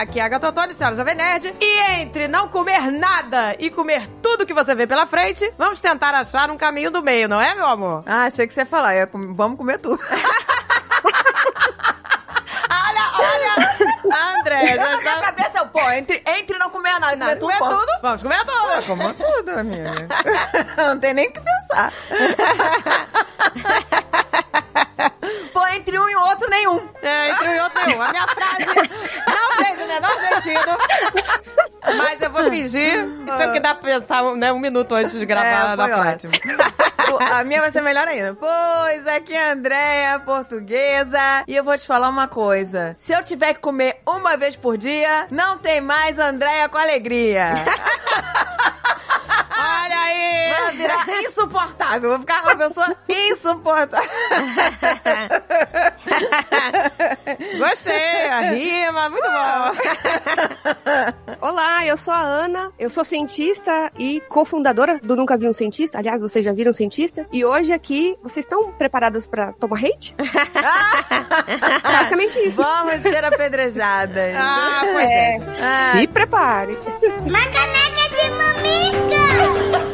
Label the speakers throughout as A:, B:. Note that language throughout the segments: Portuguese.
A: aqui é a Gatotone, senhora Jovem Nerd. E entre não comer nada e comer tudo que você vê pela frente, vamos tentar achar um caminho do meio, não é, meu amor?
B: Ah, achei que você ia falar. ia com- Vamos comer tudo.
A: Olha, olha, André, já
B: Na minha
A: está...
B: cabeça, eu, pô, entre, entre não comer nada e
A: Não,
B: comer tudo,
A: comer
B: pô.
A: tudo, vamos comer tudo.
B: Como tudo, amiga. Não tem nem o que pensar. Entre um e outro, nenhum.
A: É, entre um e outro nenhum. A minha frase não fez o menor sentido. Mas eu vou fingir. Isso é o que dá pra pensar né, um minuto antes de gravar
B: É, foi ótimo. A minha vai ser melhor ainda. Pois aqui é a Andréia, portuguesa. E eu vou te falar uma coisa. Se eu tiver que comer uma vez por dia, não tem mais Andréia com alegria.
A: Aí!
B: Vai virar insuportável. Vou ficar uma pessoa insuportável.
A: Gostei, a rima, muito bom.
C: Olá, eu sou a Ana, eu sou cientista e cofundadora do Nunca Vi um Cientista. Aliás, vocês já viram um cientista? E hoje aqui, vocês estão preparados pra tomar hate? Basicamente isso.
B: Vamos ser apedrejadas.
A: Ah, pois é.
B: Ah,
C: Se prepare.
D: Uma caneca de mamica!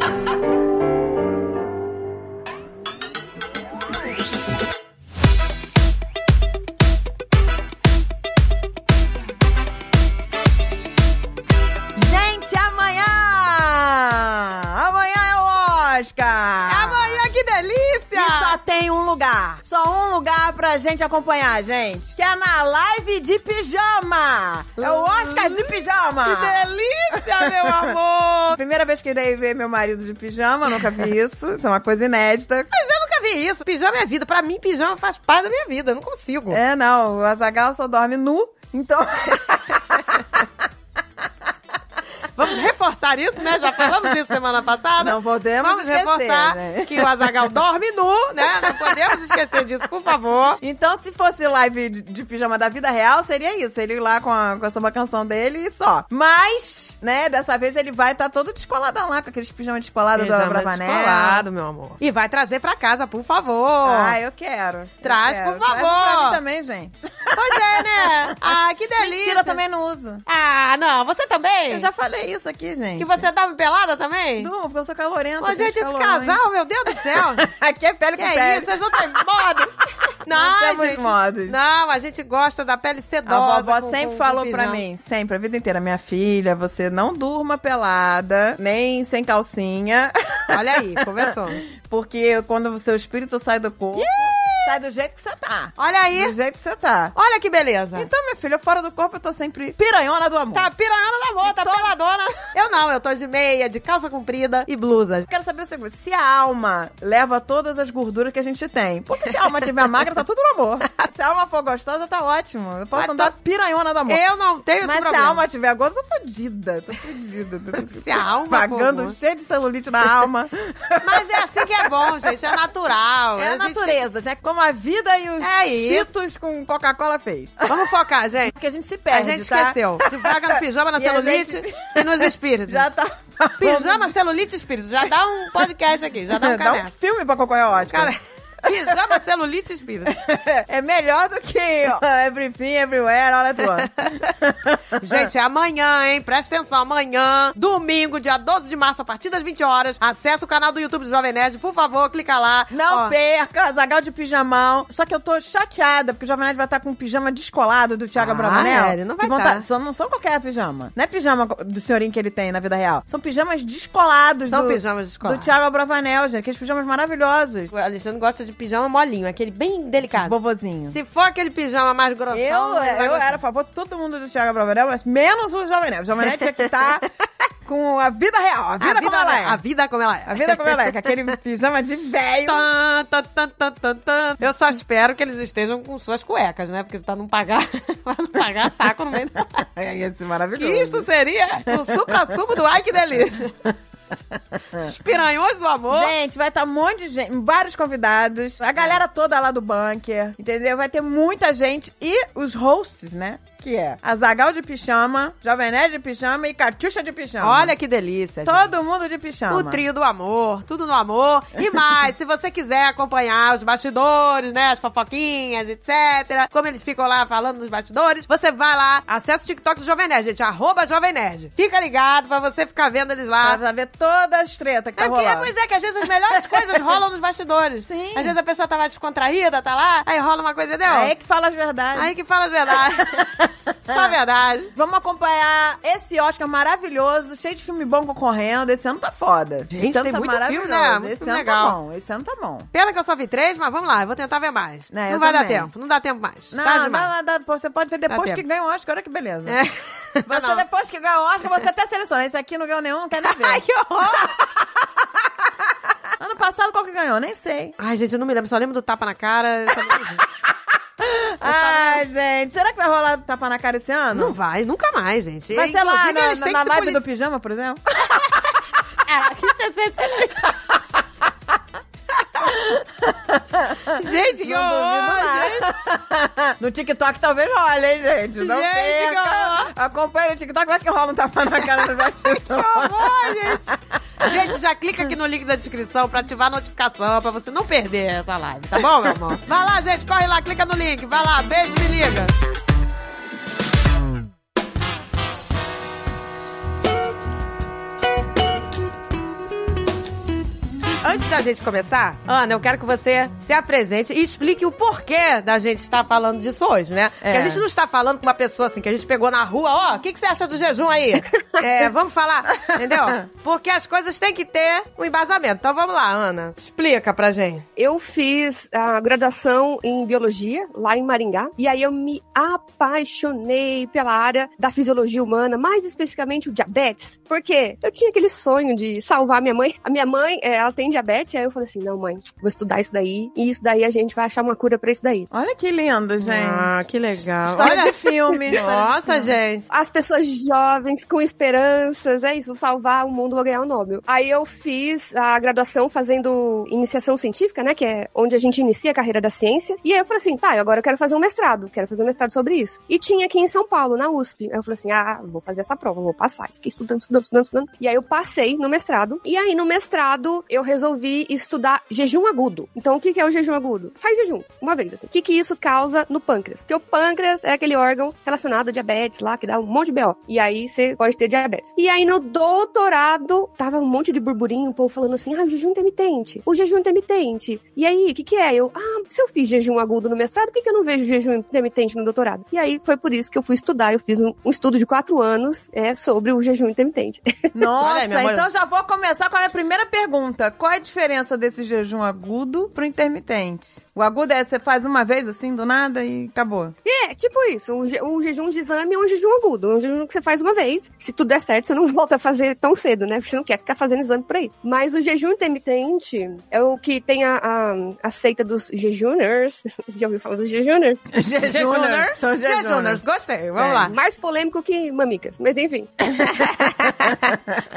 B: Oscar!
A: Amanhã, que delícia!
B: E só tem um lugar. Só um lugar pra gente acompanhar, gente. Que é na live de pijama. É o Oscar de pijama.
A: Que delícia, meu amor!
B: Primeira vez que irei ver meu marido de pijama, nunca vi isso. Isso é uma coisa inédita.
A: Mas eu nunca vi isso. Pijama é vida. Pra mim, pijama faz parte da minha vida. Eu não consigo.
B: É, não, o Azagal só dorme nu. Então,
A: Vamos reforçar isso, né? Já falamos isso semana passada.
B: não podemos
A: Vamos
B: esquecer,
A: reforçar
B: né?
A: que o Azagal dorme nu, né? Não podemos esquecer disso, por favor.
B: Então, se fosse live de, de pijama da vida real, seria isso. Ele ir lá com a, com a samba canção dele e só. Mas, né, dessa vez ele vai estar todo descoladão lá, com aqueles pijamas descolados do
A: Pijama
B: Bravanel.
A: descolado, meu amor. E vai trazer pra casa, por favor.
B: Ah, eu quero. Eu
A: Traz,
B: quero.
A: por favor.
B: Traz pra mim também, gente.
A: Pois é, né? Ah, que delícia.
B: Mentira, eu também não uso.
A: Ah, não. Você também?
B: Eu já falei isso aqui, gente.
A: Que você tava pelada também?
B: Durmo, porque eu sou calorenta.
A: Ô,
B: tenho
A: gente, esse casal, meu Deus do céu.
B: aqui é pele
A: que
B: com
A: é
B: pele.
A: isso? Vocês não têm modo? Não,
B: Não temos
A: gente.
B: modos.
A: Não, a gente gosta da pele
B: A
A: sedosa.
B: vovó
A: com-
B: sempre
A: com-
B: falou
A: com
B: pra mim, sempre, a vida inteira, minha filha, você não durma pelada, nem sem calcinha,
A: Olha aí, conversou.
B: porque quando o seu espírito sai do corpo, sai do jeito que você tá.
A: Olha aí.
B: Do jeito que você tá.
A: Olha que beleza.
B: Então, minha filha, fora do corpo eu tô sempre piranhona do amor.
A: Tá piranhando da amor, tá peladona. Eu não, eu tô de meia, de calça comprida e blusa.
B: Quero saber o seguinte, se a alma leva todas as gorduras que a gente tem, porque se a alma tiver magra, tá tudo no amor. Se a alma for gostosa, tá ótimo. Eu posso
A: Mas
B: andar
A: tô-
B: piranhona do amor.
A: Eu não tenho
B: Mas se
A: problema.
B: a alma tiver gorda, eu tô fodida. Tô fodida. Tô-
A: Se a alma
B: Vagando, cheio de celulite na alma.
A: Mas é assim que é bom, gente. É natural.
B: É a
A: gente
B: natureza, já que como a vida e os
A: É isso.
B: cheetos com Coca-Cola fez.
A: Vamos focar, gente.
B: Porque a gente se
A: A
B: perde,
A: gente
B: tá?
A: esqueceu. De vaga no pijama, na
B: E a
A: celulite
B: gente-
A: e nos espíritos.
B: Já tá...
A: Pijama, celulite e espírito. Já dá um podcast aqui, já dá um
B: Dá um filme pra ao Oscar.
A: Cara, pijama, celulite e espírito.
B: é melhor do que Everything, Everywhere, All at Once.
A: Gente, é amanhã, hein? Presta atenção, amanhã, domingo, dia 12 de março, a partir das 20 horas. Acesse o canal do YouTube do Jovem Nerd, por favor, clica lá.
B: Não
A: Ó,
B: perca, Zagal de pijamão. Só que eu tô chateada, porque o Jovem Nerd vai estar com um pijama descolado do Thiago
A: Ah,
B: Abravanel.
A: é, não vai
B: vão
A: tá.
B: tá- não são qualquer pijama. Não é pijama do senhorinho que ele tem na vida real. São pijamas descolados
A: São
B: do,
A: pijamas descolados.
B: do Thiago Abravanel, gente. Aqueles pijamas maravilhosos.
A: O Alexandre gosta de pijama molinho, aquele bem delicado.
B: Bobozinho.
A: Se for aquele pijama mais grossão,
B: Eu, eu era a favor de todo mundo do Thiago Abravanel, mas menos o Jovem Nerd. O Jovem Nerd tinha que estar com a vida real, a vida,
A: a vida,
B: como ela é.
A: a vida como ela é.
B: A vida como ela é, com aquele pijama de velho.
A: Eu só espero que eles estejam com suas cuecas, né? Porque pra não pagar, pra não pagar saco no meio da...
B: É
A: Que
B: maravilhoso.
A: isso seria o supra-sumo do Ai Que Delícia. Os piranhões do amor.
B: Gente, vai estar um monte de gente, vários convidados, a galera toda lá do bunker, entendeu? Vai ter muita gente e os hosts, né? Aqui é Azagal de pijama, Jovem Nerd de pijama e Catiuxa de pijama.
A: Olha que delícia.
B: Todo mundo de pijama.
A: O trio do amor, tudo no amor. E mais, se você quiser acompanhar os bastidores, né, as fofoquinhas, etc. Como eles ficam lá falando nos bastidores, você vai lá, acessa o TikTok do Jovem Nerd, gente, arroba Jovem Nerd. Fica ligado pra você ficar vendo eles lá.
B: Pra ver todas as tretas que tá
A: É
B: rolando.
A: pois é, que às vezes as melhores coisas rolam nos bastidores.
B: Sim.
A: Às vezes a pessoa tá descontraída, tá lá, aí rola uma coisa?
B: É aí que fala as verdades.
A: Aí que fala as verdades. Só a verdade.
B: Vamos acompanhar esse Oscar maravilhoso, cheio de filme bom concorrendo. Esse ano tá foda.
A: Gente,
B: esse ano
A: tem
B: tá
A: muito
B: maravilhoso.
A: filme, né? Muito
B: esse
A: filme
B: ano
A: legal.
B: tá bom. Esse ano tá bom.
A: Pena que eu só vi três, mas vamos lá, eu vou tentar ver mais.
B: É,
A: não vai dar
B: também.
A: tempo, não dá tempo mais.
B: Não,
A: Tá
B: dá,
A: demais.
B: dá- dá- você pode ver depois que ganha o Oscar, olha que beleza.
A: É.
B: Você
A: Não.
B: depois que ganha o Oscar, você até seleciona. Esse aqui não ganhou nenhum, não quer nem ver.
A: Ai, que horror!
B: Ano passado qual que ganhou? Nem sei.
A: Ai, gente, eu não me lembro, só lembro do tapa na cara.
B: Ai, gente. Será que vai rolar tapa na cara esse ano?
A: Não vai, nunca mais, gente.
B: Vai ser lá na, na
A: se
B: live
A: poli-
B: do pijama, por exemplo?
A: Ah, que Gente, que
B: Não
A: horror.
B: No TikTok talvez role, hein, gente? Não
A: Gente,
B: perca. Acompanha no TikTok, vai que rola um tapa na cara do.
A: Que horror, gente. Gente, já clica aqui no link da descrição pra ativar a notificação, pra você não perder essa live, tá bom, meu amor? Vai lá, gente, corre lá, clica no link. Vai lá, beijo, me liga. Antes da gente começar, Ana, eu quero que você se apresente e explique o porquê da gente estar falando disso hoje, né? Porque
B: É.
A: a gente não está falando com uma pessoa assim que a gente pegou na rua, ó, o que, que você acha do jejum aí? É, vamos falar, entendeu? Porque as coisas têm que ter um embasamento. Então vamos lá, Ana. Explica pra gente.
C: Eu fiz a graduação em biologia lá em Maringá e aí eu me apaixonei pela área da fisiologia humana, mais especificamente o diabetes, porque eu tinha aquele sonho de salvar minha mãe. A minha mãe, eh, ela tem diabetes, aí eu falei assim: "Não, mãe, vou estudar isso daí e isso daí a gente vai achar uma cura pra isso daí".
B: Olha que lindo, gente.
A: Ah, que legal.
B: História
A: Olha,
B: de filme.
A: nossa, gente.
C: As pessoas jovens com esperanças, é isso, vou salvar o mundo, vou ganhar o Nobel. Aí eu fiz a graduação fazendo iniciação científica, né, que é onde a gente inicia a carreira da ciência. E aí eu falei assim, tá, agora eu quero fazer um mestrado, quero fazer um mestrado sobre isso. E tinha aqui em São Paulo, na USP. Aí eu falei assim, ah, vou fazer essa prova, vou passar. Fiquei estudando, estudando, estudando, estudando. E aí eu passei no mestrado. E aí no mestrado eu resolvi estudar jejum agudo. Então o que é o jejum agudo? Faz jejum, uma vez assim. O que que isso causa no pâncreas? Porque o pâncreas é aquele órgão relacionado a diabetes lá, que dá um monte de BO. E aí você pode ter diabetes. E aí no doutorado, tava um monte de burburinho, o povo falando assim, ah, o jejum intermitente, o jejum intermitente. E aí, o que que é? Eu, ah, se eu fiz jejum agudo no mestrado, por que que eu não vejo jejum intermitente no doutorado? E aí foi por isso que eu fui estudar, eu fiz um, um estudo de quatro anos é, sobre o jejum intermitente.
B: Nossa,
A: aí,
B: então já vou começar com a minha primeira pergunta. Qual é a diferença desse jejum agudo pro intermitente? O agudo é você faz uma vez assim, do nada e acabou.
C: É, tipo isso. O, je- o jejum de exame é um jejum agudo. É um jejum que você faz uma vez. Se tudo der certo, você não volta a fazer tão cedo, né? Porque você não quer ficar fazendo exame por aí. Mas o jejum intermitente é o que tem a, a, a seita dos jejuners. Já ouviu falar dos jejuners?
A: Jejuners.
B: São
A: Jejuners,
B: jejuners.
A: gostei. Vamos
B: É.
A: lá.
C: Mais polêmico que mamicas. Mas enfim.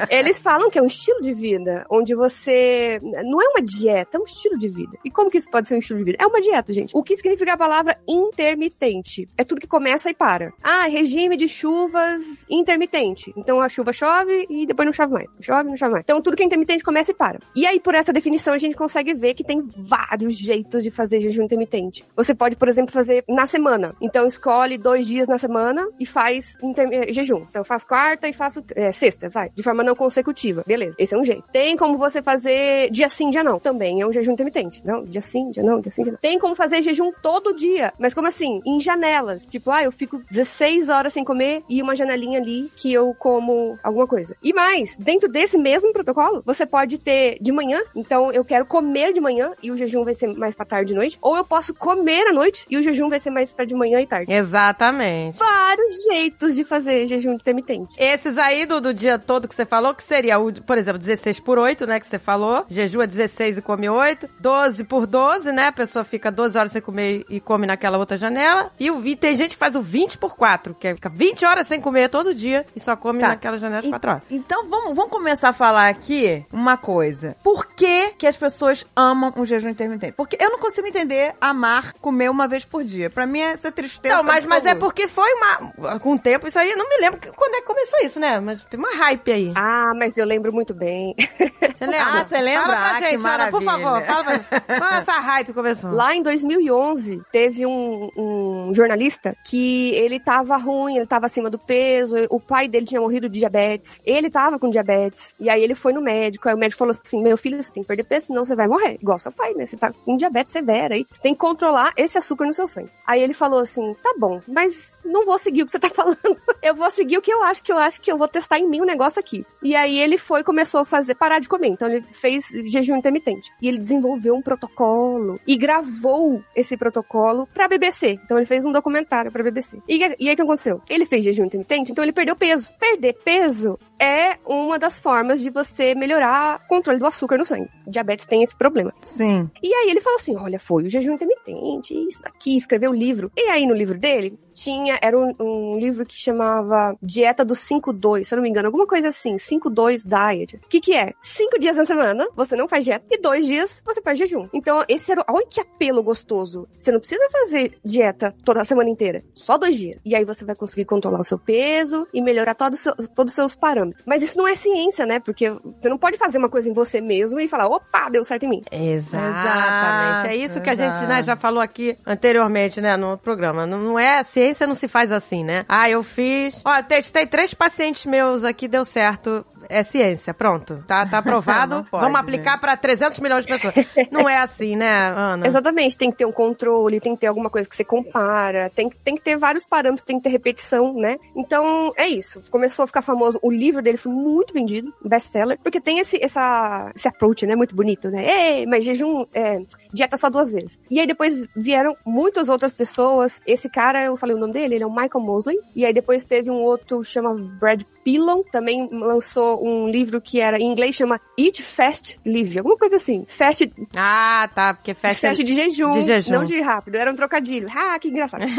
C: Eles falam que é um estilo de vida onde você. Não é uma dieta, é um estilo de vida. E como que isso pode ser um estilo de vida? É uma dieta, gente. O que significa a palavra intermitente? É tudo que começa e para. Ah, regime de chuvas intermitente. Então a chuva chove e depois não chove mais. Chove, não chove mais. Então tudo que é intermitente começa e para. E aí, por essa definição, a gente consegue ver que tem vários jeitos de fazer jejum intermitente. Você pode, por exemplo, fazer na semana. Então escolhe dois dias na semana e faz eh, jejum. Então eu faço quarta e faço eh, sexta, vai. De forma não consecutiva. Beleza. Esse é um jeito. Tem como você fazer dia sim, dia não. Também é um jejum intermitente. Não, dia sim, dia não, dia sim, não. Tem como fazer jejum todo dia. Mas como assim? Em janelas. Tipo, ah, eu fico 16 horas sem comer e uma janelinha ali que eu como alguma coisa. E mais, dentro desse mesmo protocolo, você pode ter de manhã. Então eu quero comer de manhã e o jejum vai ser mais pra tarde e noite. Ou eu posso comer à noite e o jejum vai ser mais pra de manhã e tarde.
A: Exatamente.
C: Vários jeitos de fazer jejum intermitente.
A: Esses aí do, do dia todo que você falou, que seria, o, por exemplo, 16 por 8, né, que você falou. jejua 16 e come 8. 12 por 12, né? A pessoa fica 12 horas sem comer e come naquela outra janela. E o tem gente que faz o 20 por 4, que é fica 20 horas sem comer todo dia e só come
B: Tá.
A: naquela janela de
B: E-
A: 4 horas.
B: Então vamos, vamos começar a falar aqui uma coisa. Por que, que as pessoas amam o jejum intermitente? Porque eu não consigo entender amar comer uma vez por dia. Pra mim, essa tristeza.
A: Não, mas, mas é porque foi uma. Com o tempo, isso aí, eu não me lembro quando é que começou isso, né? Mas tem uma hype aí.
C: Ah, mas eu lembro muito bem.
A: Você lembra?
B: Ah, você lembra?
A: Fala pra
B: Ah, que
A: gente, Ana, por favor. Fala pra... Quando essa hype começou?
C: Lá em 2011, teve um, um jornalista que ele tava ruim, ele tava acima do peso, o pai dele tinha morrido de diabetes, ele tava com diabetes, e aí ele foi no médico, aí o médico falou assim, meu filho, você tem que perder peso, senão você vai morrer, igual seu pai, né? Você tá com diabetes severa aí, você tem que controlar esse açúcar no seu sangue. Aí ele falou assim, tá bom, mas não vou seguir o que você tá falando, eu vou seguir o que eu acho, que eu acho que eu vou testar em mim um negócio aqui. E aí ele foi, começou a fazer, parar de comer, então ele fez jejum intermitente. E ele desenvolveu um protocolo e gravou esse protocolo pra BBC. Então ele fez um documentário pra BBC. E, e aí o que aconteceu? Ele fez jejum intermitente, então ele perdeu peso. Perder peso é uma das formas de você melhorar o controle do açúcar no sangue. Diabetes tem esse problema.
B: Sim.
C: E aí ele falou assim: olha, foi o jejum intermitente, isso daqui, escreveu o livro. E aí no livro dele tinha, era um, um livro que chamava Dieta dos 5-2, se eu não me engano, alguma coisa assim, 5-2 Diet. O que que é? Cinco dias na semana, você não faz dieta, e dois dias você faz jejum. Então, esse era, o- olha que apelo gostoso. Você não precisa fazer dieta toda a semana inteira, só dois dias. E aí você vai conseguir controlar o seu peso e melhorar todo seu- todos os seus parâmetros. Mas isso não é ciência, né? Porque você não pode fazer uma coisa em você mesmo e falar, opa, deu certo em mim.
A: Exatamente. É isso que a gente né, já falou aqui anteriormente, né, no programa. Não, não é, ciência não se faz assim, né? Ah, eu fiz. Ó, testei três pacientes meus aqui, deu certo. É ciência, pronto. Tá, tá aprovado.
B: Pode,
A: Vamos aplicar pra 300 milhões de pessoas. Não é assim, né, Ana?
C: Exatamente, tem que ter um controle, tem que ter alguma coisa que você compara, tem, que- tem que ter vários parâmetros, tem que ter repetição, né? Então, é isso. Começou a ficar famoso. O livro dele foi muito vendido, best-seller, porque tem esse, essa, esse approach, né? Muito bonito, né? Ei, mas jejum, é, dieta só duas vezes. E aí depois vieram muitas outras pessoas. Esse cara, eu falei o nome dele, ele é o Michael Mosley. E aí depois teve um outro, chama Brad Pillon, também lançou um livro que era, em inglês chama Eat Fast Live, alguma coisa assim. Fast
A: Ah, tá, porque festa...
C: Festa de jejum,
A: de jejum.
C: não de rápido. Era um trocadilho. Ah, que engraçado.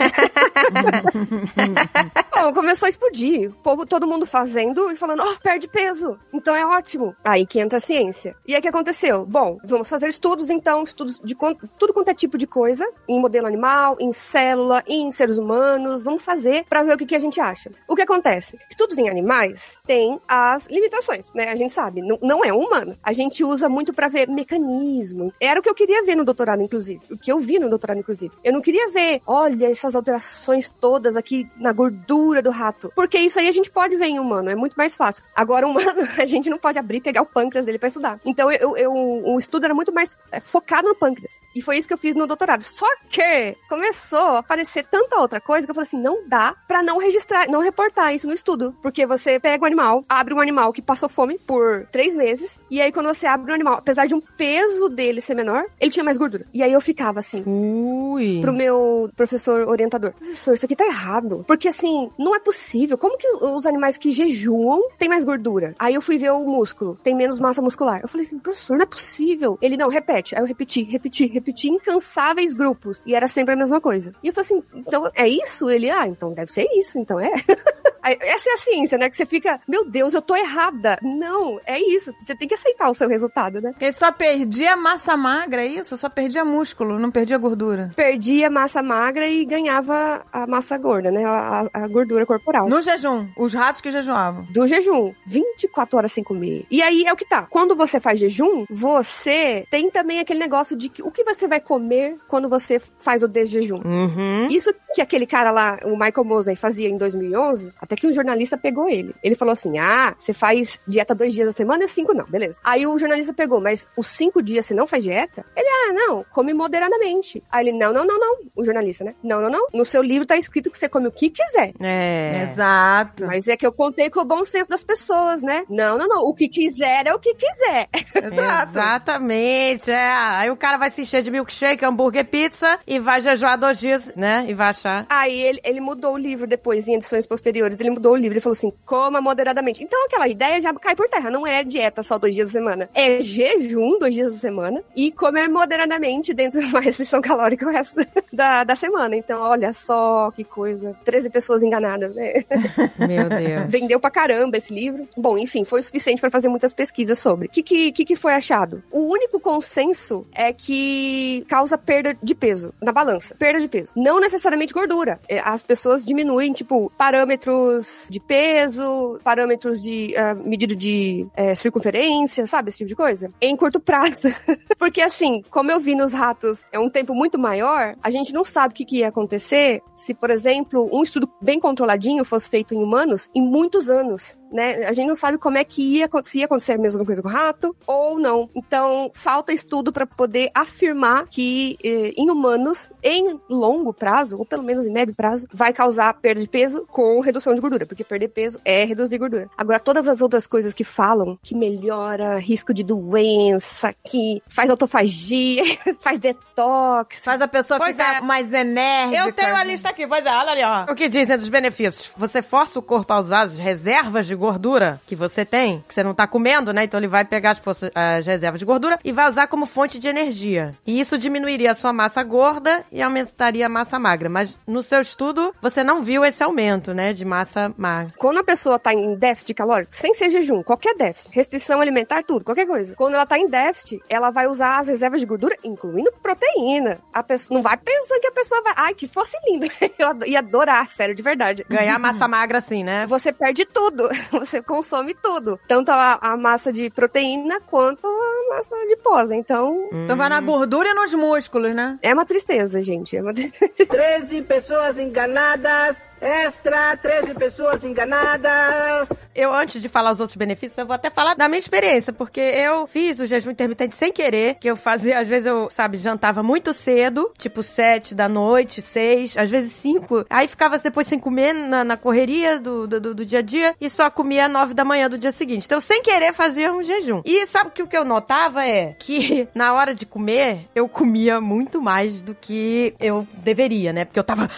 C: Bom, começou a explodir. O povo, todo mundo fazendo e falando, ó, perde peso. Então é ótimo. Aí que entra a ciência. E aí o que aconteceu? Bom, vamos fazer estudos então, estudos de tudo quanto é tipo de coisa, em modelo animal, em célula, em seres humanos. Vamos fazer pra ver o que, que a gente acha. O que acontece? Estudos em animais têm as limitações, né? A gente sabe, não, não é humano. A gente usa muito pra ver mecanismo. Era o que eu queria ver no doutorado, inclusive. O que eu vi no doutorado, inclusive. Eu não queria ver, olha, essas alterações todas aqui na gordura do rato. Porque isso aí a gente pode ver em humano, é muito mais fácil. Agora, humano, a gente não pode abrir e pegar o pâncreas dele pra estudar. Então, eu, eu, o estudo era muito mais é, focado no pâncreas. E foi isso que eu fiz no doutorado. Só que começou a aparecer tanta outra coisa que eu falei assim, não dá pra não registrar, não reportar isso no estudo. Porque você pega um animal, abre um animal que passou fome por três meses, e aí quando você abre um animal, apesar de um peso dele ser menor, ele tinha mais gordura. E aí eu ficava assim,
A: Ui.
C: pro meu professor orientador. Professor, isso aqui tá errado. Porque assim, não é possível. Como que os animais que jejuam têm mais gordura? Aí eu fui ver o músculo, tem menos massa muscular. Eu falei assim, professor, não é possível. Ele, não, repete. Aí eu repeti, repeti, repeti incansáveis grupos. E era sempre a mesma coisa. E eu falei assim, então é isso? Ele, ah, então deve ser isso, então é. Essa é a ciência, né? Que você fica, meu Deus, eu tô errada. Não, é isso. Você tem que aceitar o seu resultado, né?
B: Ele só perdia massa magra, é isso? Só perdia músculo, não perdia gordura.
C: Perdia massa magra e ganhava a massa gorda, né? A, a- a gordura corporal.
B: No jejum, os ratos que jejuavam.
C: do jejum. 24 horas sem comer. E aí é o que tá. Quando você faz jejum, você tem também aquele negócio de que o que você vai comer quando você faz o desjejum.
A: Uhum.
C: Isso que aquele cara lá, o Michael Mosley, fazia em 2011, até que um jornalista pegou ele. Ele falou assim: ah, você faz dieta dois dias a semana e cinco não, beleza. Aí o jornalista pegou, mas os cinco dias você não faz dieta? Ele, ah, não, come moderadamente. Aí ele, não, não, não, não. O jornalista, né? Não, não, não. No seu livro tá escrito que você come o que quiser.
A: É.
B: Exato.
C: Mas é que eu contei com o bom senso das pessoas, né? Não, não, não. O que quiser é o que quiser.
B: Exato.
A: Exatamente, é. Aí o cara vai se encher de milkshake, hambúrguer, pizza e vai jejuar dois dias, né? E vai achar.
C: Aí ele, ele mudou o livro depois, em edições posteriores. ele mudou o livro e falou assim: coma moderadamente. Então aquela ideia já cai por terra. Não é dieta só dois dias da semana. É jejum dois dias da semana e comer moderadamente dentro de uma restrição calórica o resto da, da semana. Então, olha só que coisa. 13 pessoas enganadas, né?
A: Meu Deus.
C: Vendeu pra caramba esse livro. Bom, enfim, foi o suficiente para fazer muitas pesquisas sobre. O que, que, que, foi achado? O único consenso é que causa perda de peso na balança. Perda de peso. Não necessariamente gordura. É, As pessoas diminuem, tipo, parâmetros de peso, parâmetros de uh, medida de é, circunferência, sabe? Esse tipo de coisa. Em curto prazo. Porque assim, como eu vi nos ratos é um tempo muito maior, a gente não sabe o que, que ia acontecer se, por exemplo, um estudo bem controladinho fosse feito em humanos em muitos anos. Né? A gente não sabe como é que ia, se ia acontecer a mesma coisa com o rato ou não. Então, falta estudo para poder afirmar que eh, em humanos, em longo prazo, ou pelo menos em médio prazo, vai causar perda de peso com redução de gordura, porque perder peso é reduzir gordura. Agora, todas as outras coisas que falam que melhora risco de doença, que faz autofagia, faz detox,
B: Faz a pessoa
A: Pois
B: ficar
A: é.
B: mais enérgica.
A: Eu tenho a lista aqui, pois é, olha ali, ó. O que dizem dos benefícios? Você força o corpo a usar as reservas de gordura que você tem, que você não tá comendo, né? Então ele vai pegar as, forças- as reservas de gordura e vai usar como fonte de energia. E isso diminuiria a sua massa gorda e aumentaria a massa magra. Mas no seu estudo, você não viu esse aumento, né? De massa magra.
C: Quando a pessoa tá em déficit calórico, sem ser jejum, qualquer déficit, restrição alimentar, tudo, qualquer coisa. Quando ela tá em déficit, ela vai usar as reservas de gordura, incluindo proteína. A pessoa não vai pensando que a pessoa vai. Ai, que fosse lindo. Eu ia adorar, sério, de verdade.
A: Ganhar massa magra assim, né?
C: Você perde tudo. Você consome tudo. Tanto a, a massa de proteína quanto a massa adiposa. Então,
B: Então vai na gordura e nos músculos, né?
C: é uma tristeza, gente. É uma tri-
E: 13 pessoas enganadas. Extra, 13 pessoas enganadas.
A: Eu, antes de falar os outros benefícios, eu vou até falar da minha experiência, porque eu fiz o jejum intermitente sem querer, que eu fazia, às vezes eu, sabe, jantava muito cedo, tipo sete da noite, seis, às vezes cinco, aí ficava depois sem comer na, na correria do, do, do dia a dia e só comia nove da manhã do dia seguinte. Então, sem querer, fazia um jejum. E sabe que o que eu notava é que na hora de comer, eu comia muito mais do que eu deveria, né? Porque eu tava,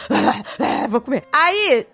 A: vou comer. Aí,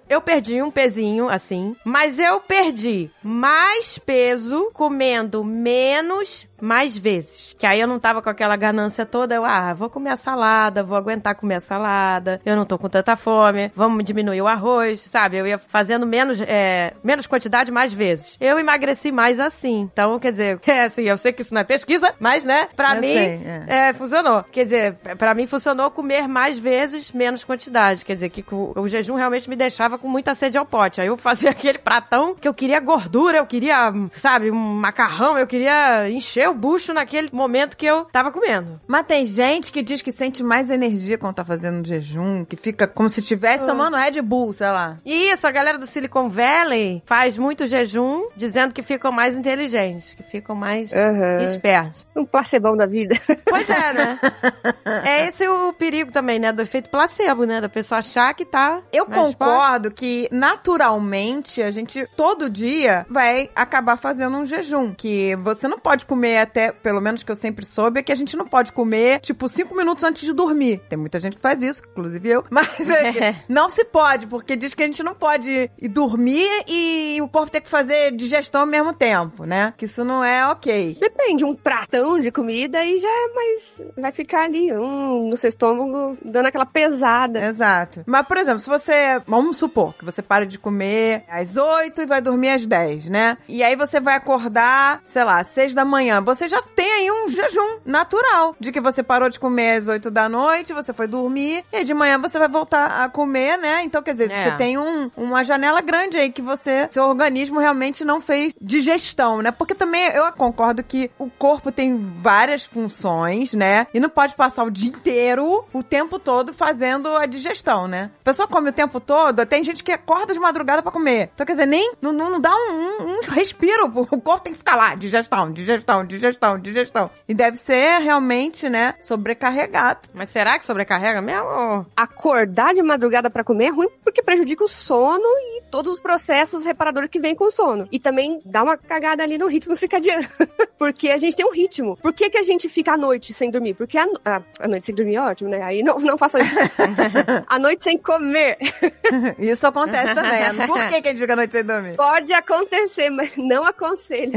A: eu perdi um pezinho, assim, mas eu perdi mais peso comendo menos mais vezes. Que aí eu não tava com aquela ganância toda, eu, ah, vou comer a salada, vou aguentar comer a salada, eu não tô com tanta fome, vamos diminuir o arroz, sabe? Eu ia fazendo menos, é, menos quantidade mais vezes. Eu emagreci mais assim. Então, quer dizer, é assim, eu sei que isso não é pesquisa, mas, né, pra
B: Eu
A: mim,
B: sei,
A: é, funcionou. Quer dizer, pra mim funcionou comer mais vezes, menos quantidade. Quer dizer, que o, o jejum realmente me deixava com muita sede ao pote. Aí eu fazia aquele pratão que eu queria gordura, eu queria, sabe, um macarrão, eu queria encher o bucho naquele momento que eu tava comendo.
B: Mas tem gente que diz que sente mais energia quando tá fazendo jejum, que fica como se estivesse tomando Red Bull, sei lá.
A: E isso, a galera do Silicon Valley faz muito jejum, dizendo que ficam mais inteligentes, que ficam mais
C: Aham.
A: espertos.
C: um placebão da vida.
A: Pois é, né? é esse o perigo também, né? Do efeito placebo, né? Da pessoa achar que tá.
B: Eu
A: mais forte.
B: concordo que naturalmente a gente todo dia vai acabar fazendo um jejum. Que você não pode comer até, pelo menos que eu sempre soube, é que a gente não pode comer, tipo, cinco minutos antes de dormir. Tem muita gente que faz isso, inclusive eu. Mas é não se pode, porque diz que a gente não pode ir dormir e o corpo ter que fazer digestão ao mesmo tempo, né? Que isso não é ok.
C: Depende, um pratão de comida e já é mais. Vai ficar ali, hum, no seu estômago, dando aquela pesada.
B: Exato. Mas, por exemplo, se você. Vamos supor que você para de comer às 8 e vai dormir às 10, né? E aí você vai acordar, sei lá, às 6 da manhã. Você já tem aí um jejum natural. De que você parou de comer às 8 da noite, você foi dormir, e de manhã você vai voltar a comer, né? Então, quer dizer,
A: É.
B: você tem um- uma janela grande aí que você. Seu organismo realmente não fez digestão, né? Porque também eu concordo que o corpo tem várias funções, né? E não pode passar o dia inteiro, o tempo todo, fazendo a digestão, né? A pessoa come o tempo todo, tem gente que acorda de madrugada pra comer. Então, quer dizer, nem. Não, não, não dá um, um- um respiro. O corpo tem que ficar lá, digestão, digestão, digestão, digestão. E deve ser realmente, né? Sobrecarregado.
A: Mas será que sobrecarrega mesmo?
C: Acordar de madrugada pra comer é ruim porque prejudica o sono e todos os processos reparadores que vêm com o sono. E também dá uma cagada ali no ritmo circadiano. Porque a gente tem um ritmo. Por que, que a gente fica à noite sem dormir? Porque a, no- ah, a noite sem dormir é ótimo, né? Aí não, não faça isso. a noite sem comer.
B: Isso acontece também. Por que, que a gente fica a noite sem dormir?
C: Pode acontecer, mas não aconselho.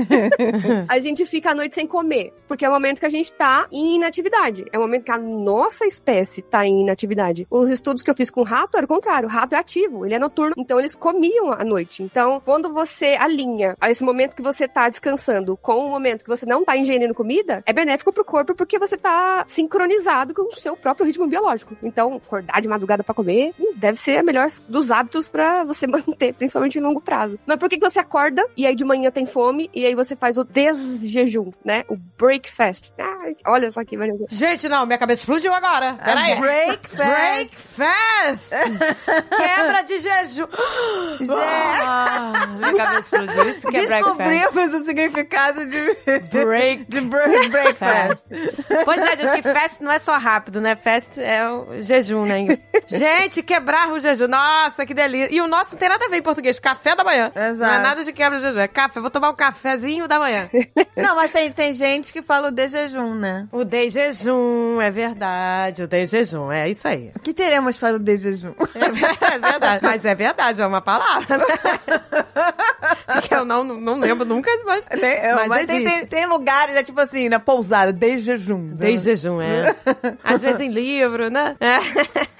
C: a gente fica à noite sem comer, porque é o momento que a gente tá em inatividade. É o momento que a nossa espécie tá em inatividade. Os estudos que eu fiz com o rato era o contrário. O rato é ativo, ele é noturno, então eles comiam à noite. Então, quando você alinha esse momento que você tá descansando com o momento que você não tá ingerindo comida, é benéfico pro corpo porque você tá sincronizado com o seu próprio ritmo biológico. Então, acordar de madrugada pra comer hum, deve ser a melhor dos hábitos pra você manter, principalmente em longo prazo. Não é porque que você acorda e aí de manhã tem fome e aí você faz o desjejum, né? O breakfast. Ai, olha só que maravilha.
A: Gente, não, minha cabeça explodiu agora. Peraí.
B: Breakfast.
A: Breakfast! Quebra de jejum. Ah, minha cabeça explodiu. Isso que é.
B: Descobrimos o significado de
A: Break.
B: de bre- breakfast.
A: Pois é, gente, que fast não é só rápido, né? Fast é o jejum, né? Gente, quebrar o jejum. Nossa, que delícia. E o nosso não tem nada a ver em português. Café da manhã.
B: Exato.
A: Não é nada de quebra de jejum. É café. Vou tomar um cafezinho da manhã.
B: Não, mas tem, tem gente que fala o de jejum, né?
A: O de jejum, é verdade. O de jejum, é isso aí.
B: O que teremos para o de jejum?
A: É é verdade. Mas é verdade, é uma palavra, né? Que eu não, não lembro nunca, mas,
B: Tem-
A: mas,
B: mas tem, tem, tem lugares, né, tipo assim, na pousada, de jejum.
A: De jejum, é. Às vezes em livro, né? É.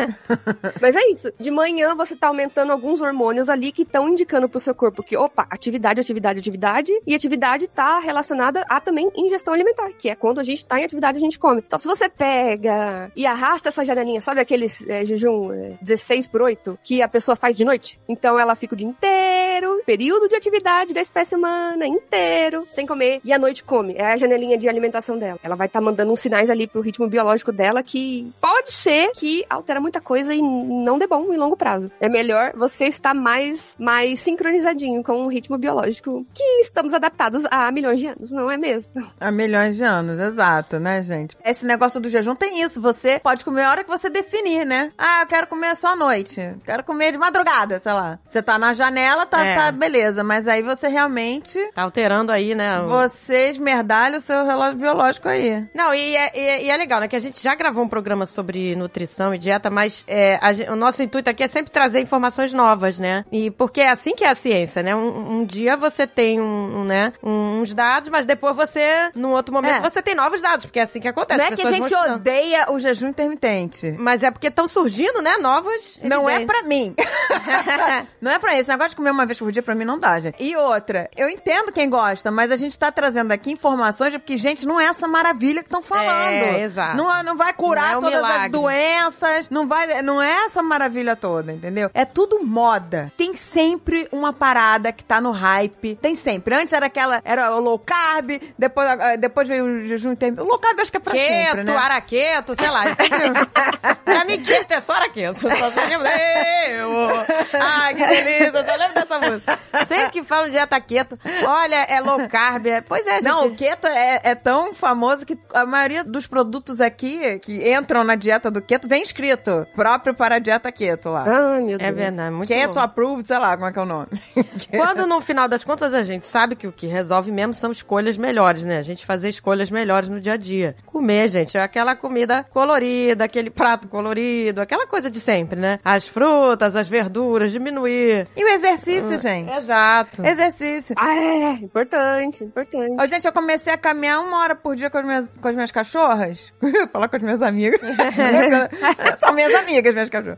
C: Mas é isso. De manhã você tá aumentando alguns hormônios ali que estão indicando pro seu corpo que, opa, atividade, atividade, atividade. E atividade tá relacionada a também ingestão alimentar, que é quando a gente tá em atividade a gente come. Então se você pega e arrasta essa janelinha, sabe aqueles é, jejum é, 16 por 8 que a pessoa faz de noite? Então ela fica o dia inteiro, período de atividade da espécie humana inteiro, sem comer. E à noite come. É a janelinha de alimentação dela. Ela vai estar mandando uns sinais ali pro ritmo biológico dela que pode ser que altera muita coisa e não dê bom em longo prazo. É melhor você estar mais, mais sincronizadinho com o ritmo biológico que estamos adaptados há milhões de anos, não é mesmo?
B: Há milhões de anos, exato, né, gente? Esse negócio do jejum tem isso. Você pode comer a hora que você definir, né? Ah, eu quero comer só à noite. Quero comer de madrugada, sei lá. Você tá na janela, tá,
A: É.
B: tá beleza. Mas aí você realmente.
A: Tá alterando aí, né? o-
B: Você esmerdalha o seu relógio biológico aí.
A: Não, e é, e é- e é legal, né? Que a gente já gravou um programa sobre nutrição e dieta, mas é, a o nosso intuito aqui é sempre trazer informações novas, né? E porque é assim que é a ciência, né? Um, um dia você tem um, um, né, uns dados, mas depois você, num outro momento,
B: É.
A: você tem novos dados, porque é assim que acontece.
B: Não é que a gente odeia o jejum intermitente.
A: Mas é porque estão surgindo, né, novos
B: Não é pra mim. não é pra isso. Esse negócio de comer uma vez por dia pra mim não dá, gente. E outra, eu entendo quem gosta, mas a gente tá trazendo aqui informações de porque, gente, não é essa maravilha que estão falando.
A: É, exato.
B: Não, não vai curar
A: Não é
B: todas as
A: milagre.
B: doenças, não vai, não é essa maravilha toda, entendeu? É tudo moda. Tem sempre uma parada que tá no hype. Tem sempre. Antes era aquela, era o low carb, depois, ah, depois veio o jejum intermitente. O low carb eu acho que é pra
A: Keto,
B: sempre, né?
A: araqueto, sei lá. pra mim, keto é só araqueto. Só sei lembro. Eu. Ai, que delícia. Só lembro dessa música. Sempre que falam dieta keto, olha, é low carb. É... Pois é, gente.
B: Não, o keto é, é tão famoso que a maioria dos produtos aqui que entram na dieta do keto vem escrito próprio para a dieta keto lá.
C: Ai, meu Deus.
A: É verdade, muito
B: keto
A: bom.
B: approved, sei lá como é que é o nome.
A: Quando no final das contas a gente sabe que o que resolve mesmo são escolhas melhores, né? A gente fazer escolhas melhores no dia a dia. Comer, gente, é aquela comida colorida, aquele prato colorido, aquela coisa de sempre, né? As frutas, as verduras, diminuir.
B: E o exercício, gente?
A: Exato.
B: Exercício.
C: Ah, é, importante, importante.
B: Ô, gente, eu comecei a caminhar uma hora por dia com as minhas, com as minhas cachorras. Falar com as minhas amigas. São minhas amigas, minhas cachorras.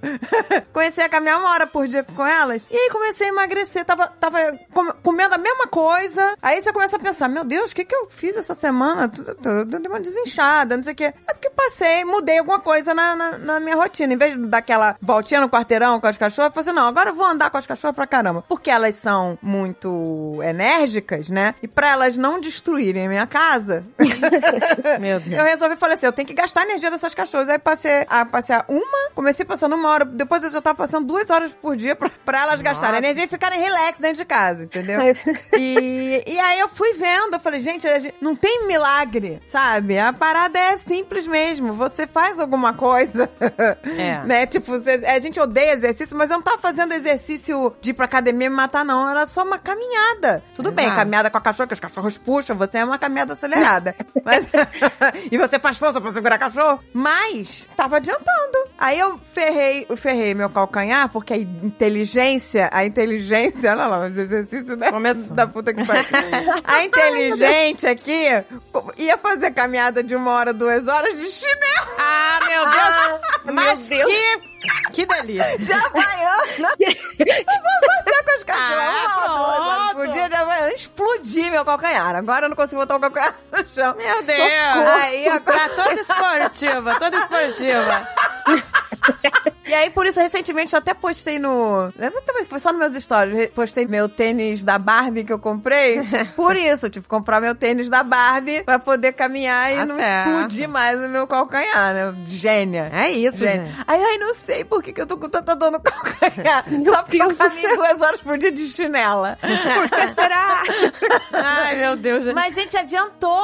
B: comecei a caminhar uma hora por dia com elas. E aí comecei a emagrecer. Tava, tava com- comendo a mesma coisa. Aí você começa a pensar, meu Deus, o que que eu fiz essa semana? Deu uma desinchada, não sei o quê. É porque passei, mudei alguma coisa na, na, na minha rotina. Em vez de dar aquela voltinha no quarteirão com as cachorras, eu falei assim, não, agora eu vou andar com as cachorras pra caramba. Porque elas são muito enérgicas, né? E pra elas não destruírem a minha casa,
A: Meu Deus.
B: eu resolvi, falei assim, eu tenho que gastar a energia dessas cachorras. Aí passei a passear uma, comecei passando uma hora, depois eu já tava passando duas horas por dia pra, pra elas gastarem energia e ficarem relax dentro de casa, entendeu? E, e aí eu fui vendo, eu falei, gente, a não tem milagre, sabe? A parada é simplesmente mesmo. Você faz alguma coisa.
A: É.
B: né? Tipo, a gente odeia exercício, mas eu não tava fazendo exercício de ir pra academia me matar, não. Era só uma caminhada. Tudo bem,
A: Exato.
B: caminhada com a cachorro, que os cachorros puxam, você é uma caminhada acelerada. mas, e você faz força pra segurar cachorro. Mas tava adiantando. Aí eu ferrei, eu ferrei meu calcanhar, porque a inteligência, a inteligência, olha lá, os exercícios né?
A: Começou.
B: da puta que pariu. A inteligente aqui ia fazer caminhada de uma hora, duas horas de chinelo
A: Ah, meu Deus! Mas
C: Meu Deus.
A: que, que delícia!
B: de Havaiana. Eu vou passear com as cachorras
A: Ah,
B: uma duas por dia de Havaiana. Explodi meu calcanhar. Agora eu não consigo botar o calcanhar no chão.
A: Meu Deus!
B: Aí agora...
A: Tá toda esportiva, toda esportiva.
B: E aí, por isso, recentemente, eu até postei no... Talvez foi só nos meus stories. Postei meu tênis da Barbie que eu comprei. Por isso, tipo, comprar meu tênis da Barbie pra poder caminhar e
A: Tá
B: não
A: certo.
B: explodir mais o meu calcanhar, né? Gênia.
A: É isso,
B: Gênia.
A: gente.
B: Aí, ai, não sei por que, que eu tô com tanta dor no calcanhar.
C: Meu
B: Só porque eu
C: Deus
B: caminho duas horas por dia de chinela.
C: Por que será?
A: Ai, meu Deus. gente.
B: Mas, gente, adiantou.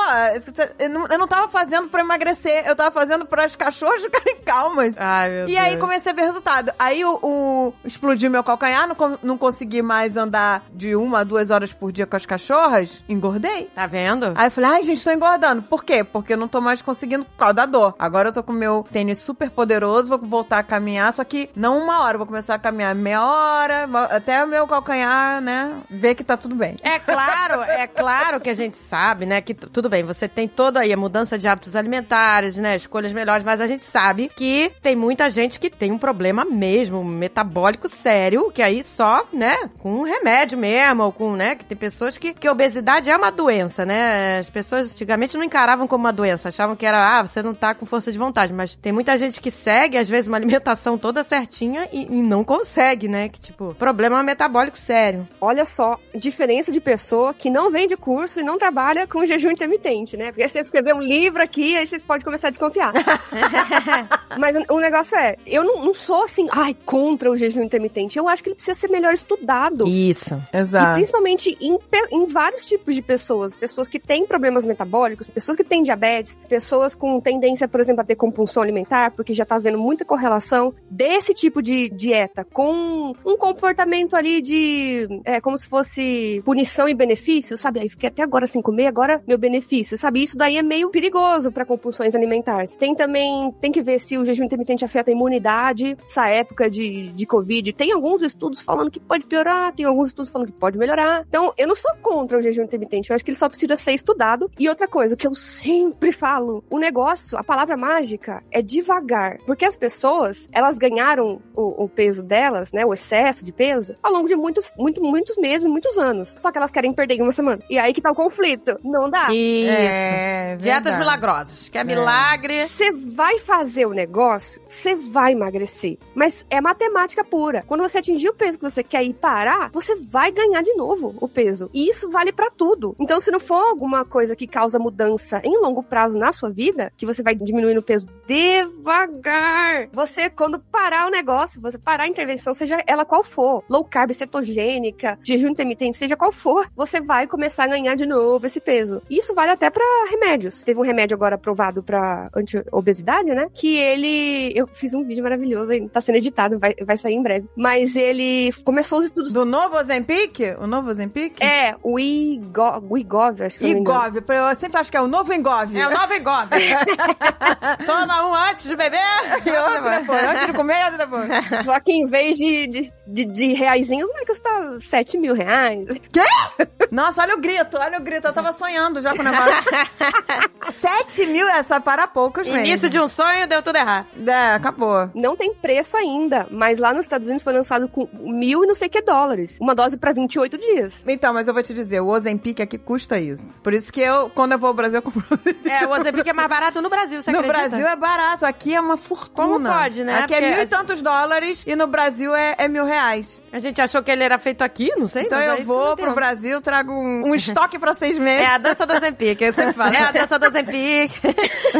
B: Eu não, eu não tava fazendo pra emagrecer. Eu tava fazendo para as cachorras ficarem calmas.
A: Ai, meu
B: E aí comecei a ver resultado. Aí o, o- explodiu meu calcanhar, não, não consegui mais andar de uma a duas horas por dia com as cachorras, engordei.
A: Tá vendo?
B: Aí eu falei, ai, gente, tô engordando. Por quê? Porque eu não tô mais conseguindo por causa da dor. Agora eu tô com o meu tênis super poderoso, vou voltar a caminhar, só que não uma hora, vou começar a caminhar meia hora, até o meu calcanhar, né, ver que tá tudo bem.
A: É claro, é claro que a gente sabe, né, que tudo bem, você tem toda aí a mudança de hábitos alimentares, né, escolhas melhores, mas a gente sabe que tem muita gente que tem um problema mesmo, um metabólico sério, que aí só, né, com remédio mesmo, ou com, né, que tem pessoas que, que obesidade é uma doença, né, as pessoas antigamente não encaravam como uma doença, achavam que era, ah, você não tá com força de vontade, mas tem muita gente que segue, às vezes, uma alimentação toda certinha e, e não consegue, né, que tipo, problema metabólico sério.
C: Olha só, diferença de pessoa que não vende curso e não trabalha com jejum intermitente, né? Porque você escrever um livro aqui, aí vocês podem começar a desconfiar. Mas o, o negócio é, eu não, não sou assim, ai, contra o jejum intermitente. Eu acho que ele precisa ser melhor estudado.
A: Isso.
C: E
B: Exato.
C: principalmente em, em vários tipos de pessoas. Pessoas que têm problemas metabólicos, pessoas que têm diabetes, pessoas com tendência, por exemplo, a ter compulsão alimentar, porque já tá vendo muita correlação desse tipo de dieta com um comportamento ali de. É, como se fosse punição e benefício, sabe? Aí fiquei até agora sem comer, agora meu benefício, sabe? Isso daí é meio perigoso para compulsões alimentares. Tem também, tem que ver se o jejum intermitente afeta a imunidade, essa época de, de Covid. Tem alguns estudos falando que pode piorar, tem alguns estudos falando que pode melhorar. Então, eu não sou contra o jejum intermitente, eu acho que ele só precisa ser estudado. E outra coisa, o que eu sempre falo, o negócio, a palavra mágica é devagar. Porque as pessoas, elas ganharam o, o peso delas, né, o excesso de peso, ao longo de muitos, muito, muitos meses, muitos anos. Só que elas querem perder em uma semana. E aí que tá o conflito. Não dá.
A: Isso.
B: É,
A: Dietas milagrosas. Quer milagre?
C: Você vai fazer o negócio, você vai emagrecer. Mas é matemática pura. Quando você atingir o peso que você quer e parar, você vai ganhar de novo o peso. E isso vale pra tudo. Então, se não for alguma coisa que causa mudança em longo prazo na sua vida, que você vai diminuindo o peso devagar. Você, quando parar o negócio, você parar a intervenção, seja ela qual for, low carb, cetogênica, jejum intermitente, seja qual for, você vai começar a ganhar de novo esse peso. Isso vale até pra remédios. Teve um remédio agora aprovado pra anti-obesidade, né? Que ele. Eu fiz um vídeo maravilhoso aí, tá sendo editado, vai, vai sair em breve. Mas ele começou os estudos.
B: Do novo Ozempic? O novo Ozempic?
C: É, o Igov, o Igov, acho que se eu.
B: Eu sempre acho que é o novo Engove.
A: É o nova engove. Toma um antes de beber.
B: E outro depois. Antes de comer e outro depois.
C: Só que em vez de, de, de, de reaisinhos, vai custar 7 mil reais.
B: Nossa, olha o grito, olha o grito. Eu tava sonhando já com o negócio. 7 mil é só para poucos mesmo.
A: Início de um sonho, deu tudo errado.
B: É, acabou.
C: Não tem preço ainda, mas lá nos Estados Unidos foi lançado com mil e não sei que dólares. Uma dose pra 28 dias.
B: Então, mas eu vou te dizer, o Ozempic aqui custa isso. Por isso que eu, quando eu vou ao Brasil, eu compro.
A: É, o Ozempic é mais barato no Brasil, você
B: no
A: acredita?
B: Brasil é barato, aqui é uma fortuna.
A: Como pode, né?
B: Aqui é
A: Porque-
B: mil e tantos dólares e no Brasil é, é mil reais.
A: A gente achou que ele era feito aqui, não sei.
B: Então
A: mas
B: eu vou pro. Brasil, trago um, um estoque pra seis meses.
A: É a dança do Ozempic, eu sempre falo. É a dança do Ozempic.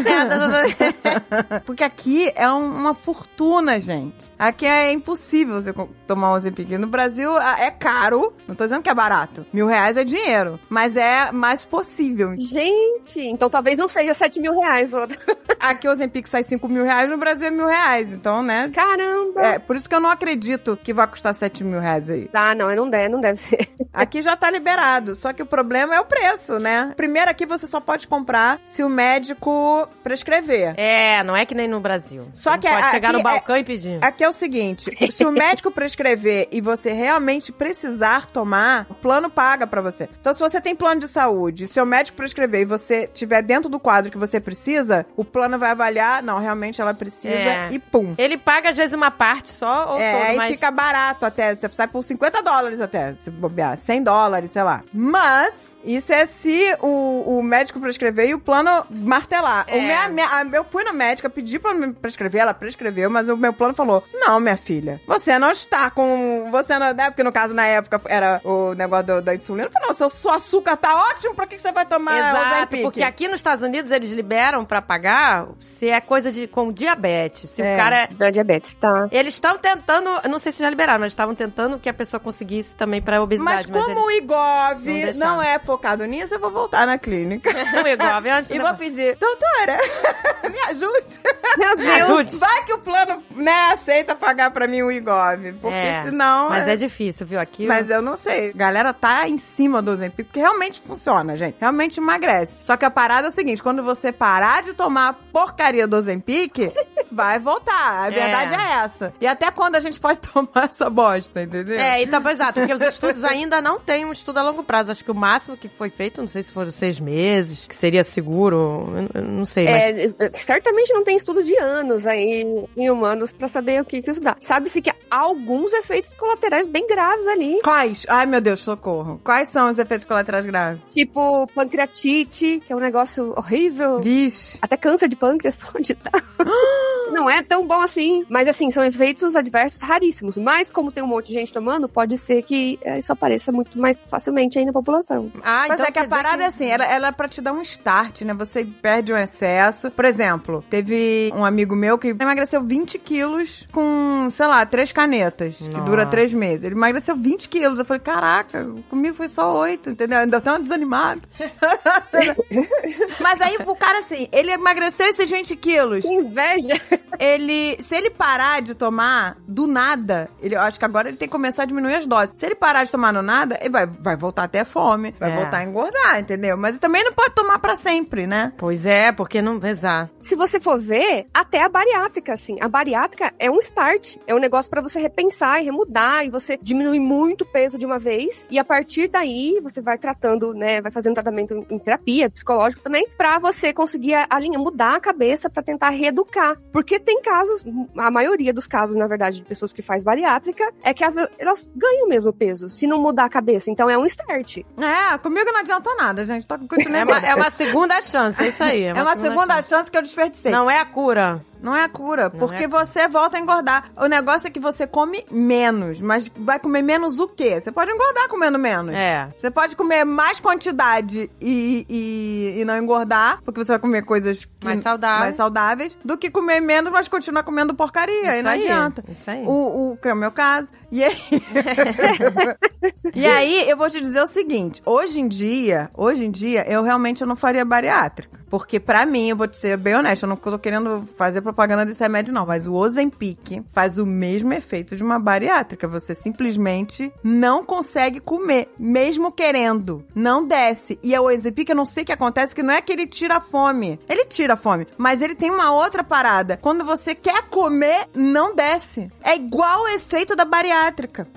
A: É a dança do...
B: Porque aqui é um- uma fortuna, gente. Aqui é impossível você tomar um Ozempic. No Brasil é caro, não tô dizendo que é barato. Mil reais é dinheiro, mas é mais possível.
C: Gente, então talvez não seja 7 mil reais. outra.
B: Aqui o Ozempic sai 5 mil reais, no Brasil é mil reais. Então, né?
C: Caramba!
B: É, por isso que eu não acredito que vai custar 7 mil reais aí.
C: Ah, não, não deve, não deve ser.
B: Aqui já tá liberado, só que o problema é o preço, né? Primeiro aqui você só pode comprar se o médico prescrever.
A: É, não é que nem no Brasil.
B: Só
A: Você
B: que
A: não pode
B: aqui
A: chegar no
B: é-
A: balcão e pedir.
B: Aqui é o seguinte, se o médico prescrever e você realmente precisar tomar, o plano paga pra você. Então se você tem plano de saúde, se o médico prescrever e você tiver dentro do quadro que você precisa, o plano vai avaliar, não, realmente ela precisa
A: É.
B: e pum.
A: Ele paga, às vezes, uma parte só ou
B: É,
A: todo, mas...
B: fica barato até. Você sai por 50 dólares até, se bobear. 100 dólares, sei lá. Mas, isso é se o, o médico prescrever e o plano martelar. O
A: É.
B: minha- minha- a- eu fui no médico, pedi pra me prescrever, ela prescreveu, mas o meu plano falou: Não, minha filha, você não está com. Você não. Né? Porque no caso, na época, era o negócio do- da insulina. Eu falei, não, seu, seu açúcar tá ótimo, pra que, que você vai tomar
A: Exato,
B: Ozempic?
A: porque aqui nos Estados Unidos eles liberam pra pagar se é coisa de com diabetes. Se
B: É.
A: o cara é
C: Da diabetes, tá?
A: Eles estão tentando, não sei se já liberaram, mas estavam tentando que a pessoa conseguisse também pra
B: Mas
A: obesidade.
B: como o Igov
A: não
B: não é focado nisso, eu vou voltar na clínica.
A: o Igov, antes
B: E vou pedir, doutora, me ajude.
C: Meu
A: Me
C: Deus!
A: ajude.
B: Vai que o plano, né, aceita pagar pra mim o Igov. Porque
A: É,
B: senão.
A: Mas é difícil, viu? Aqui.
B: Mas eu não sei. Galera tá em cima do Ozempic, porque realmente funciona, gente. Realmente emagrece. Só que a parada é o seguinte, quando você parar de tomar a porcaria do Ozempic, vai voltar. A
A: É.
B: verdade é. essa. E até quando a gente pode tomar essa bosta, entendeu?
A: É, então, exato, porque os estudos ainda não têm um estudo a longo prazo. Acho que o máximo que foi feito, não sei se foram seis meses, que seria seguro, eu- não sei, mas...
C: É, certamente não tem estudo de anos aí em humanos pra saber o que, que isso dá. Sabe-se que há alguns efeitos colaterais bem graves ali.
B: Quais? Ai, meu Deus, socorro. Quais são os efeitos colaterais graves?
C: Tipo pancreatite, que é um negócio horrível.
B: Vixe.
C: Até câncer de pâncreas pode dar. Não é tão bom assim. Mas assim, são efeitos adversos raríssimos. Mas como tem um monte de gente tomando, pode ser que eh, isso apareça muito mais facilmente aí na população.
A: Ah,
B: Mas
A: então
B: é que a parada
A: que-
B: é assim, ela, ela é pra te dar um start, né? Você perde um excesso. Por exemplo, teve um amigo meu que emagreceu 20 quilos com, sei lá, três canetas, que
A: Nossa.
B: dura três meses. Ele emagreceu 20 quilos. Eu falei, caraca, comigo foi só oito, entendeu? Ainda tão desanimado. Mas aí o cara, assim, ele emagreceu esses 20 quilos.
C: Que inveja!
B: Ele, se ele parar de tomar do nada, ele, eu acho que agora ele tem que começar a diminuir as doses. Se ele parar de tomar no nada, ele vai, vai voltar até fome, vai
A: É.
B: voltar a engordar, entendeu? Mas ele também não pode tomar pra sempre, né?
A: Pois é, porque não... Exato.
C: Se você for ver, até a bariátrica, assim, a bariátrica é um start, é um negócio pra você repensar e remudar, e você diminui muito o peso de uma vez, e a partir daí você vai tratando, né, vai fazendo tratamento em terapia, psicológico também, pra você conseguir a, a linha, mudar a cabeça pra tentar reeducar. Porque tem casos, a maioria dos casos, na verdade, de pessoas que faz bariátrica, é que as- elas ganham mesmo peso, se não mudar a cabeça. Então é um start.
B: É, comigo não adiantou nada, gente. Tô continuando.
A: É uma, é uma segunda chance, é isso aí.
B: É uma segunda chance que eu desperdicei.
A: Não é a cura.
B: Não é a cura,
A: Não
B: porque
A: é.
B: você volta a engordar. O negócio é que você come menos, mas vai comer menos o quê? Você pode engordar comendo menos.
A: É.
B: Você pode comer mais quantidade e, e, e não engordar, porque você vai comer coisas
A: Mais saudáveis.
B: mais saudáveis, do que comer menos, mas continuar comendo porcaria.
A: Isso
B: não
A: aí,
B: adianta.
A: isso aí.
B: O, o que é o meu caso. E aí... e aí, eu vou te dizer o seguinte: hoje em dia, hoje em dia, eu realmente não faria bariátrica. Porque pra mim, eu vou te ser bem honesta, eu não tô querendo fazer propaganda desse remédio, não. Mas o Ozempic faz o mesmo efeito de uma bariátrica. Você simplesmente não consegue comer, mesmo querendo. Não desce. E o Ozempic, eu não sei o que acontece, que não é que ele tira a fome. Ele tira a fome. Mas ele tem uma outra parada. Quando você quer comer, não desce. É igual o efeito da bariátrica,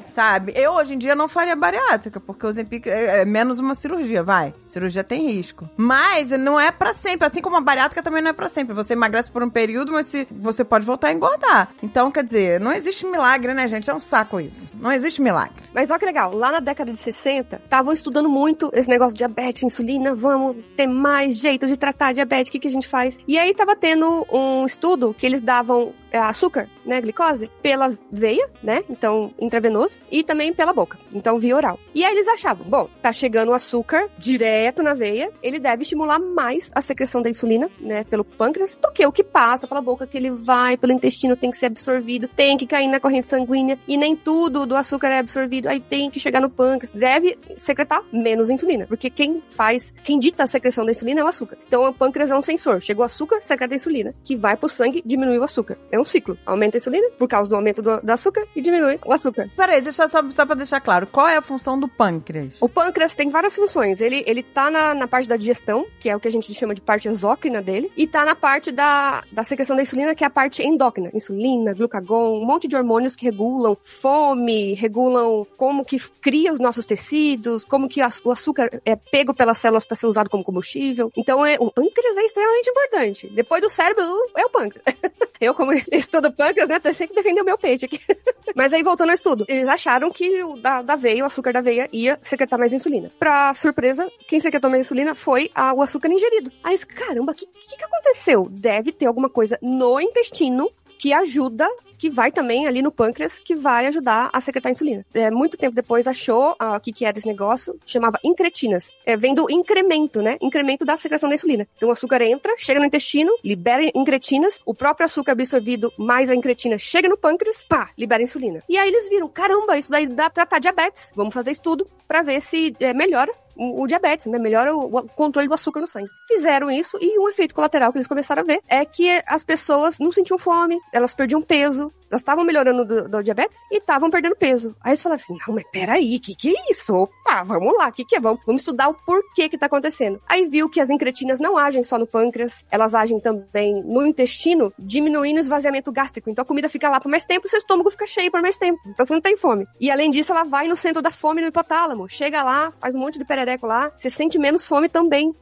B: sabe? Eu, hoje em dia, não faria bariátrica, porque o Ozempic é é menos uma cirurgia, vai. Cirurgia tem risco. Mas não é pra sempre. Assim como a bariátrica também não é pra sempre. Você emagrece por um período, mas se, você pode voltar a engordar. Então, quer dizer, não existe milagre, né, gente? É um saco isso. Não existe milagre.
C: Mas olha que legal, lá na década de 60, estavam estudando muito esse negócio de diabetes, insulina, vamos ter mais jeito de tratar diabetes, o que, que a gente faz? E aí tava tendo um estudo que eles davam açúcar, né, glicose, pela veia, né, então intravenoso, e também pela boca, então via oral. E aí eles achavam, bom, tá chegando o açúcar direto na veia, ele deve estimular mais a secreção da insulina, né, pelo pâncreas, do que o que passa pela boca, que ele vai pelo intestino, tem que ser absorvido, tem que cair na corrente sanguínea, e nem tudo do açúcar é absorvido, aí tem que chegar no pâncreas, deve secretar menos insulina, porque quem faz, quem dita a secreção da insulina é o açúcar. Então o pâncreas é um sensor, chegou açúcar, secreta a insulina, que vai pro sangue, diminui o açúcar. É um ciclo, aumenta a insulina por causa do aumento do, do açúcar e diminui o açúcar.
B: Peraí, deixa só, só pra deixar claro. Qual é a função do pâncreas?
C: O pâncreas tem várias funções. Ele, ele tá na, na parte da digestão, que é o que a gente chama de parte exócrina dele, e tá na parte da, da secreção da insulina, que é a parte endócrina. Insulina, glucagon, um monte de hormônios que regulam fome, regulam como que cria os nossos tecidos, como que o açúcar é pego pelas células para ser usado como combustível. Então, é, o pâncreas é extremamente importante. Depois do cérebro, é o pâncreas. Eu, como estudo pâncreas, né, tô sempre defendendo o meu peixe aqui. Mas aí, voltando ao estudo, eles acharam que o da, da veia, o açúcar da veia, ia secretar mais insulina. Pra surpresa, quem secretou mais insulina foi a, o açúcar ingerido. Aí, caramba, o que, que, que aconteceu? Deve ter alguma coisa no intestino que ajuda que vai também ali no pâncreas, que vai ajudar a secretar insulina. É, muito tempo depois achou ah, o que, que era esse negócio, chamava incretinas. É, vem do incremento, né? Incremento da secreção da insulina. Então o açúcar entra, chega no intestino, libera incretinas, o próprio açúcar absorvido mais a incretina chega no pâncreas, pá, libera insulina. E aí eles viram, caramba, isso daí dá pra tratar diabetes. Vamos fazer estudo para ver se é, melhora o, diabetes, né? Melhora o, o, controle do açúcar no sangue. Fizeram isso e um efeito colateral que eles começaram a ver é que as pessoas não sentiam fome, elas perdiam peso, elas estavam melhorando do, do, diabetes e estavam perdendo peso. Aí eles falaram assim: não, mas peraí, que que é isso? Opa, vamos lá, que que é? Vamos, vamos estudar o porquê que tá acontecendo. Aí viu que as incretinas não agem só no pâncreas, elas agem também no intestino, diminuindo o esvaziamento gástrico. Então a comida fica lá por mais tempo seu estômago fica cheio por mais tempo. Então você não tem fome. E além disso, ela vai no centro da fome no hipotálamo. Chega lá, faz um monte de perereco lá, você sente menos fome também.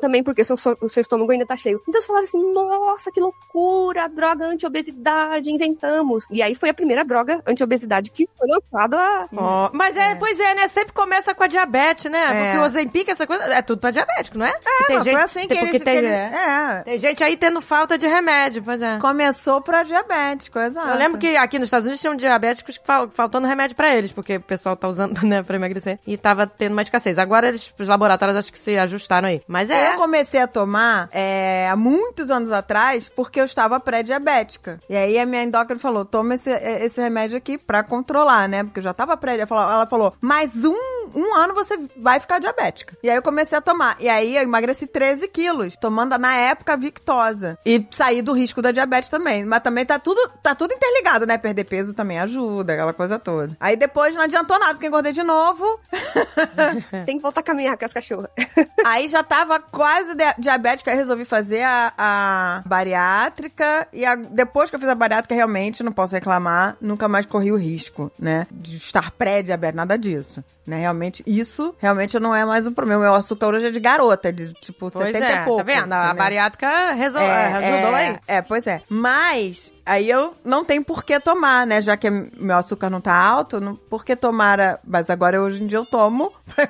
C: Também porque seu, o seu estômago ainda tá cheio. Então eles falaram assim: nossa, que loucura, droga anti-obesidade, inventamos. E aí foi a primeira droga anti-obesidade que foi lançada.
A: Oh, mas é, é, pois é, né? Sempre começa com a diabetes, né? É. Porque o Ozempic, essa coisa, é tudo pra diabético, não é?
B: É, tem gente, foi assim que eles...
A: Tem,
B: que
A: é. tem gente aí tendo falta de remédio, pois é.
B: Começou pra diabético, exato.
A: Eu lembro que aqui nos Estados Unidos tinham diabéticos faltando remédio pra eles, porque o pessoal tá usando, né, pra emagrecer. E tava tendo uma escassez. Agora eles, os laboratórios, acho que se ajustaram aí. Mas é.
B: Eu comecei a tomar é, há muitos anos atrás porque eu estava pré-diabética. E aí a minha endócrina falou: toma esse, esse remédio aqui pra controlar, né? Porque eu já tava pré. Ela falou: mais um, um ano você vai ficar diabética. E aí eu comecei a tomar. E aí eu emagreci 13 quilos, tomando na época Victosa. E saí do risco da diabetes também. Mas também tá tudo, tá tudo interligado, né? Perder peso também ajuda, aquela coisa toda. Aí depois não adiantou nada, porque engordei de novo.
C: Tem que voltar a caminhar com as cachorras.
B: Aí já tava quase diabética, aí resolvi fazer a, a bariátrica. E a, depois que eu fiz a bariátrica, realmente, não posso reclamar, nunca mais corri o risco, né? De estar pré-diabetes, nada disso. Né, realmente, isso realmente não é mais um problema. Meu açúcar hoje é de garota, de tipo pois 70
A: é,
B: e pouco.
A: Tá vendo? A bariátrica resol... é, ajudou
B: é,
A: aí.
B: É, pois é. Mas aí eu não tenho por que tomar, né? Já que meu açúcar não tá alto, não, por que tomar? A... Mas agora hoje em dia eu tomo pra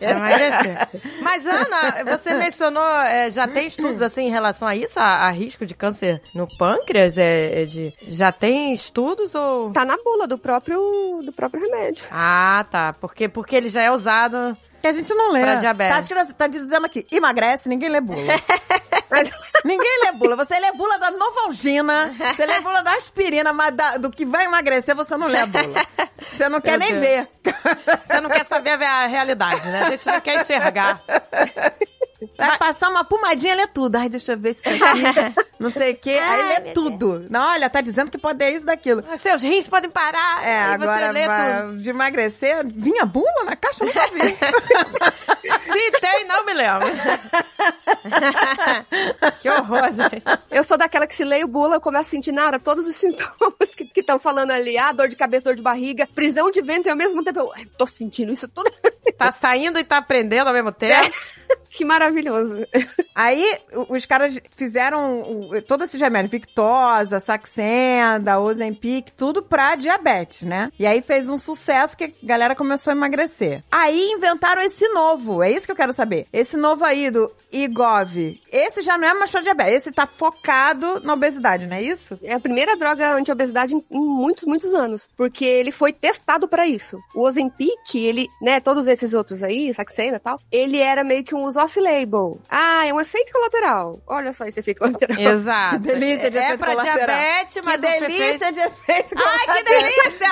A: emagrecer. Mas, Ana, você mencionou, é, já tem estudos assim em relação a isso? A, a risco de câncer no pâncreas? É, é, de, já tem estudos ou.
C: Tá na bula do próprio, do próprio remédio.
A: Ah, tá. Porque, porque ele já é usado
B: que a gente não lê.
A: Pra diabetes.
B: Tá, tá dizendo aqui, emagrece, ninguém lê bula. Mas, ninguém lê bula. Você lê bula da Novalgina, você lê bula da aspirina, mas da, do que vai emagrecer, você não lê a bula. Você não quer Meu nem Deus. ver.
A: Você não quer saber a realidade, né? A gente não quer enxergar.
B: Vai Mas... passar uma pomadinha, lê tudo. Ai, deixa eu ver se tá aqui. não sei o quê. Ai, aí lê tudo. Deus. Não, olha, tá dizendo que pode é isso, daquilo.
A: Seus rins podem parar.
B: É, agora de emagrecer. Vinha bula na caixa? Eu nunca vi.
A: Se tem, não me lembro. que horror, gente.
C: Eu sou daquela que se leio bula, eu começo a sentir na hora todos os sintomas que estão falando ali. Ah, dor de cabeça, dor de barriga, prisão de ventre, e ao mesmo tempo eu tô sentindo isso tudo.
A: Tá saindo e tá aprendendo ao mesmo tempo. É.
C: Que maravilhoso.
B: Aí os caras fizeram todo esse remédio, Victosa, Saxenda, Ozempic, tudo pra diabetes, né? E aí fez um sucesso que a galera começou a emagrecer. Aí inventaram esse novo, é isso que eu quero saber. Esse novo aí do Igov, esse já não é mais pra diabetes, esse tá focado na obesidade, não é isso?
C: É a primeira droga anti-obesidade em, muitos, muitos anos. Porque ele foi testado pra isso. O Ozempic, ele, né, todos esses outros aí, Saxena e tal, ele era meio que um uso off-label. Ah, é um efeito colateral. Olha só esse efeito colateral.
A: Exato.
B: Que delícia de
A: é,
B: efeito
A: pra
B: colateral.
A: diabetes, mas
B: que delícia
A: efeito-
B: de efeito
A: Ai, que delícia!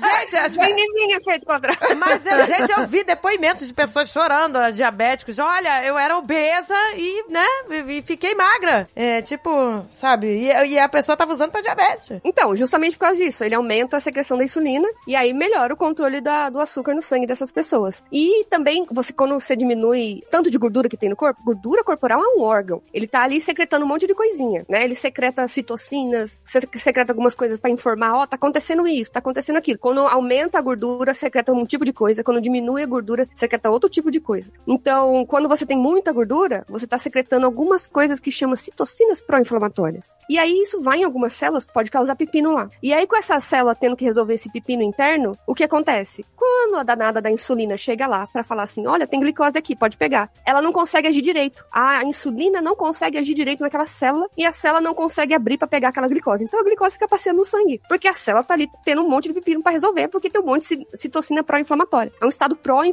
A: gente, as
C: Menininha efeito colateral.
A: Mas, gente, eu vi depoimentos de pessoas chorando, diabéticos. Olha, eu era obesa e, né, e fiquei magra. É, tipo, sabe? E, e a pessoa tava usando pra diabetes.
C: Então, justamente por causa disso, ele aumenta a secreção da insulina e aí melhora o controle da- do açúcar no sangue dessas pessoas. E também, você quando você diminui tanto de gordura que tem no corpo, gordura corporal é um órgão. Ele tá ali secretando um monte de coisinha, né? Ele secreta citocinas, se- secreta algumas coisas pra informar, ó, tá acontecendo isso, tá acontecendo aquilo. Quando aumenta a gordura, secreta um tipo de coisa. Quando diminui a gordura, secreta outro tipo de coisa. Então, quando você tem muita gordura, você tá secretando algumas coisas que chamam citocinas pró-inflamatórias. E aí isso vai em algumas células, pode causar pepino lá. E aí com essa célula tendo que resolver esse pepino interno, o que acontece? Quando a danada da insulina chega lá pra falar assim, olha, tem glicose aqui, pode pegar. Ela não consegue agir direito. A insulina não consegue agir direito naquela célula e a célula não consegue abrir pra pegar aquela glicose. Então a glicose fica passeando no sangue, porque a célula tá ali tendo um monte de pepino pra resolver, porque tem um monte de ci- citocina pró-inflamatória. É um estado pró-inflamação.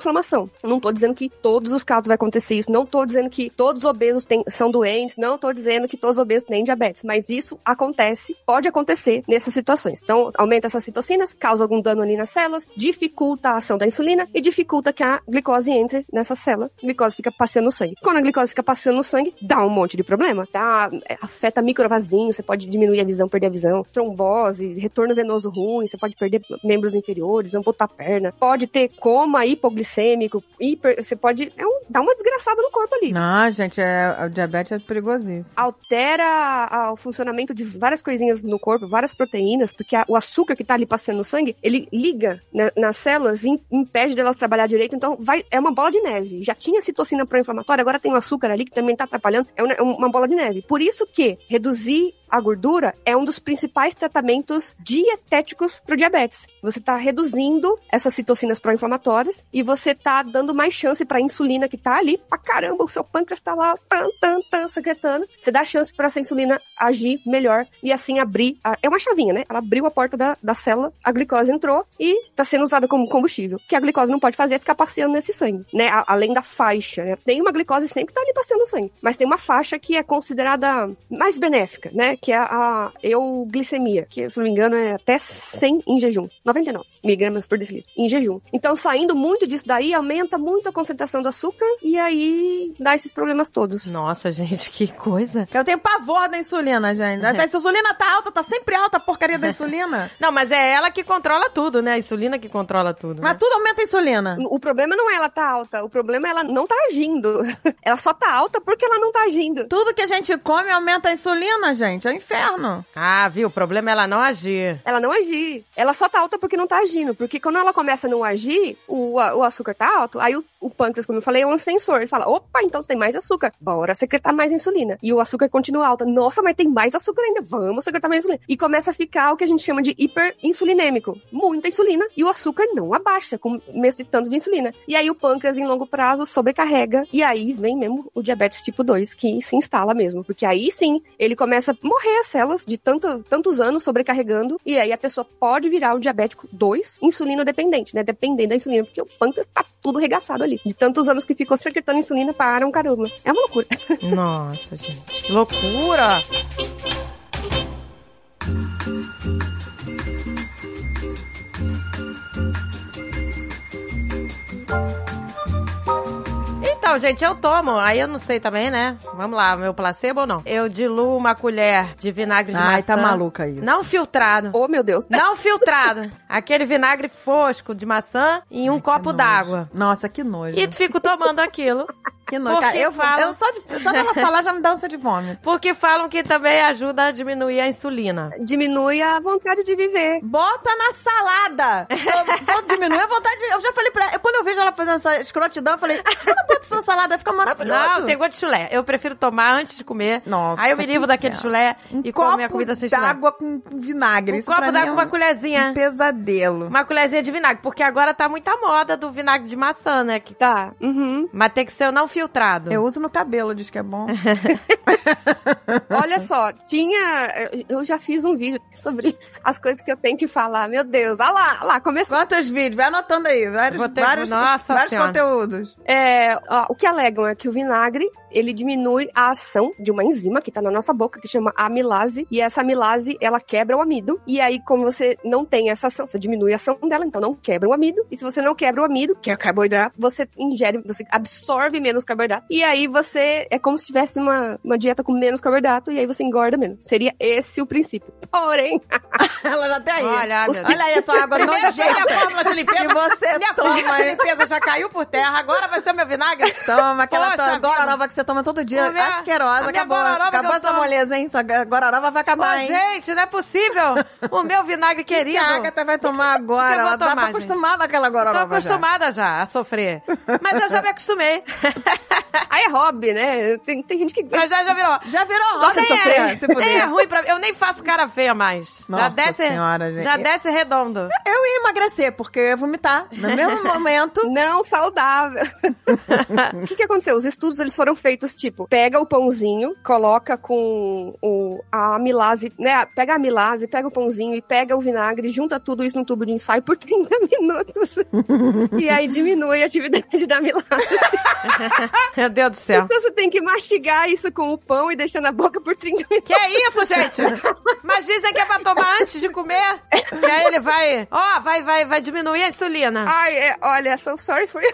C: Eu Não tô dizendo que todos os casos vai acontecer isso, não tô dizendo que todos os obesos são doentes, não tô dizendo que todos os obesos têm diabetes, mas isso acontece, pode acontecer nessas situações. Então, aumenta essas citocinas, causa algum dano ali nas células, dificulta a ação da insulina e dificulta que a glicose entre nessa célula. A glicose fica passeando no sangue. Quando a glicose fica passeando no sangue, dá um monte de problema, tá? É, Afeta microvasinhos, você pode diminuir a visão, perder a visão, trombose, retorno venoso ruim, você pode perder membros inferiores, amputar a perna, pode ter coma hipoglicêmico, hiper, você pode é um, dar uma desgraçada no corpo ali.
B: Não, gente, é, o diabetes é perigosíssimo.
C: Altera a- o funcionamento de várias coisinhas no corpo, várias proteínas, porque a- o açúcar que tá ali passando no sangue, ele liga né, nas células e im- impede delas trabalhar direito, então vai, é uma bola de neve. Já tinha citocina pró-inflamatória, agora tem o açúcar ali que também tá atrapalhando, é uma, é uma bola de neve. Por isso que reduzir a gordura é um dos principais tratamentos dietéticos pro diabetes. Você tá reduzindo essas citocinas pró-inflamatórias e você tá dando mais chance pra insulina que tá ali, pra caramba, o seu pâncreas tá lá, tan, tan, tan, secretando. Você dá chance pra essa insulina agir melhor e assim abrir. a- é uma chavinha, né? Ela abriu a porta da, da célula, a glicose entrou e tá sendo usada como combustível. O que a glicose não pode fazer é ficar passeando nesse sangue, né? A- além da faixa, né? Tem uma glicose sempre que tá ali passeando no sangue, mas tem uma faixa que é considerada mais benéfica, né? Que é a euglicemia, que se não me engano é até 100 em jejum, 99 miligramas por decilitro em jejum. Então, saindo muito disso daí, aumenta muito a concentração do açúcar e aí dá esses problemas todos.
A: Nossa, gente, que coisa.
B: Eu tenho pavor da insulina, gente. A insulina tá alta, tá sempre alta a porcaria da insulina.
A: Não, mas é ela que controla tudo, né? A insulina que controla tudo.
B: Mas
A: Né?
B: tudo aumenta a insulina.
C: O problema não é ela tá alta, o problema é ela não tá agindo. Ela só tá alta porque ela não tá agindo.
B: Tudo que a gente come aumenta a insulina, gente. É um inferno.
A: Ah, viu? O problema é ela não agir.
C: Ela não agir. Ela só tá alta porque não tá agindo. Porque quando ela começa a não agir, o, o açúcar tá alto, aí o, o pâncreas, como eu falei, é um sensor. Ele fala, opa, então tem mais açúcar. Bora secretar mais insulina. E o açúcar continua alto. Nossa, mas tem mais açúcar ainda. Vamos secretar mais insulina. E começa a ficar o que a gente chama de hiperinsulinêmico. Muita insulina e o açúcar não abaixa com esse tanto de insulina. E aí o pâncreas, em longo prazo, sobrecarrega. E aí vem mesmo o diabetes tipo 2, que se instala mesmo. Porque aí sim, ele começa a morrer as células de tanto, tantos anos sobrecarregando. E aí a pessoa pode virar o diabético 2, insulino dependente, né? Dependendo da insulina, porque o pâncreas tá tudo regaçado ali. De tantos anos que ficou secretando insulina para um caramba. É uma loucura.
A: Nossa, gente. Loucura! Então, gente, eu tomo. Aí eu não sei também, né? Vamos lá, meu placebo ou não? Eu diluo uma colher de vinagre de
B: Ai,
A: maçã.
B: tá maluca isso.
A: Não filtrado.
C: Oh, meu Deus.
A: Não filtrado. Aquele vinagre fosco de maçã em um copo d'água.
B: Nossa, que nojo.
A: E fico tomando aquilo
B: Que nojo.
A: Porque
B: Cara, eu,
A: falam-
B: eu só, de, só dela falar já me dá ânsia de vômito.
A: Porque falam que também ajuda a diminuir a insulina.
C: Diminui a vontade de viver.
B: Bota na salada. Eu, eu diminui a vontade de... Eu já falei pra ela... Quando eu vejo ela fazendo essa escrotidão, eu falei... Você não bota isso na salada, fica maravilhoso.
A: Não, tem gosto de chulé. Eu prefiro tomar antes de comer.
B: Nossa,
A: Aí eu me
B: que
A: livro daquele
B: inferno.
A: chulé
B: Um
A: e como minha comida sem chulé.
B: d'água com vinagre.
A: Um
B: Isso
A: copo d'água
B: é
A: com uma
B: um-
A: colherzinha.
B: Um pesadelo.
A: Uma colherzinha de vinagre, porque agora tá muita moda do vinagre de maçã, né? Que-
C: Tá. Uhum.
A: Mas tem que ser o não filtrado.
B: Eu uso no cabelo, diz que é bom.
C: Olha só, tinha. Eu já fiz um vídeo sobre isso. As coisas que eu tenho que falar. Meu Deus, olha lá, olha lá, começou.
B: Quantos vídeos? Vai anotando aí. Vários,
A: ter-
B: vários,
A: Nossa
B: vários
A: Senhora.
B: conteúdos.
C: É, ó, o que alegam é que o vinagre, ele diminui a ação de uma enzima que tá na nossa boca, que chama amilase, e essa amilase, ela quebra o amido, e aí como você não tem essa ação, você diminui a ação dela, então não quebra o amido, e se você não quebra o amido, que é o carboidrato, você ingere, você absorve menos carboidrato, e aí você, é como se tivesse uma, uma dieta com menos carboidrato, e aí você engorda menos. Seria esse o princípio. Porém,
B: Ela já tá aí.
A: Olha,
C: Os-.
B: Olha aí a tua água nojenta.
A: a fórmula de limpeza.
B: Que você
A: Minha
B: toma,
A: fórmula de limpeza já caiu por terra, agora vai ser o meu vinagre.
B: Toma aquela
A: Poxa
B: tua que você toma todo dia.
A: Minha-
B: asquerosa. Acabou,
A: que
B: acabou
A: eu
B: essa
A: tomo.
B: moleza, hein? Sua gororoba vai acabar, hein?
A: gente, não é possível. O meu vinagre
B: Que
A: querido.
B: a Agatha vai tomar
A: que eu
B: agora. Ela tá
A: tomar,
B: acostumada àquela
A: Tô
B: gororoba já.
A: acostumada já a sofrer. Mas eu já me acostumei.
C: aí é hobby, né? Tem, tem gente que.
A: Mas já, já virou.
B: Já virou
C: de
B: hora,
C: sofrer,
B: nem é, se puder.
A: é ruim pra mim. Eu nem faço cara feia mais. já
B: Nossa
A: desce,
B: Senhora, gente.
A: já desce redondo.
B: Eu ia emagrecer, porque eu ia vomitar. No mesmo momento.
C: Não saudável. O que, que aconteceu? Os estudos eles foram feitos tipo: pega o pãozinho, coloca com o, a amilase, né? Pega a amilase, pega o pãozinho e pega o vinagre, junta tudo isso num tubo de ensaio por 30 minutos. e aí diminui a atividade da amilase.
A: Meu Deus do céu.
C: Então você tem que mastigar isso com o pão e deixar na boca por 30 minutos.
A: Que é isso, gente? Mas dizem que é pra tomar antes de comer. E aí ele vai, ó, vai, vai, vai diminuir a insulina.
C: Ai, é, olha, so sorry for you.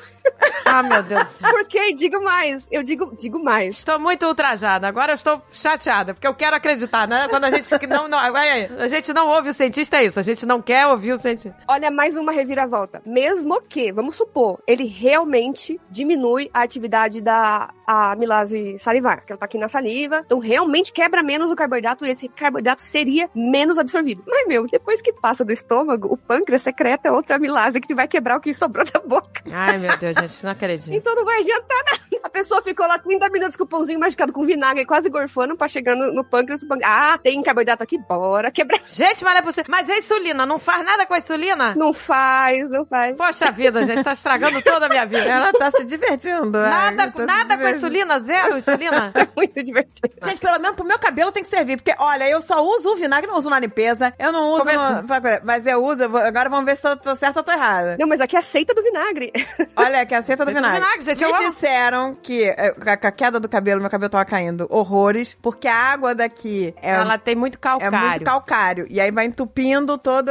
A: Ah, meu Deus. do
C: Porque digo mais, eu digo, digo mais.
A: Estou muito ultrajada. Agora eu estou chateada, porque eu quero acreditar, né? Quando a gente que não, não, a gente não ouve o cientista, é isso. A gente não quer ouvir o cientista.
C: Olha, mais uma reviravolta. Mesmo que, vamos supor, ele realmente diminui a atividade da a amilase salivar, que ela tá aqui na saliva, então realmente quebra menos o carboidrato e esse carboidrato seria menos absorvido. Mas, meu, depois que passa do estômago, o pâncreas secreta outra amilase que vai quebrar o que sobrou da boca.
A: Ai, meu Deus, gente, não acredito.
C: Então não vai adiantar nada. A pessoa ficou lá 30 minutos com o pãozinho machucado com vinagre, quase gorfando pra chegar no, no pâncreas. Ah, tem carboidrato aqui, bora quebrar.
A: Gente, mas não é possível. Mas a insulina, não faz nada com a insulina?
C: Não faz, não faz.
A: Poxa vida, gente, tá estragando toda a minha vida.
B: Ela tá se divertindo.
A: Nada,
B: Ai, tá se
A: nada com. Insulina, zero insulina.
C: É muito divertido.
B: Gente, pelo menos pro meu cabelo tem que servir. Porque, olha, eu só uso o vinagre, não uso na limpeza. Eu não uso
A: é
B: no, pra coisa. Mas eu uso. eu vou- agora vamos ver se eu tô certa ou tô errada.
C: Não, mas aqui é aceita do vinagre.
B: Olha, que é a aceita do
A: Aceita do
B: vinagre.
A: vinagre, gente, eu
B: Me
A: amo.
B: disseram que é, com a, queda do cabelo, meu cabelo tava caindo horrores, porque a água daqui é,
A: Ela tem muito
B: é
A: calcário.
B: muito calcário. E aí vai entupindo todo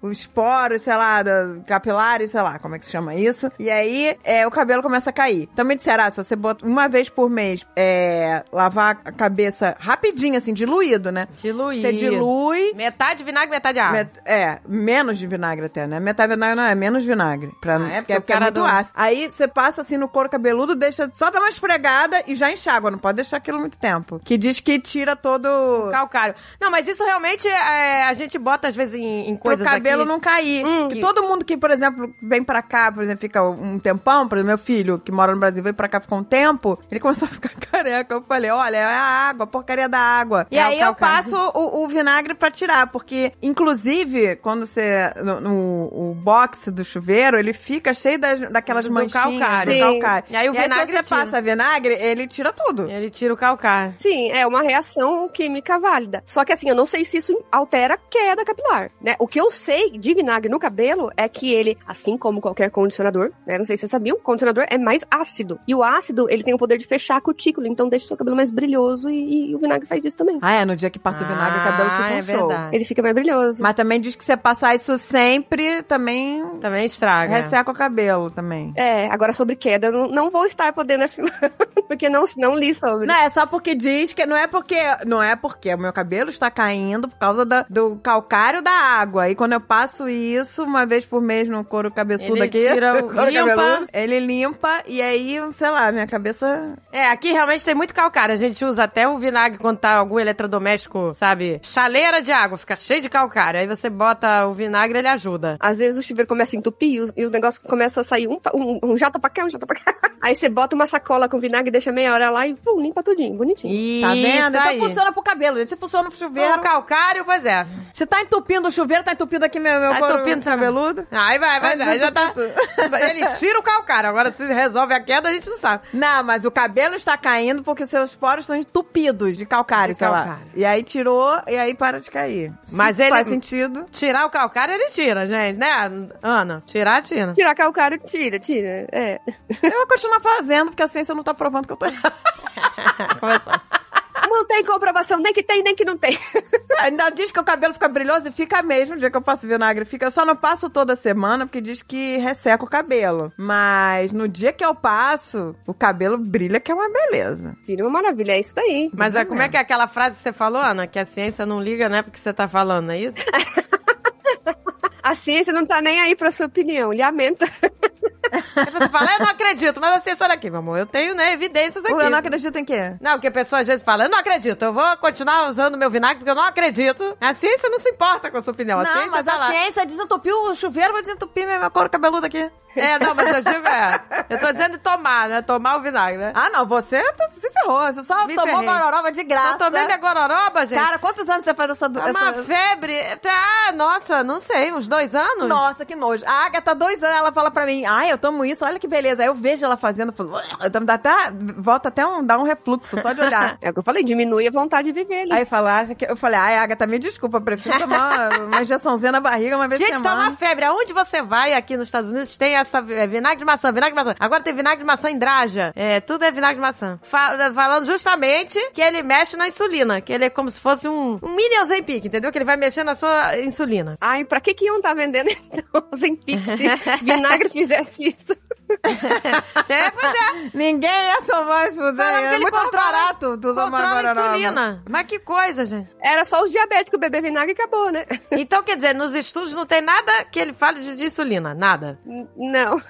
B: os poros, sei lá, da, capilares, sei lá, como é que se chama isso. E aí é, o cabelo começa a cair. Também disseram, ah, se você bota uma vez por mês, é, lavar a cabeça rapidinho, assim, diluído, né?
A: Diluir.
B: Você dilui.
A: Metade vinagre, metade água.
B: Met- é, menos de vinagre até, né? Metade vinagre não é, menos vinagre. Pra,
A: Ah, é?
B: porque,
A: Porque o
B: porque é muito
A: do-
B: ácido. Aí você passa assim no couro cabeludo, deixa só dar uma esfregada e já enxágua. Não pode deixar aquilo muito tempo. Que diz que tira todo.
A: Calcário. Não, mas isso realmente é, a gente bota às vezes em, em
B: Pro
A: coisas
B: cabelo
A: aqui.
B: não cair.
C: Hum.
B: Que todo mundo que, por exemplo, vem pra cá, por exemplo, fica um tempão, por exemplo, meu filho, que mora no Brasil, veio pra cá ficar um tempo, ele começou a ficar careca. Eu falei, olha, é a água, a porcaria da água. E
A: É o
B: aí eu passo o, o vinagre pra tirar, porque, inclusive, quando você. No, no- o box do chuveiro, ele fica cheio das, daquelas
A: Do
B: manchinhas
A: calcário.
B: do
C: Sim.
B: calcário.
A: E aí o vinagre
B: se você
A: tira.
B: passa vinagre, ele tira tudo.
A: Ele tira o calcário.
C: Sim, é uma reação química válida. Só que assim, eu não sei se isso altera a queda capilar, né? O que eu sei de vinagre no cabelo é que ele, assim como qualquer condicionador, né? Não sei se vocês sabiam, condicionador é mais ácido. E o ácido, ele tem o poder de fechar a cutícula, então deixa o seu cabelo mais brilhoso e, e o vinagre faz isso também.
B: Ah, é, no dia que passa o vinagre, o cabelo fica um
A: é
B: show.
A: verdade.
C: Ele fica mais brilhoso.
B: Mas também diz que você passar isso sempre, também
A: Também estraga.
B: resseca o cabelo também.
C: É, agora sobre queda, eu não, não vou estar podendo afirmar, porque não, não li sobre.
B: Não, é só porque diz que não é porque. Não é porque o meu cabelo está caindo por causa da- do calcário da água. E quando eu passo isso uma vez por mês no couro cabeçudo
A: Ele
B: aqui.
A: tira o-
B: couro
A: limpa.
B: cabeludo, ele limpa e aí, sei lá, minha cabeça cabeça.
A: É, aqui realmente tem muito calcário. A gente usa até o vinagre quando tá algum eletrodoméstico, sabe? Chaleira de água, fica cheio de calcário. Aí você bota o vinagre, ele ajuda.
C: Às vezes o chuveiro começa a entupir e os, e os negócios começam a sair um, um, um jato pra cá, um jato pra cá. Aí você bota uma sacola com vinagre, deixa meia hora lá e pum, limpa tudinho, bonitinho.
A: Isso
B: Tá vendo?
A: aí.
B: Então funciona pro cabelo, gente. Se funciona pro chuveiro.
A: O calcário, pois é.
B: Se tá entupindo o chuveiro, tá entupindo aqui meu, meu
A: Tá
B: couro
A: entupindo seu-
B: cabeludo.
A: Aí vai, vai, vai. Já tá... Ele tira o calcário. Agora, se resolve a queda, a gente não sabe.
B: Não, mas o cabelo está caindo porque seus poros estão entupidos de calcário,
A: De
B: sei lá.
A: calcário.
B: E aí tirou e aí para de cair.
A: Mas
B: Se
A: ele-
B: faz sentido.
A: Tirar o calcário, ele tira, gente, né, Ana? Tirar, tira.
C: Tirar calcário, tira, tira. É.
B: Eu vou continuar fazendo porque a ciência não tá provando que eu tô errado.
C: Não tem comprovação, nem que tem, nem que não tem.
B: Ainda diz que o cabelo fica brilhoso e fica mesmo o dia que eu passo vinagre. Fica, eu só não passo toda semana porque diz que resseca o cabelo. Mas no dia que eu passo, o cabelo brilha, que é uma beleza.
C: Vira uma maravilha, é isso daí.
A: Mas é, como é que é aquela frase que você falou, Ana? Que a ciência não liga, né? Porque você tá falando, é isso?
C: A ciência não tá nem aí pra sua opinião, lamenta.
A: Aí você fala, eu não acredito, mas a ciência, olha aqui, meu amor, eu tenho, né, evidências aqui.
B: Eu não acredito em quê?
A: Não, porque a pessoa às vezes fala, eu não acredito, eu vou continuar usando meu vinagre porque eu não acredito. A ciência não se importa com a sua opinião. a
B: não,
A: ciência
B: mas
A: tá
B: a
A: lá.
B: ciência desentupiu o chuveiro, vai desentupir meu, meu couro cabeludo aqui.
A: É, não, mas eu digo, é. Eu tô dizendo de tomar, né? Tomar o vinagre, né?
B: Ah, não, você tá- se ferrou. Você só
A: Me
B: tomou
A: ferrei.
B: gororoba de graça.
A: Eu tomei minha gororoba, gente.
B: Cara, quantos anos você faz essa...
A: É uma
B: essa...
A: febre. Ah, nossa, não sei, uns dois anos?
B: Nossa, que nojo. A Agatha, dois anos, ela fala pra mim, ai, eu tomo isso, olha que beleza. Aí eu vejo ela fazendo, eu falo, "Ugh", dá até, volta até um, dá um refluxo só de olhar.
C: É o que eu falei, diminui a vontade de viver ali.
B: Aí fala, acha que... eu falei, ai, Agatha, me desculpa, eu prefiro tomar uma, injeçãozinha na barriga uma vez por
A: Gente, tá
B: semana.
A: uma febre. Aonde você vai aqui nos Estados Unidos tem essa é, vinagre de maçã, vinagre de maçã. Agora tem vinagre de maçã em Draja. É, tudo é vinagre de maçã. Fa- falando justamente que ele mexe na insulina, que ele é como se fosse um, um mini Ozempic, entendeu? Que ele vai mexer na sua insulina.
C: Ai, pra que que iam tá vendendo então os Empix se vinagre fizesse isso?
A: É, pois é.
B: Ninguém ia tomar
A: que
B: É muito
A: controla-
B: barato tu tomar gororoba.
A: insulina. Mas que coisa, gente.
C: Era só os diabéticos beber vinagre e acabou, né?
A: Então, quer dizer, nos estudos não tem nada que ele fale de, de insulina. Nada.
C: N- Não.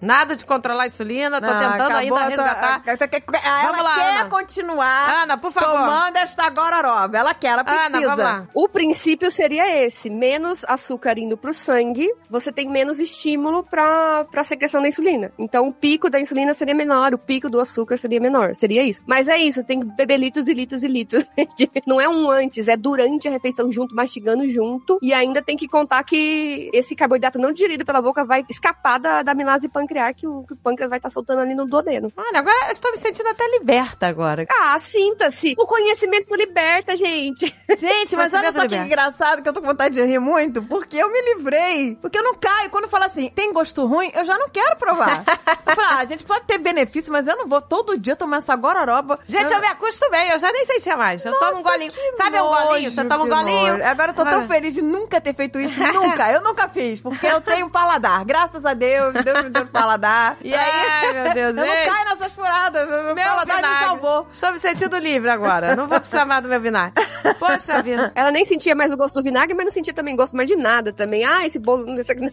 A: Nada de controlar a insulina. Tô
B: Não,
A: tentando
B: acabou,
A: ainda
B: tô-
A: resgatar.
B: a- a- Ela
A: Vamos lá,
B: quer
A: Ana.
B: continuar
A: Ana, por favor.
B: tomando esta gororoba. Ela quer, ela precisa.
A: Ana, vamos lá.
C: O princípio seria esse: menos açúcar indo pro sangue, você tem menos estímulo pra, pra secreção da insulina. Então o pico da insulina seria menor, o pico do açúcar seria menor. Seria isso. Mas é isso, tem que beber litros e litros e litros. Não é um antes, é durante a refeição junto, mastigando junto. E ainda tem que contar que esse carboidrato não digerido pela boca vai escapar da, da amilase pancrear que o, que o pâncreas vai estar soltando ali no duodeno.
A: Olha, agora eu estou me sentindo até liberta agora.
C: Ah, sinta-se! O conhecimento liberta, gente!
B: Gente, mas olha só que engraçado que eu tô com vontade de rir muito, porque eu me livrei. Porque eu não caio. Quando fala assim, tem gosto ruim, eu já não quero provar. Eu falo, ah, a gente pode ter benefício, mas eu não vou todo dia tomar essa gororoba.
A: Gente, eu me acostumei, eu já nem sentia mais. Eu tomo um golinho. Sabe um golinho? Você toma um golinho.
B: nojo. Agora eu tô tão feliz de nunca ter feito isso. Nunca. Eu nunca fiz, porque eu tenho paladar. Graças a Deus, Deus me deu paladar. E aí,
A: Ai, meu Deus,
B: eu não
A: gente.
B: caio nessas furadas. Meu, meu paladar me
A: vinagre.
B: salvou.
A: Estou me sentindo livre agora. Não vou precisar mais do meu vinagre. Poxa vida.
C: Ela nem sentia mais o gosto do vinagre, mas não sentia também gosto mais de nada também. Ah, esse bolo. Isso aqui,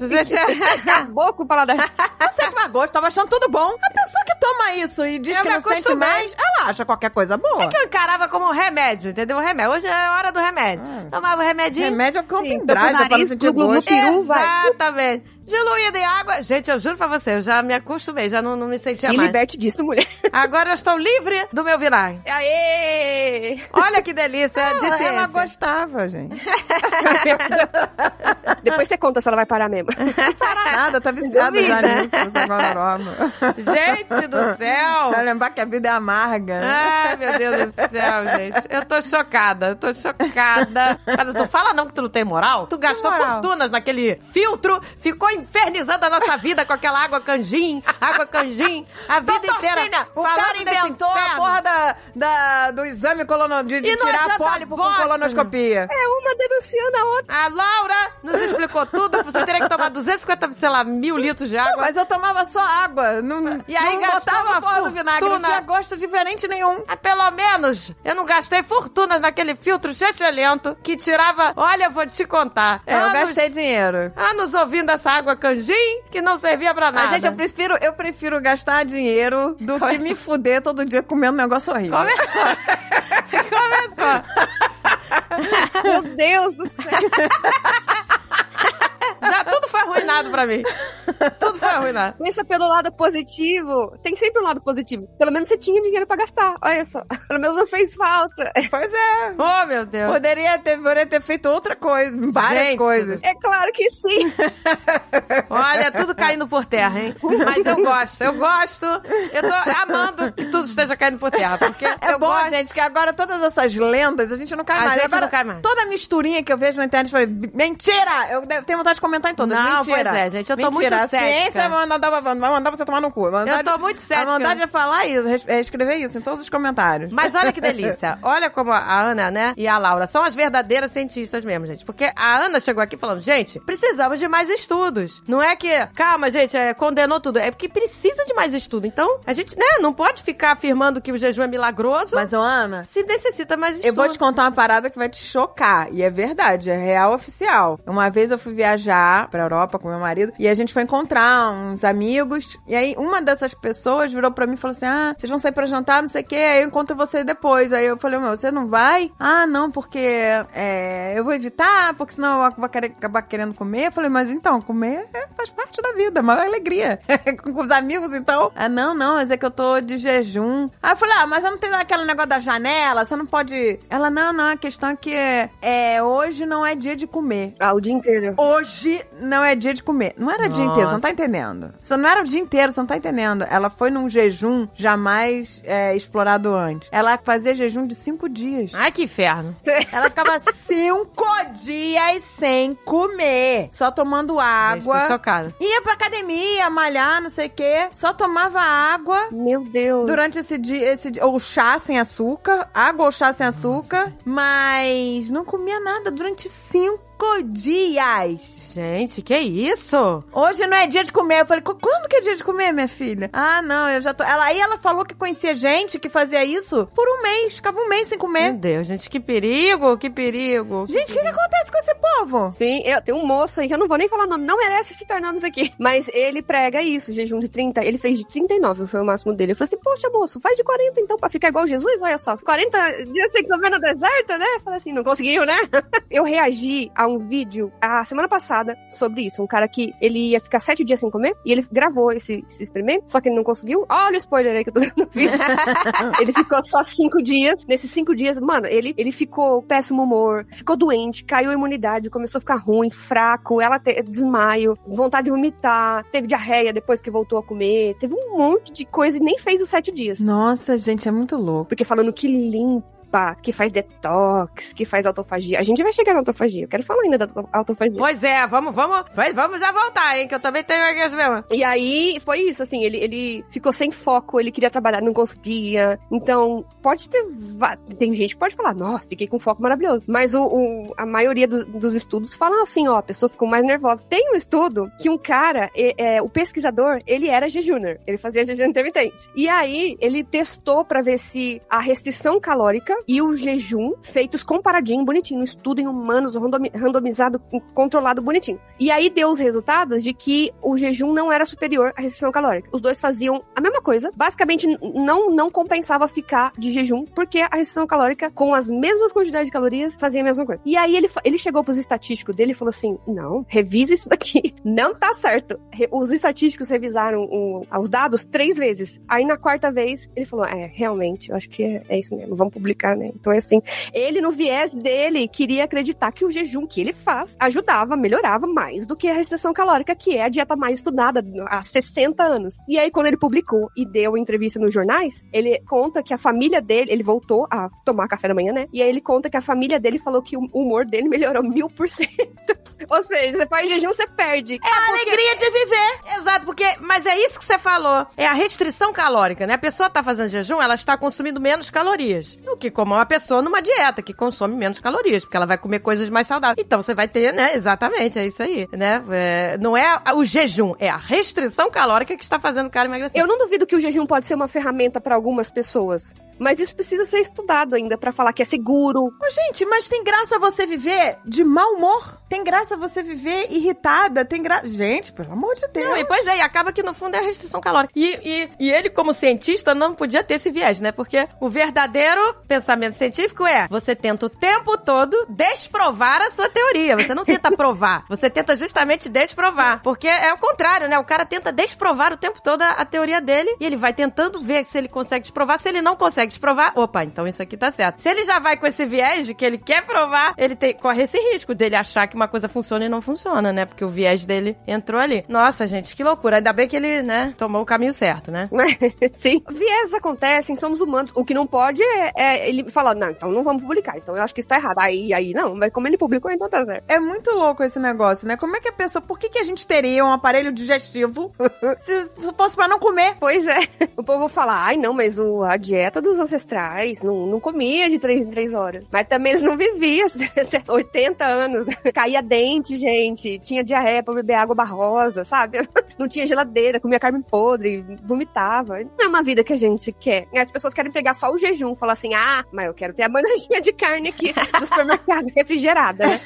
A: Você já-
C: Acabou com o paladar.
B: Sente mais gosto, tava achando tudo bom. A pessoa que toma isso e diz
A: Eu
B: que não sente mais, ela acha qualquer coisa boa.
A: que eu encarava como um remédio, entendeu? Um remédio. Hoje é a hora do remédio. Tomava o remedinho.
B: Remédio é com
C: Sim,
B: pendrive,
C: tô com o
B: pra não sentir gosto.
C: glu. peru, vai.
A: Exatamente. Diluído em água. Gente, eu juro pra você, eu já me acostumei, já não, não me sentia
C: Se
A: mais.
C: liberte disso, mulher.
A: Agora eu estou livre do meu vinagre.
C: Aê!
A: Olha que delícia de
B: Ela, ela gostava, gente.
C: Depois você conta se ela vai parar mesmo.
B: Não para nada, tá viciada já
A: Duvida.
B: nisso, essa.
A: Gente do céu.
B: Vai lembrar que a vida é amarga.
A: Ai, meu Deus do céu, gente. Eu tô chocada, eu tô chocada. Mas tu fala não que tu não tem moral? Tu gastou
B: moral?
A: fortunas naquele filtro, ficou infernizando a nossa vida com aquela água canjim, água canjim, a vida
B: Doutor
A: inteira.
B: Tina, o cara inventou a porra da, da- do exame colono, de, de
A: não
B: tirar pólipo com
A: bosta.
B: colonoscopia.
C: É uma denunciando a outra.
A: A Laura nos explicou tudo. Você teria que tomar 250, sei lá, mil litros de água.
B: Mas eu tomava só água. Não,
A: E aí
B: não botava a porra do vinagre. Não
A: fortuna.
B: tinha gosto diferente nenhum.
A: Ah, pelo menos eu não gastei fortunas naquele filtro chechelento que tirava. Olha, eu vou te contar.
B: É, eu
A: Anos-
B: gastei dinheiro.
A: Anos ouvindo essa água água canjim que não servia pra nada.
B: Mas, gente, eu prefiro, eu prefiro gastar dinheiro do que
C: Começou.
B: me fuder todo dia comendo um negócio horrível.
A: Começou. Começou.
C: Meu Deus do céu.
A: Já tudo arruinado pra mim. Tudo foi arruinado.
C: Pensa pelo lado positivo. Tem sempre um lado positivo. Pelo menos você tinha dinheiro pra gastar. Olha só. Pelo menos não fez falta.
B: Pois é.
A: Oh, meu Deus.
B: Poderia ter, poderia ter feito outra coisa, várias
A: Gente,
B: coisas.
C: É claro que sim.
A: Olha, tudo caindo por terra, hein? Mas eu gosto, eu gosto. Eu tô amando que tudo esteja caindo por terra. Porque
B: É
A: eu
B: bom,
A: gosto.
B: gente, que agora todas essas lendas a gente não cai
A: A
B: mais.
A: gente
B: agora,
A: não cai mais.
B: toda misturinha que eu vejo na internet, eu falei, mentira! Eu tenho vontade de comentar em todas.
A: Não,
B: mentira.
A: pois é, gente, eu tô
B: mentira.
A: muito
B: A ciência
A: cética.
B: vai mandar, vai mandar você tomar no cu. Mandar
A: Eu tô muito cética.
B: A vontade é falar isso, é escrever isso em todos os comentários.
A: Mas olha que delícia. Olha como a Ana, né, e a Laura são as verdadeiras cientistas mesmo, gente. Porque a Ana chegou aqui falando, gente, precisamos de mais estudos. Não é que, calma, gente, é, condenou tudo. É porque precisa de mais estudo. Então, a gente, né, não pode ficar afirmando que o jejum é milagroso
B: Mas, ô, Ana,
A: se necessita mais estudo.
B: Eu vou te contar uma parada que vai te chocar. E é verdade, é real oficial. Uma vez eu fui viajar pra Europa com meu marido e a gente foi encontrar uns amigos. E aí uma dessas pessoas virou pra mim e falou assim: Ah, vocês vão sair pra jantar, não sei o quê, aí eu encontro você depois. Aí eu falei, meu, você não vai? Ah, não, porque é, eu vou evitar, porque senão eu vou acabar querendo comer. Eu falei, mas então, comer é- faz parte da vida, é uma alegria. com os amigos, então. Ah, não, não, mas é que eu tô de jejum. Aí eu falei, ah, mas eu não tenho aquele negócio da janela, você não pode. Ela, não, não, a questão é que é, hoje não é dia de comer.
C: Ah, o dia inteiro.
B: Hoje não é dia de comer. Não era dia inteiro, você não tá entendendo. Isso não era o dia inteiro, você não tá entendendo. Ela foi num jejum jamais é, explorado antes. Ela fazia jejum de cinco dias.
A: Ai, que inferno.
B: Ela ficava cinco dias sem comer, só tomando água.
A: Tô chocada.
B: Ia pra academia, malhar, não sei o quê. Só tomava água
C: Meu Deus.
B: durante esse dia, esse dia, ou chá sem açúcar, água ou chá sem açúcar, mas não comia nada durante cinco dias.
A: Gente, que isso?
B: Hoje não é dia de comer. Eu falei, "Qu- quando que é dia de comer, minha filha? Ah, não, eu já tô. Ela, aí ela falou que conhecia gente que fazia isso por um mês, ficava um mês sem
A: Meu
B: comer.
A: Deus, gente, que perigo, que perigo.
B: Gente, o que, que acontece com esse povo?
C: Sim, eu, tem um moço aí que eu não vou nem falar nome, não merece citar nomes aqui. Mas ele prega isso, jejum de 30. Ele fez de 39, foi o máximo dele. Eu falei assim, poxa, moço, faz de 40 então, pra ficar igual Jesus, olha só. 40 dias sem comer no deserto, né? Eu falei assim, não conseguiu, né? Eu reagi um vídeo a semana passada sobre isso. Um cara que ele ia ficar sete dias sem comer e ele gravou esse, esse experimento, só que ele não conseguiu. Olha o spoiler aí que eu tô dando no vídeo. ele ficou só cinco dias. Nesses cinco dias, mano, ele, ele ficou péssimo humor, ficou doente, caiu a imunidade, começou a ficar ruim, fraco, ela te, desmaio, vontade de vomitar, teve diarreia depois que voltou a comer, teve um monte de coisa e nem fez os sete dias.
B: Nossa, gente, é muito louco.
C: Porque falando que limpa, que faz detox, que faz autofagia. A gente vai chegar na autofagia. Eu quero falar ainda da auto- autofagia.
A: Pois é, vamos, vamos, vamos já voltar, hein, que eu também tenho aqui as mesmas.
C: E aí foi isso, assim, ele, ele ficou sem foco, ele queria trabalhar, não conseguia. Então, pode ter. Tem gente que pode falar, nossa, fiquei com foco maravilhoso. Mas o, o- a maioria dos, dos estudos falam assim, ó, a pessoa ficou mais nervosa. Tem um estudo que um cara, é, é, o pesquisador, ele era jejuner, ele fazia jejum intermitente. E aí, ele testou pra ver se a restrição calórica e o jejum feitos comparadinho, bonitinho, um estudo em humanos, randomi- randomizado, controlado bonitinho. E aí deu os resultados de que o jejum não era superior à restrição calórica. Os dois faziam a mesma coisa. Basicamente, não, não compensava ficar de jejum, porque a restrição calórica, com as mesmas quantidades de calorias, fazia a mesma coisa. E aí ele, ele chegou pros estatísticos dele e falou assim: não, revisa isso daqui. Não tá certo. Os estatísticos revisaram o- os dados três vezes. Aí na quarta vez, ele falou: é, realmente, eu acho que é, é isso mesmo, vamos publicar, né? Então é assim. Ele, no viés dele, queria acreditar que o jejum que ele faz ajudava, melhorava mais do que a restrição calórica, que é a dieta mais estudada há 60 anos. E aí, quando ele publicou e deu entrevista nos jornais, ele conta que a família dele, ele voltou a tomar café da manhã, né? E aí ele conta que a família dele falou que o humor dele melhorou mil por cento. Ou seja, você faz jejum, você perde.
A: É alegria de viver. Exato, porque, mas é isso que você falou. É a restrição calórica, né? A pessoa tá fazendo jejum, ela está consumindo menos calorias do que como uma pessoa numa dieta que consome menos calorias, porque ela vai comer coisas mais saudáveis. Então você vai ter, né? Exatamente, é isso aí, né? É, não é o jejum, é a restrição calórica que está fazendo o cara emagrecer.
C: Eu não duvido que o jejum pode ser uma ferramenta para algumas pessoas. Mas isso precisa ser estudado ainda pra falar que é seguro.
B: Gente, mas tem graça você viver de mau humor? Tem graça você viver irritada? Tem graça. Gente, pelo amor de Deus.
A: Não, e pois é, e acaba que no fundo é a restrição calórica. E, e, e ele, como cientista, não podia ter esse viés, né? Porque o verdadeiro pensamento científico é: você tenta o tempo todo desprovar a sua teoria. Você não tenta provar. Você tenta justamente desprovar. Porque é o contrário, né? O cara tenta desprovar o tempo todo a, a teoria dele e ele vai tentando ver se ele consegue desprovar. Se ele não consegue desprovar, opa, então isso aqui tá certo. Se ele já vai com esse viés de que ele quer provar, ele tem, corre esse risco dele achar que uma coisa funciona e não funciona, né? Porque o viés dele entrou ali. Nossa, gente, que loucura. Ainda bem que ele, né, tomou o caminho certo, né?
C: Sim. Viés acontecem, somos humanos. O que não pode é, é ele falar, não, então não vamos publicar. Então eu acho que isso tá errado. Aí, aí não, mas como ele publicou, então tá certo.
B: É muito louco esse negócio, né? Como é que a pessoa. Por que, que a gente teria um aparelho digestivo se fosse pra não comer?
C: Pois é. O povo fala, ai não, mas o, a dieta dos ancestrais não, não comia de três em três horas. Mas também eles não viviam 80 anos. Caía dente, gente. Tinha diarreia pra beber água barrosa, sabe? Não tinha geladeira, comia carne podre, vomitava. Não é uma vida que a gente quer. As pessoas querem pegar só o jejum, falar assim, ah, mas eu quero ter a banajinha de carne aqui do supermercado refrigerada, né?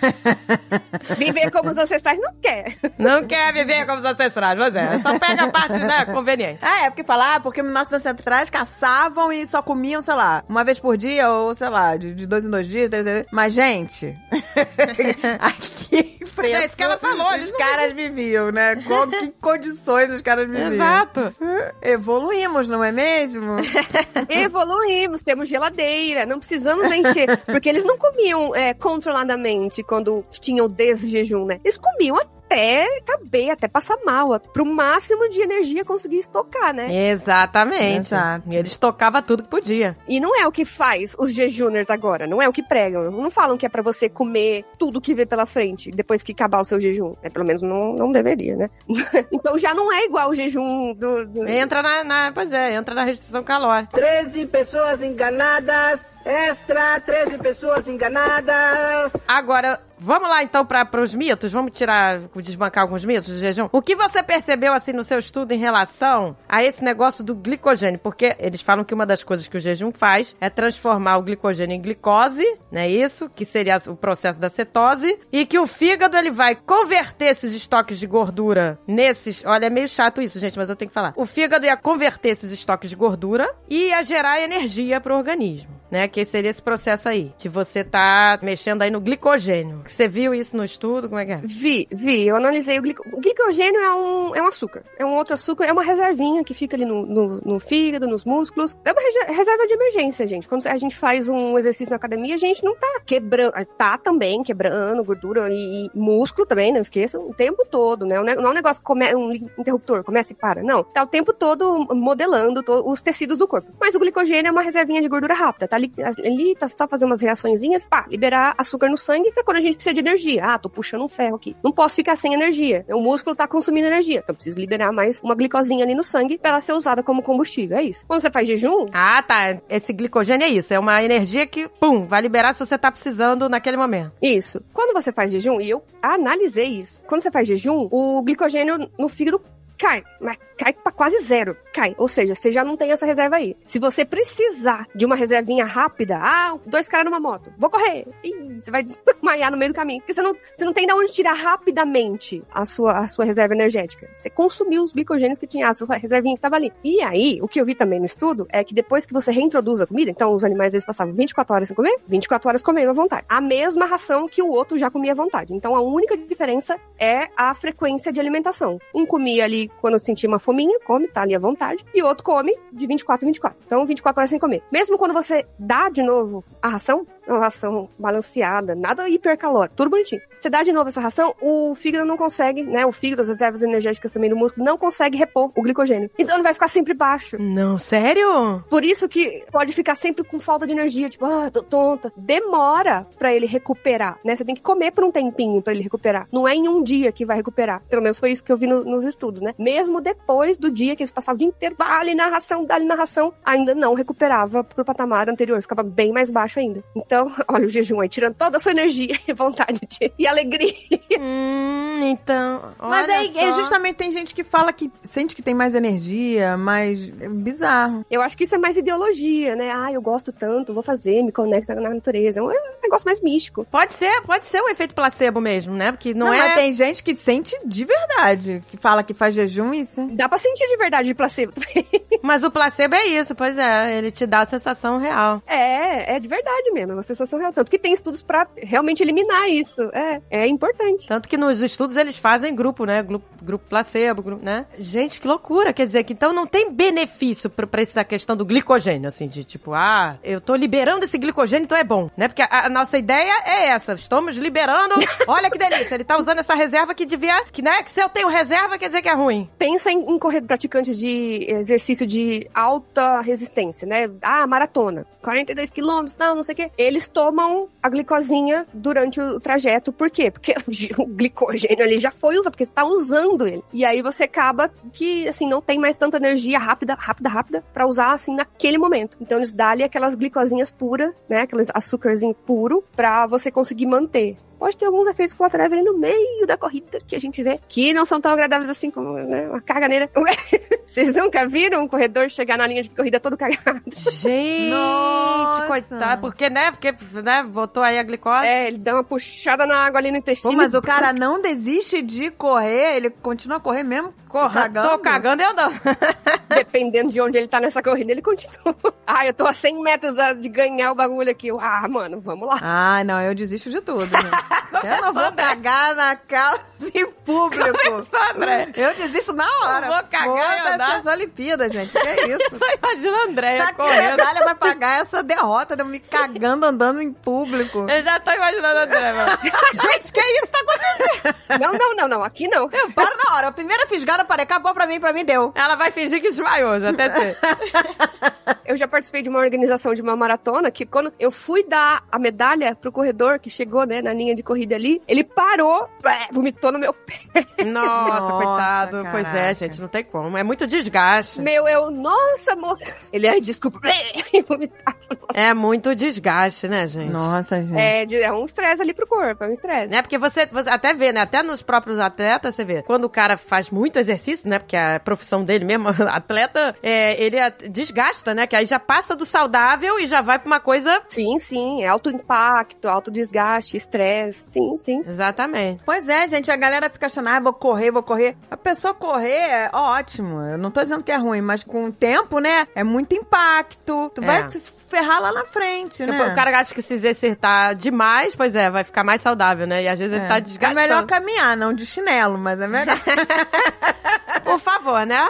C: Viver como os ancestrais não quer.
A: Não quer viver como os ancestrais, mas é. Só pega a parte, né, conveniente.
B: Ah, é porque falar, ah, porque nossos ancestrais caçavam e só comiam, sei lá, uma vez por dia ou, sei lá, de, de dois em dois dias. três, três. Mas, gente, aqui preço
A: É isso que ela falou, eles
B: os caras viviam, né? Com que condições os caras viviam.
A: Exato.
B: Evoluímos, não é mesmo?
C: Evoluímos, temos geladeira, não precisamos encher. Porque eles não comiam é, controladamente quando tinham desjejum, né? Eles comiam até caber, até passar mal, pro máximo de energia conseguir estocar, né?
A: Exatamente.
B: Exato.
A: E ele estocava tudo que podia.
C: E não é o que faz os jejuners agora, não é o que pregam. Não falam que é pra você comer tudo que vê pela frente depois que acabar o seu jejum. É, pelo menos não, não deveria, né? então já não é igual o jejum do. do...
A: Entra na, na- Pois é, entra na restrição calórica.
E: 13 pessoas enganadas. Extra, 13 pessoas enganadas.
A: Agora, vamos lá então para os mitos? Vamos tirar, desbancar alguns mitos do jejum? O que você percebeu assim no seu estudo em relação a esse negócio do glicogênio? Porque eles falam que uma das coisas que o jejum faz é transformar o glicogênio em glicose, não é isso? Que seria o processo da cetose. E que o fígado ele vai converter esses estoques de gordura nesses. Olha, é meio chato isso, gente, mas eu tenho que falar. O fígado ia converter esses estoques de gordura e ia gerar energia para o organismo, né? Que seria esse processo aí, de você tá mexendo aí no glicogênio. Você viu isso no estudo? Como é que é?
C: Vi, vi. Eu analisei o, o glicogênio é um, é um açúcar. É um outro açúcar, é uma reservinha que fica ali no, no, no fígado, nos músculos. É uma reser- reserva de emergência, gente. Quando a gente faz um exercício na academia, a gente não tá quebrando. Tá também quebrando gordura e, músculo também, não esqueçam, o tempo todo, né? Não é um negócio, come, um interruptor, começa e para. Não. Tá o tempo todo modelando os tecidos do corpo. Mas o glicogênio é uma reservinha de gordura rápida. Tá ali, ali tá só fazer umas reaçõezinhas, pá, liberar açúcar no sangue pra quando a gente precisa de energia. Ah, tô puxando um ferro aqui. Não posso ficar sem energia. O músculo tá consumindo energia. Então eu preciso liberar mais uma glicosinha ali no sangue pra ela ser usada como combustível. É isso. Quando você faz jejum,
A: Ah, tá. Esse glicogênio é isso. É uma energia que, pum, vai liberar se você tá precisando naquele momento.
C: Isso. Quando você faz jejum, e eu analisei isso, quando você faz jejum, o glicogênio no fígado cai, mas cai pra quase zero. Cai. Ou seja, você já não tem essa reserva aí. Se você precisar de uma reservinha rápida, ah, dois caras numa moto, vou correr. Ih, você vai desmaiar no meio do caminho. Porque você não, você não tem de onde tirar rapidamente a sua, a sua reserva energética. Você consumiu os glicogênios que tinha, a sua reservinha que tava ali. E aí, o que eu vi também no estudo é que depois que você reintroduz a comida, então os animais eles passavam 24 horas sem comer, 24 horas comendo à vontade. A mesma ração que o outro já comia à vontade. Então a única diferença é a frequência de alimentação. Um comia ali quando sentia uma fominha, come, tá ali à vontade, e o outro come de 24 em 24. Então 24 horas sem comer. Mesmo quando você dá de novo a ração, é uma ração balanceada, nada hipercalórico, tudo bonitinho. Você dá de novo essa ração, o fígado não consegue, né? O fígado, as reservas energéticas também do músculo, não consegue repor o glicogênio. Então ele vai ficar sempre baixo.
A: Não, sério?
C: Por isso que pode ficar sempre com falta de energia, tipo, ah, tô tonta. Demora pra ele recuperar, né? Você tem que comer por um tempinho pra ele recuperar. Não é em um dia que vai recuperar. Pelo menos foi isso que eu vi no- nos estudos, né? Mesmo depois do dia que eles passavam o dia inteiro, dá-lhe na ração, dá-lhe na ração, ainda não recuperava pro patamar anterior, ficava bem mais baixo ainda. Então, olha o jejum aí, tirando toda a sua energia e vontade de, e alegria.
A: Hum, então.
B: Mas aí, é
A: só.
B: justamente tem gente que fala que sente que tem mais energia, mais. É bizarro.
C: Eu acho que isso é mais ideologia, né? Ah, eu gosto tanto, vou fazer, me conecta na natureza. É um negócio mais místico.
A: Pode ser, pode ser um efeito placebo mesmo, né? Porque não,
B: Não,
A: é.
B: mas tem gente que sente de verdade, que fala que faz jejum e isso.
C: Dá pra sentir de verdade de placebo também.
A: Mas o placebo é isso, pois é. Ele te dá a sensação real.
C: É, é de verdade mesmo, é uma sensação real. Tanto que tem estudos pra realmente eliminar isso. É, é importante.
A: Tanto que nos estudos eles fazem grupo, né? Grupo, grupo placebo, grupo, né? Gente, que loucura. Quer dizer que então não tem benefício pra, pra essa questão do glicogênio, assim, de tipo, ah, eu tô liberando esse glicogênio, então é bom, né? Porque a, a nossa ideia é essa. Estamos liberando. Olha que delícia. Ele tá usando essa reserva que devia. Que, né? Que se eu tenho reserva, quer dizer que é ruim.
C: Pensa em, em praticantes de exercício de alta resistência, né? Ah, maratona. 42 quilômetros, não, não sei o quê. Eles tomam a glicosinha durante o trajeto. Por quê? Porque o glicogênio ali já foi usado, porque você tá usando ele. E aí você acaba que, assim, não tem mais tanta energia rápida, rápida, rápida, pra usar, assim, naquele momento. Então eles dão ali aquelas glicosinhas puras, né? Aqueles açúcarzinho puro, pra você conseguir manter. Pode ter alguns efeitos colaterais ali no meio da corrida que a gente vê, que não são tão agradáveis assim como né, uma caganeira. Vocês nunca viram um corredor chegar na linha de corrida todo cagado?
A: Gente,
B: Nossa.
A: coitado. Porque, né? Porque, né? Botou aí a glicose.
C: É, ele dá uma puxada na água ali no intestino.
B: Pô, mas o cara não desiste de correr, ele continua a correr mesmo?
A: Corra,
B: cagando?
A: tô cagando e andando.
C: Dependendo de onde ele tá nessa corrida, ele continua. Ah, eu tô a 100 metros de ganhar o bagulho aqui. Eu, Ah, mano, vamos lá.
B: Ah, não, eu desisto de tudo. gente. eu não vou cagar na calça em público.
A: Começou, André.
B: Eu desisto na hora.
A: Eu vou cagar e
B: Foda-se
A: andar.
B: as Olimpíadas, gente. Que é isso?
A: Só imagina a Andréia
B: Tá que
A: correndo.
B: medalha vai pagar essa derrota de eu me cagando andando em público.
A: Eu já tô imaginando a Andréia. Gente, que isso tá acontecendo?
C: Não, não, não, não. Aqui não.
B: Eu paro na hora. A primeira fisgada, parei. Acabou pra mim, pra mim deu.
A: Ela vai fingir que desmaiou, já até ter.
C: Eu já participei de uma organização de uma maratona que quando eu fui dar a medalha pro corredor que chegou, né, na linha de corrida ali, ele parou, blé, vomitou no meu pé.
A: Nossa,
B: Nossa,
A: coitado. Pois é,
B: caraca.
A: gente, não tem como. É muito desgaste.
C: Meu, eu, nossa, moça. Ele, ai, desculpa, e vomitar.
A: É muito desgaste, né, gente?
B: Nossa, gente.
C: É, é um estresse ali pro corpo, é um estresse.
A: Né? Porque você, você até vê, né? Até nos próprios atletas, você vê. Quando o cara faz muito exercício, né? Porque a profissão dele mesmo, atleta, é, ele é- desgasta, né? Que aí já passa do saudável e já vai pra uma coisa.
C: Sim, sim, é alto impacto, alto desgaste, estresse. Sim, sim.
A: Exatamente.
B: Pois é, gente, a galera fica achando, ah, vou correr, vou correr. A pessoa correr é ótimo. Eu não tô dizendo que é ruim, mas com o tempo, né? É muito impacto. Tu
A: É.
B: vai se ferrar lá na frente,
A: Porque
B: né?
A: O cara acha que se exercitar demais, pois é, vai ficar mais saudável, né? E às vezes ele tá
B: É
A: desgastando.
B: melhor caminhar, não de chinelo, mas é melhor.
A: Por favor, né?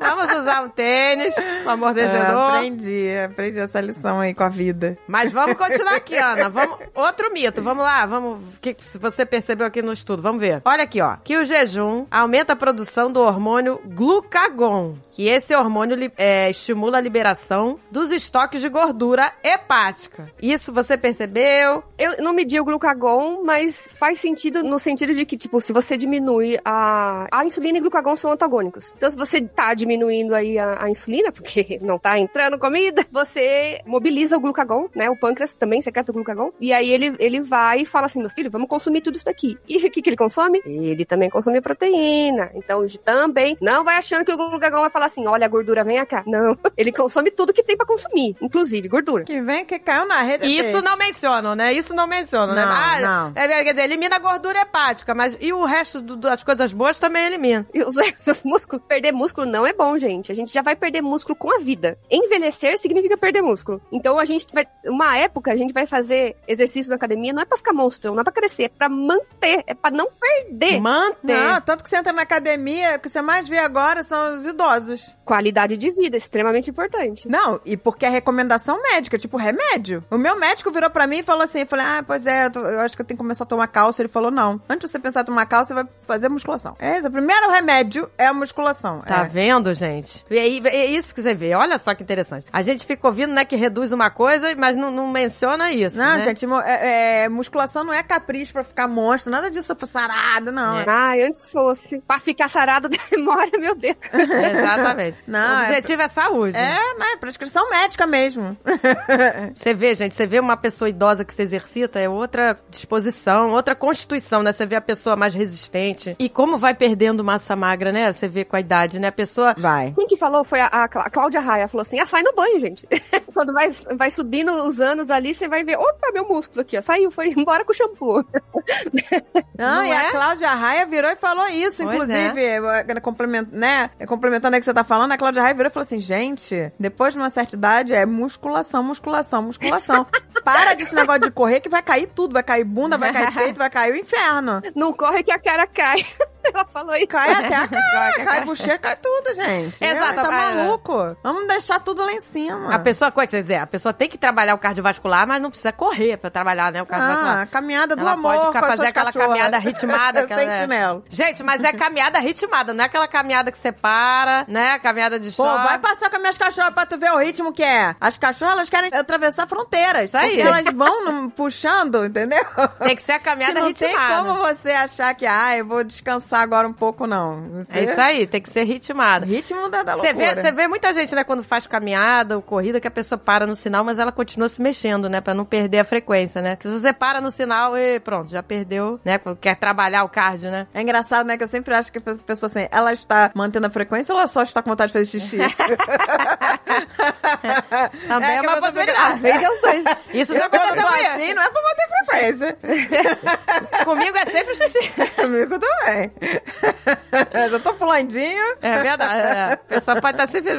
A: Vamos usar um tênis, um
B: É,
A: amortecedor.
B: aprendi, aprendi essa lição aí com a vida.
A: Mas vamos continuar aqui, Ana. Vamos, outro mito. Vamos lá, vamos. O que que você percebeu aqui no estudo? Vamos ver. Olha aqui, ó. Que o jejum aumenta a produção do hormônio glucagon. Que esse hormônio é, estimula a liberação dos estoques de gordura hepática. Isso você percebeu?
C: Eu não medi o glucagon, mas faz sentido no sentido de que, tipo, se você diminui a... A insulina e o glucagon são antagônicos. Então, se você tá diminuindo aí a, a insulina, porque não tá entrando comida, você mobiliza o glucagon, né? O pâncreas também secreta o glucagon. E aí ele, ele vai e fala assim, meu filho, vamos consumir tudo isso daqui. E o que, que ele consome? Ele também consome proteína. Então, também não vai achando que o glucagon vai falar assim, olha, a gordura vem cá. Não. Ele consome tudo que tem pra consumir, inclusive gordura.
B: Que vem, que caiu na rede. é
A: Isso
B: peixe.
A: não mencionam, né? Isso não mencionam, né?
B: Não,
A: Ah,
B: não.
A: é, quer dizer, elimina a gordura hepática, mas e o resto do- das coisas boas também elimina.
C: E os, os músculos, perder músculo não é bom, gente. A gente já vai perder músculo com a vida. Envelhecer significa perder músculo. Então a gente vai, uma época a gente vai fazer exercício na academia, não é pra ficar monstrão, não é pra crescer, é pra manter, é pra não perder.
A: Manter.
B: Não, tanto que você entra na academia, o que você mais vê agora são os idosos.
C: Qualidade de vida, extremamente importante.
B: Não, e porque é recomendação médica, tipo remédio. O meu médico virou pra mim e falou assim, eu falei, ah, pois é, eu, tô- eu acho que eu tenho que começar a tomar cálcio. Ele falou, não, antes de você pensar em tomar cálcio, você vai fazer musculação. É isso, o primeiro remédio é a musculação.
A: Tá
B: é.
A: vendo, gente? E aí, é isso que você vê. Olha só que interessante. A gente fica ouvindo, né, que reduz uma coisa, mas não, não menciona isso.
B: Não,
A: né?
B: gente, é- é, musculação não é capricho pra ficar monstro, nada disso pra sarado, não.
A: É.
C: Ai, antes fosse. Pra ficar sarado demora, meu Deus.
A: Exatamente.
B: Não,
A: o
B: é-
A: objetivo é, saúde.
B: É, né? Prescrição médica mesmo.
A: Você vê, gente, você vê uma pessoa idosa que se exercita, é outra disposição, outra constituição, né? Você vê a pessoa mais resistente. E como vai perdendo massa magra, né? Você vê com a idade, né? A pessoa.
B: Vai.
C: Quem que falou foi a, a Clá- a Cláudia Raia. Falou assim: ah, sai no banho, gente. Quando vai, vai subindo os anos ali, você vai ver: opa, meu músculo aqui, ó. Saiu, foi embora com o shampoo.
B: Não,
A: Não
B: e
A: é?
B: a Cláudia Raia virou e falou isso,
A: Pois
B: inclusive, é. complement, né? Complementando aí o que você tá falando, a Cláudia Raia virou e falou assim: gente, depois de uma certa idade é musculação, musculação, musculação. Para desse negócio de correr que vai cair tudo, vai cair bunda, vai cair peito, vai cair o inferno.
C: Não corre que a cara cai. Ela falou isso.
B: Cai até a cara,
A: Cai,
B: cai bochecha, cai tudo, gente.
A: Exato,
B: Tá
A: é.
B: maluco. Vamos deixar tudo lá em cima.
A: A pessoa, como que você dizer? A pessoa tem que trabalhar o cardiovascular, mas não precisa correr pra trabalhar, né? O cardiovascular.
B: Ah, a caminhada do
A: Ela
B: amor
A: pode ficar fazer aquela
B: cachorras.
A: caminhada ritmada. aquela-
B: Sem chinelo.
A: Gente, mas é caminhada ritmada, não é aquela caminhada que você para, né? Caminhada de
B: Pô,
A: choque.
B: vai passar com as minhas cachorras pra tu ver o ritmo que é. As cachorras, elas querem atravessar fronteiras.
A: Isso aí.
B: Elas vão puxando, entendeu?
A: Tem que ser a
B: Que
A: caminhada
B: não
A: ritmada.
B: tem como você achar que, ah, eu vou descansar agora um pouco, não. Você-
A: É isso aí, tem que ser ritmada.
B: Ritmo da, da
A: Você
B: loucura.
A: vê, você vê muita gente, né, quando faz caminhada ou corrida, que a pessoa para no sinal, mas ela continua se mexendo, né, pra não perder a frequência, né? Porque se você para no sinal e pronto, já perdeu, né? Quer trabalhar o cardio, né?
B: É engraçado, né? Que eu sempre acho que a pessoa assim, ela está mantendo a frequência ou ela só está com vontade de fazer xixi?
A: Também é,
B: que
A: uma possibilidade.
C: Às vezes é os dois.
A: Isso já
B: Eu, quando
A: aconteceu comigo.
B: assim, não é pra manter frequência.
A: Comigo é sempre xixi.
B: Comigo também. eu tô pulandinho.
A: É verdade. É. A pessoa pode estar sempre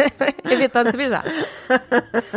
A: evitando se mijar.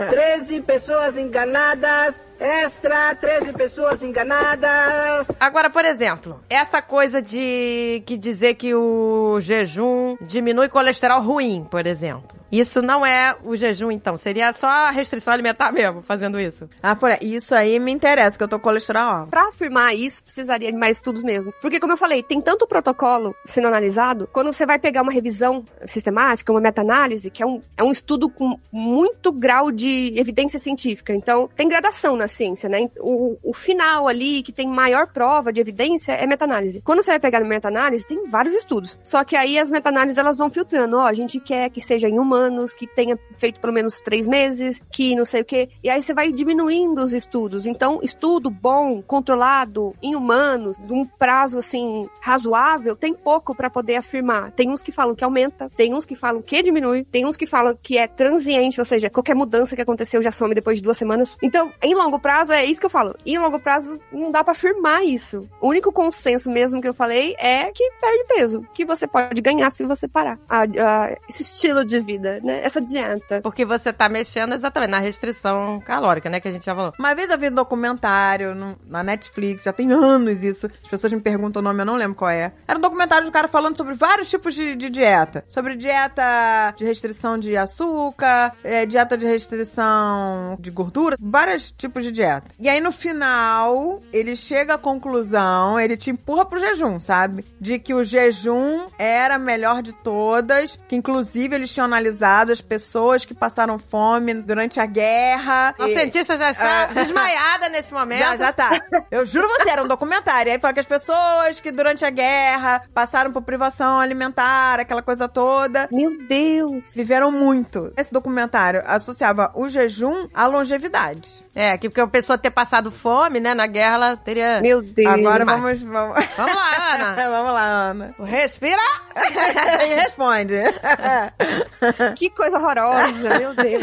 E: 13 pessoas enganadas. Extra, 13 pessoas enganadas.
A: Agora, por exemplo, essa coisa de que dizer que o jejum diminui colesterol ruim, por exemplo. Isso não é o jejum, então. Seria só a restrição alimentar mesmo, fazendo isso.
B: Ah, por aí. Isso aí me interessa, que eu tô com colesterol.
C: Pra afirmar isso, precisaria de mais estudos mesmo. Porque, como eu falei, tem tanto protocolo sendo analisado, quando você vai pegar uma revisão sistemática, uma meta-análise, que é um, é um estudo com muito grau de evidência científica. Então, tem gradação na ciência, né? O, o final ali, que tem maior prova de evidência, é meta-análise. Quando você vai pegar uma meta-análise, tem vários estudos. Só que aí as meta-análises, elas vão filtrando. Ó, a gente quer que seja em humanos, que tenha feito pelo menos três meses, que não sei o quê. E aí você vai diminuindo os estudos. Então, estudo bom, controlado, em humanos, de um prazo assim razoável, tem pouco para poder afirmar. Tem uns que falam que aumenta, tem uns que falam que diminui, tem uns que falam que é transiente, ou seja, qualquer mudança que aconteceu já some depois de duas semanas. Então, em longo prazo é isso que eu falo. Em longo prazo não dá para afirmar isso. O único consenso mesmo que eu falei é que perde peso, que você pode ganhar se você parar. A- a- esse estilo de vida, né? Essa dieta.
A: Porque você tá mexendo exatamente na restrição calórica, né? Que a gente já falou.
B: Uma vez eu vi um documentário no- na Netflix, já tem anos isso. As pessoas me perguntam o nome, eu não lembro qual é. Era um documentário do cara falando sobre vários tipos de, de dieta. Sobre dieta de restrição de açúcar, é, dieta de restrição de gordura, vários tipos de dieta. E aí no final, ele chega à conclusão, ele te empurra pro jejum, sabe? De que o jejum era a melhor de todas, que inclusive eles tinham analisado as pessoas que passaram fome durante a guerra.
A: A
B: E-
A: cientista já está
B: Ah.
A: desmaiada nesse momento.
B: já, já tá. Eu juro você, era um documentário. E aí fala que as pessoas que durante a guerra passaram por privação alimentar, aquela coisa toda,
C: Meu Deus.
B: viveram muito. Esse documentário associava o jejum à longevidade.
A: É, que porque a pessoa ter passado fome, né? Na guerra, ela teria.
C: Meu Deus.
B: Agora vamos. Vamos,
A: Vamos lá, Ana.
B: vamos lá, Ana.
A: Respira!
B: e responde.
C: Que coisa horrorosa, meu Deus.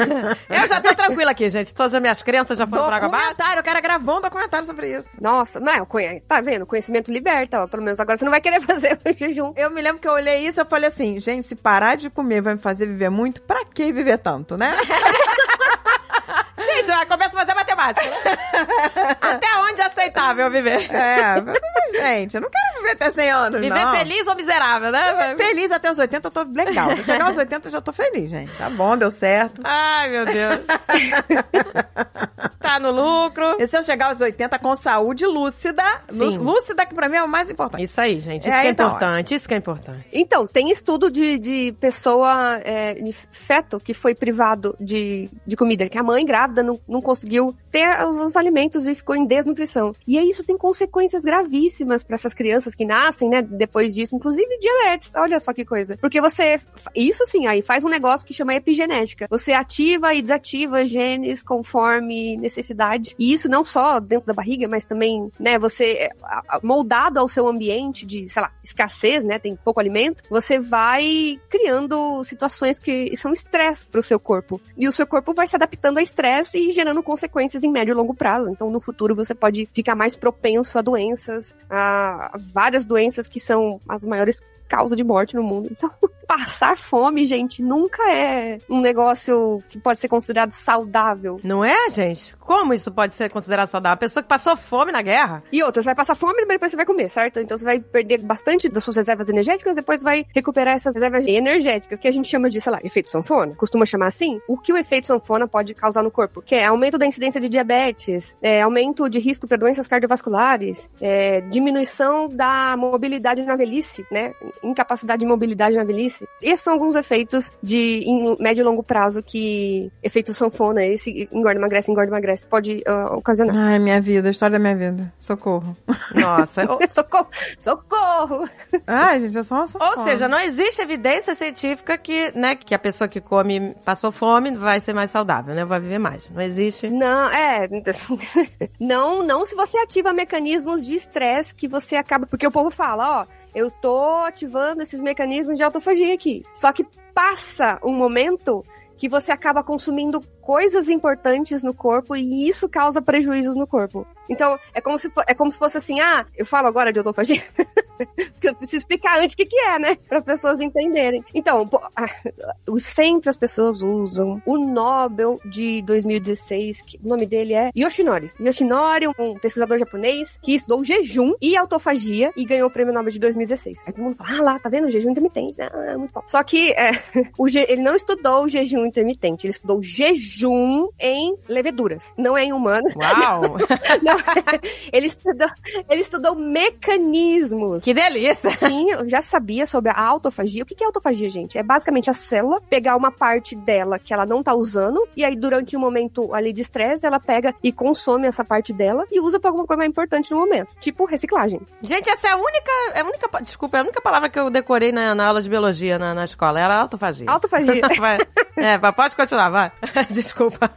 A: Eu já tô tranquila aqui, gente. Todas as minhas crenças já foram pra água abaixo.
B: documentário, o cara gravou um documentário sobre isso.
C: Nossa, não, conhe... tá vendo? Conhecimento liberta, ó. Pelo menos agora você não vai querer fazer o jejum.
B: Eu me lembro que eu olhei isso e eu falei assim, gente, se parar de comer vai me fazer viver muito, pra que viver tanto, né?
A: Gente, já começa a fazer matemática. né? Até onde é aceitável viver?
B: É, mas, gente, eu não quero viver até 100 anos,
A: Viver
B: não.
A: feliz ou miserável, né?
B: Feliz até os 80, eu tô legal. Se eu chegar aos 80, eu já tô feliz, gente. Tá bom, deu certo.
A: Ai, meu Deus. tá no lucro.
B: E se eu chegar aos 80 com saúde lúcida, lú-
A: Sim.
B: lúcida que pra mim é o mais importante.
A: Isso aí, gente. Isso
B: É,
A: que é
B: então,
A: importante. Isso que é importante.
C: Então, tem estudo de, de pessoa, é, de feto, que foi privado de, de comida, que a mãe grávida não, não conseguiu ter os, os alimentos e ficou em desnutrição. E aí isso tem consequências gravíssimas para essas crianças que nascem, né, depois disso, inclusive diabetes. Olha só que coisa. Porque você, isso sim, aí faz um negócio que chama epigenética. Você ativa e desativa genes conforme necessidade. E isso não só dentro da barriga, mas também, né, você moldado ao seu ambiente de, sei lá, escassez, né, tem pouco alimento, você vai criando situações que são estresse pro seu corpo. E o seu corpo vai se adaptando a estresse e gerando consequências em médio e longo prazo. Então, no futuro, você pode ficar mais propenso a doenças, a várias doenças que são as maiores causas de morte no mundo. Então, passar fome, gente, nunca é um negócio que pode ser considerado saudável.
A: Não é, gente? Como isso pode ser considerado saudável? A pessoa que passou fome na guerra.
C: E outra, você vai passar fome e depois você vai comer, certo? Então você vai perder bastante das suas reservas energéticas, depois vai recuperar essas reservas energéticas, que a gente chama de, sei lá, efeito sanfona. Costuma chamar assim. O que o efeito sanfona pode causar no corpo? Que é aumento da incidência de diabetes, é, aumento de risco para doenças cardiovasculares, é, diminuição da mobilidade na velhice, né? Incapacidade de mobilidade na velhice esses são alguns efeitos de em médio e longo prazo que efeito sanfona, esse engorda, emagrece, engorda, emagrece, pode uh, ocasionar.
B: Ai, minha vida, a história da minha vida. Socorro.
A: Nossa.
C: socorro! Socorro!
B: Ai, gente, é só uma
A: Ou seja, não existe evidência científica que, né, que a pessoa que come, passou fome, vai ser mais saudável, né? Vai viver mais. Não existe.
C: Não, é. não, não se você ativa mecanismos de estresse que você acaba. Porque o povo fala, ó eu tô ativando esses mecanismos de autofagia aqui. Só que passa um momento que você acaba consumindo coisas importantes no corpo e isso causa prejuízos no corpo. Então, é como se, é como se fosse assim, ah, eu falo agora de autofagia. eu preciso explicar antes o que, que é, né? Para as pessoas entenderem. Então, pô, ah, sempre as pessoas usam o Nobel de 2016, que o nome dele é Yoshinori. Yoshinori, um pesquisador japonês que estudou jejum e autofagia e ganhou o prêmio Nobel de 2016. Aí todo mundo fala, ah lá, tá vendo? O jejum intermitente. Ah, é muito bom. Só que é, o, ele não estudou o jejum intermitente, ele estudou jejum em leveduras, não é em humanos.
A: Uau! não,
C: ele, estudou, ele estudou mecanismos.
A: Que delícia!
C: Sim, eu já sabia sobre a autofagia. O que é autofagia, gente? É basicamente a célula pegar uma parte dela que ela não tá usando, e aí durante um momento ali de estresse, ela pega e consome essa parte dela e usa pra alguma coisa mais importante no momento. Tipo reciclagem.
A: Gente, essa é a única. É a única desculpa, é a única palavra que eu decorei na, na aula de biologia na, na escola. Era autofagia.
C: Autofagia.
A: é, pode continuar, vai. Desculpa.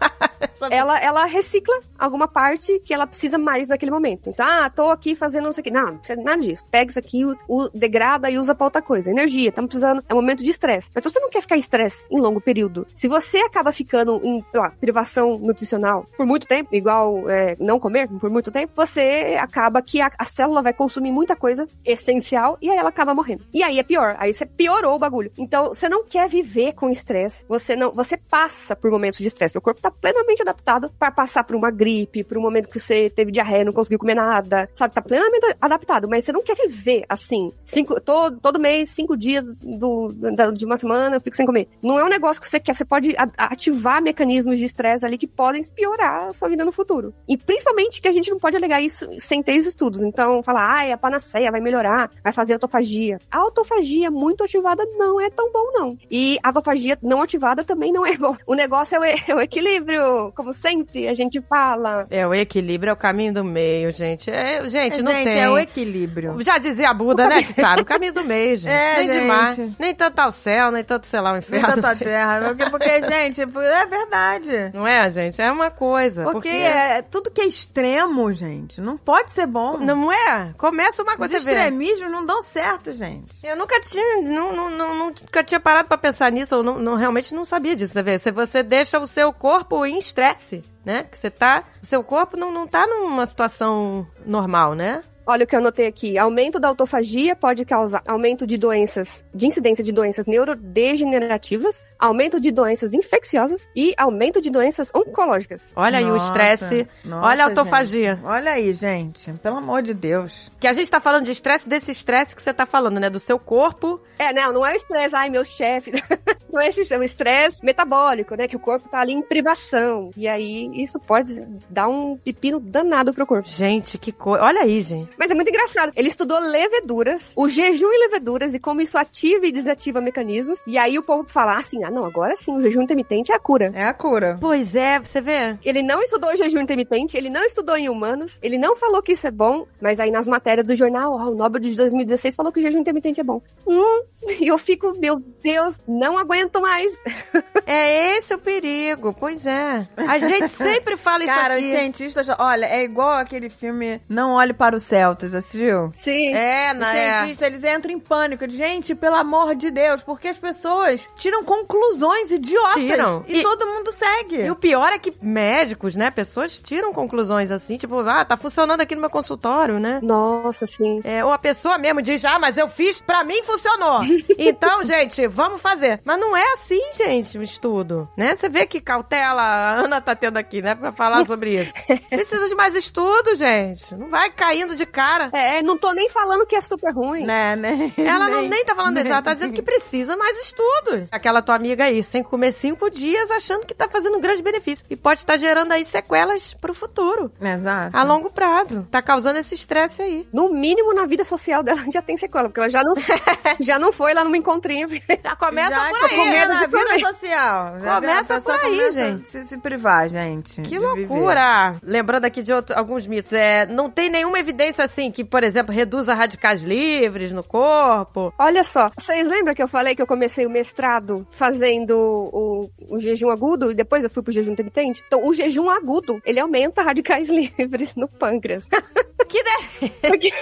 C: ela, ela recicla alguma parte que ela precisa mais naquele momento. Então, ah, tô aqui fazendo isso aqui. Não, nada disso. Pega isso aqui, o, o degrada e usa pra outra coisa. Energia, estamos precisando. É um momento de estresse. Mas você não quer ficar em estresse em longo período. Se você acaba ficando em, sei lá, privação nutricional por muito tempo, igual é, não comer por muito tempo, você acaba que a, a célula vai consumir muita coisa essencial e aí ela acaba morrendo. E aí é pior. Aí você piorou o bagulho. Então, você não quer viver com estresse. Você não, você passa por momentos de estresse. Seu corpo tá plenamente adaptado para passar por uma gripe, por um momento que você teve diarreia, não conseguiu comer nada, sabe? Tá plenamente adaptado, mas você não quer viver assim. Cinco, todo, todo mês, cinco dias do, da, de uma semana, eu fico sem comer. Não é um negócio que você quer. Você pode ativar mecanismos de estresse ali que podem piorar a sua vida no futuro. E principalmente que a gente não pode alegar isso sem ter estudos. Então, falar, ah, é a panaceia, vai melhorar, vai fazer autofagia. A autofagia muito ativada não é tão bom, não. E a autofagia não ativada também não é bom. O negócio é é o equilíbrio, como sempre a gente fala.
A: É, o equilíbrio é o caminho do meio, gente. É, gente,
B: é,
A: não
B: gente,
A: tem.
B: é o equilíbrio.
A: Já dizia a Buda, né, que sabe? O caminho do meio, gente.
B: É,
A: nem
B: gente.
A: demais. Nem tanto ao céu, nem tanto, sei lá, o inferno.
B: Nem tanto a terra. Porque, porque, gente, é verdade.
A: Não é, gente? É uma coisa.
B: Porque, porque... É, tudo que é extremo, gente, não pode ser bom.
A: Não é? Começa uma coisa
B: Os extremismos não dão certo, gente.
A: Eu nunca tinha, não, não, não, nunca tinha parado pra pensar nisso, eu não, não, realmente não sabia disso, você vê. Se você deixa o seu corpo em estresse, né? Que você tá. O seu corpo não, não tá numa situação normal, né?
C: Olha o que eu anotei aqui. Aumento da autofagia pode causar aumento de doenças, de incidência de doenças neurodegenerativas, aumento de doenças infecciosas e aumento de doenças oncológicas.
A: Olha aí o estresse. Olha a autofagia.
B: Gente. Olha aí, gente. Pelo amor de Deus.
A: Que a gente tá falando de estresse, desse estresse que você tá falando, né? Do seu corpo.
C: É, não, não é o estresse, ai, meu chefe. não é esse, é o estresse metabólico, né? Que o corpo tá ali em privação. E aí, isso pode dar um pepino danado pro corpo.
A: Gente, que coisa. Olha aí, gente.
C: Mas é muito engraçado. Ele estudou leveduras, o jejum e leveduras e como isso ativa e desativa mecanismos. E aí o povo fala assim: ah, não, agora sim, o jejum intermitente é a cura.
B: É a cura.
A: Pois é, você vê.
C: Ele não estudou o jejum intermitente, ele não estudou em humanos, ele não falou que isso é bom, mas aí nas matérias do jornal, ó, o Nobel de 2016 falou que o jejum intermitente é bom. Hum, e eu fico, meu Deus, não aguento mais.
A: É esse o perigo, pois é. A gente sempre fala isso
B: Cara, os
A: aqui.
B: cientistas, olha, é igual aquele filme Não Olhe para o Céu, já assistiu?
C: Sim.
A: É,
B: Os
A: na é.
B: cientistas, eles entram em pânico. Gente, pelo amor de Deus, porque as pessoas tiram conclusões idiotas.
A: Tiram.
B: E,
A: E-
B: todo mundo segue.
A: E o pior é que médicos, né, pessoas tiram conclusões assim, tipo, ah, tá funcionando aqui no meu consultório, né?
C: Nossa, sim.
A: É, ou a pessoa mesmo diz, ah, mas eu fiz, pra mim funcionou. Então, gente, vamos fazer. Mas não é assim, gente, o estudo, né? Você vê que cautela a Ana tá tendo aqui, né, pra falar sobre isso. Precisa de mais estudo, gente. Não vai caindo de cara.
C: É, não tô nem falando que é super ruim.
B: Né, né?
A: Ela não nem tá falando isso, ela tá dizendo que precisa mais estudos. Aquela tua amiga aí, sem comer cinco dias, achando que tá fazendo um grande benefício. E pode estar gerando aí sequelas pro futuro.
B: Exato.
A: A longo prazo. Tá causando esse estresse aí.
C: No mínimo, na vida social dela já tem sequela, porque ela já não, já não foi lá numa encontrinha.
A: Já começa
B: Já
A: por
B: tô
A: aí.
B: com medo na vida social. Já
A: Começa por aí,
B: começa
A: gente.
B: Se, se privar, gente.
A: Que
B: de viver.
A: loucura! Lembrando aqui de outro- alguns mitos, é, não tem nenhuma evidência assim que, por exemplo, reduza radicais livres no corpo.
C: Olha só, vocês lembram que eu falei que eu comecei o mestrado fazendo o, o jejum agudo e depois eu fui pro jejum intermitente? Então, o jejum agudo, ele aumenta radicais livres no pâncreas.
A: Que de...
C: Porque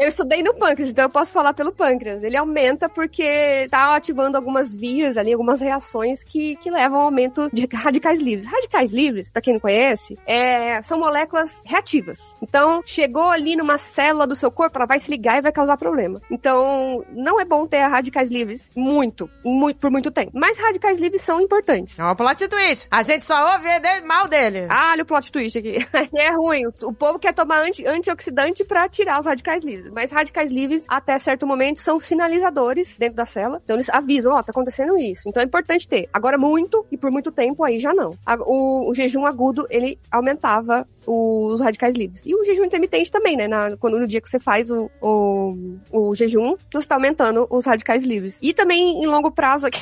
C: eu estudei no pâncreas, então eu posso falar pelo pâncreas. Ele aumenta porque tá ativando algumas vias ali, algumas reações que, que levam ao aumento de radicais livres. Radicais livres, pra quem não conhece, é, são moléculas reativas. Então, chegou ali numa célula do seu corpo, ela vai se ligar e vai causar problema. Então, não é bom ter radicais livres muito, muito por muito tempo. Mas radicais livres são importantes.
A: É um plot twist. A gente só ouve de- mal dele.
C: Ah, olha o plot twist aqui. é ruim. O, povo quer tomar anti, antioxidante pra tirar os radicais livres. Mas radicais livres, até certo momento, são sinalizadores dentro da célula. Então eles avisam, ó, tá acontecendo isso. Então é importante ter. Agora, muito e por muito tempo, aí já não. O, o jejum agudo, ele aumentava os radicais livres. E o jejum intermitente também, né? Na- quando, no dia que você faz o, o, o jejum, você tá aumentando os radicais livres. E também, em longo prazo, aqui,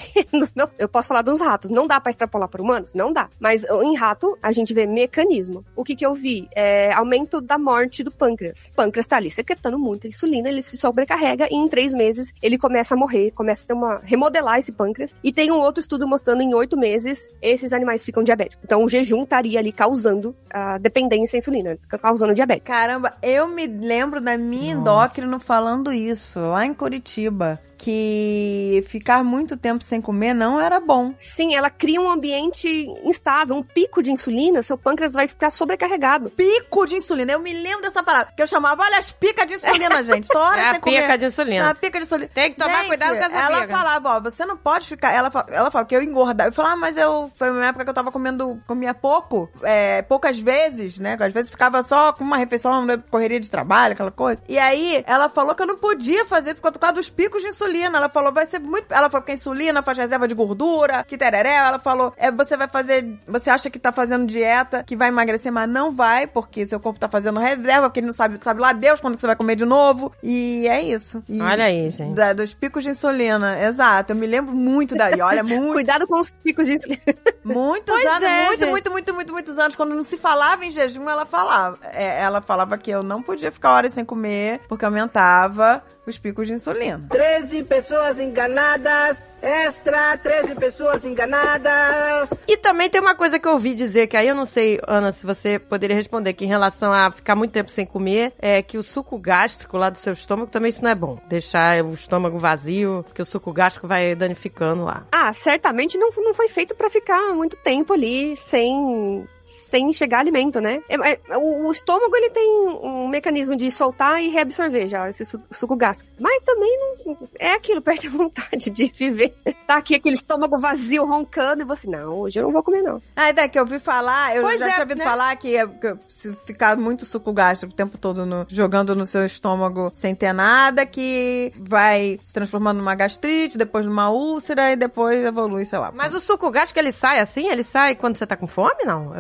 C: eu posso falar dos ratos. Não dá pra extrapolar para humanos? Não dá. Mas em rato, a gente vê mecanismo. O que que eu vi? É aumento da morte do pâncreas. O pâncreas tá ali secretando muita insulina, ele se sobrecarrega e em três meses ele começa a morrer, começa a ter uma remodelar esse pâncreas. E tem um outro estudo mostrando em oito meses esses animais ficam diabéticos. Então o jejum estaria ali causando a dependência à insulina, causando diabetes.
B: Caramba, eu me lembro da minha endócrino falando isso, lá em Curitiba. Que ficar muito tempo sem comer não era bom.
C: Sim, ela cria um ambiente instável, um pico de insulina, seu pâncreas vai ficar sobrecarregado.
B: Pico de insulina. Eu me lembro dessa palavra. Que eu chamava, olha as picas de insulina, gente. Tô hora
A: É a
B: sem comer.
A: pica de insulina.
B: Ah, pica de insulina.
A: Tem que tomar
B: Gente,
A: cuidado com essa
B: Ela
A: pica.
B: falava, ó, você não pode ficar. Ela, ela falava que eu engordava. Eu falava, ah, mas eu. Foi uma época que eu tava comendo. Comia pouco. É, poucas vezes, né? Às vezes ficava só com uma refeição, correria de trabalho, aquela coisa. E aí, ela falou que eu não podia fazer por causa dos picos de insulina. Ela falou, vai ser muito. Ela falou que a insulina faz reserva de gordura, que tereré. Ela falou, é, você vai fazer. Você acha que tá fazendo dieta, que vai emagrecer, mas não vai, porque seu corpo tá fazendo reserva, porque ele não sabe, sabe lá Deus quando você vai comer de novo. E é isso. E-
A: Olha aí, gente.
B: da- dos picos de insulina, exato. Eu me lembro muito daí. Olha, muito,
C: Cuidado com os picos de insulina.
B: muitos
A: Pois
B: anos,
A: é,
B: muito,
A: gente.
B: muito, muito, muito, muitos anos. Quando não se falava em jejum, ela falava. É, ela falava que eu não podia ficar horas sem comer, porque aumentava os picos de insulina.
E: 13 pessoas enganadas. Extra, 13 pessoas enganadas.
A: E também tem uma coisa que eu ouvi dizer, que aí eu não sei, Ana, se você poderia responder, que em relação a ficar muito tempo sem comer, é que o suco gástrico lá do seu estômago também isso não é bom. Deixar o estômago vazio, porque o suco gástrico vai danificando lá.
C: Ah, certamente não, não foi feito pra ficar muito tempo ali sem sem chegar alimento, né? É- é- o, o estômago ele tem um mecanismo de soltar e reabsorver já esse su- suco gástrico. Mas também não é aquilo, perde a vontade de viver. Tá aqui aquele estômago vazio roncando e você, não, hoje eu não vou comer não.
B: Ah, é que eu ouvi falar, eu
A: Pois
B: já
A: é,
B: tinha ouvido
A: né?
B: falar que, é- que se ficar muito suco gástrico o tempo todo no- jogando no seu estômago sem ter nada, que vai se transformando numa gastrite, depois numa úlcera e depois evolui, sei lá.
A: Mas o suco gástrico, ele sai assim? Ele sai quando você tá com fome, não?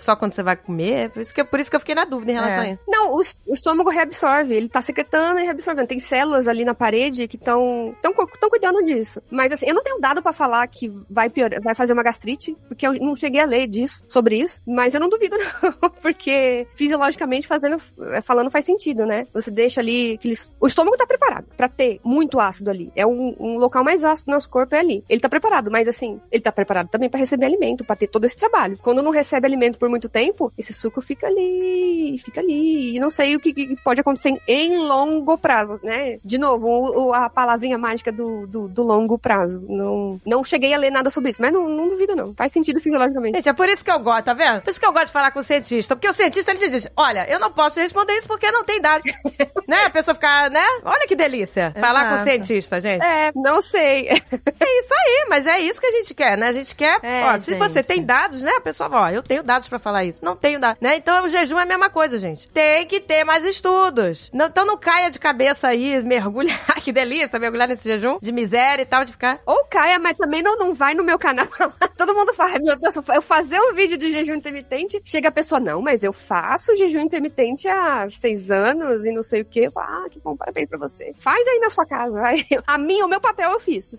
A: É é só, quando você vai comer? Por isso que, por isso que eu fiquei na dúvida em relação
B: É.
A: a isso.
C: Não, o, o estômago reabsorve, ele tá secretando e reabsorvendo. Tem células ali na parede que estão tão cuidando disso. Mas assim, eu não tenho dado pra falar que vai piorar, vai fazer uma gastrite, porque eu não cheguei a ler disso, sobre isso, mas eu não duvido não, porque fisiologicamente fazendo, falando faz sentido, né? Você deixa ali aqueles... O estômago tá preparado pra ter muito ácido ali. É um, um local mais ácido do nosso corpo é ali. Ele tá preparado, mas assim, ele tá preparado também pra receber alimento, pra ter todo esse trabalho. Quando não recebe alimento por muito tempo, esse suco fica ali, fica ali. E não sei o que, que pode acontecer em longo prazo, né? De novo, o- o- a palavrinha mágica do, do, do longo prazo. Não, não cheguei a ler nada sobre isso, mas não, não duvido não. Faz sentido fisiologicamente.
A: Gente, é por isso que eu gosto, tá vendo? Por isso que eu gosto de falar com o cientista. Porque o cientista, ele te diz, olha, eu não posso responder isso porque não tem dados. né? A pessoa ficar, né? Olha que delícia. Falar com o
B: Exato.
A: cientista, gente.
C: É, não sei.
A: É isso aí, mas é isso que a gente quer, né? A gente quer,
B: É,
A: ó, se
B: gente.
A: você tem dados, né? A pessoa ó, eu tenho dados pra falar isso. Não tenho dados, né? Então o jejum é a mesma coisa, gente. Tem que ter mais estudos. Não- então não caia de cabeça aí, mergulhar, que delícia, mergulhar nesse jejum de miséria e tal, de ficar...
C: Ou caia, mas também não, não vai no meu canal. Todo mundo fala, "Ai, meu Deus, eu fazer um vídeo de jejum intermitente, chega a pessoa, não, mas eu faço jejum intermitente há seis anos e não sei o quê. Ah, que bom, parabéns pra você. Faz aí na sua casa, vai. A mim, o meu papel eu fiz.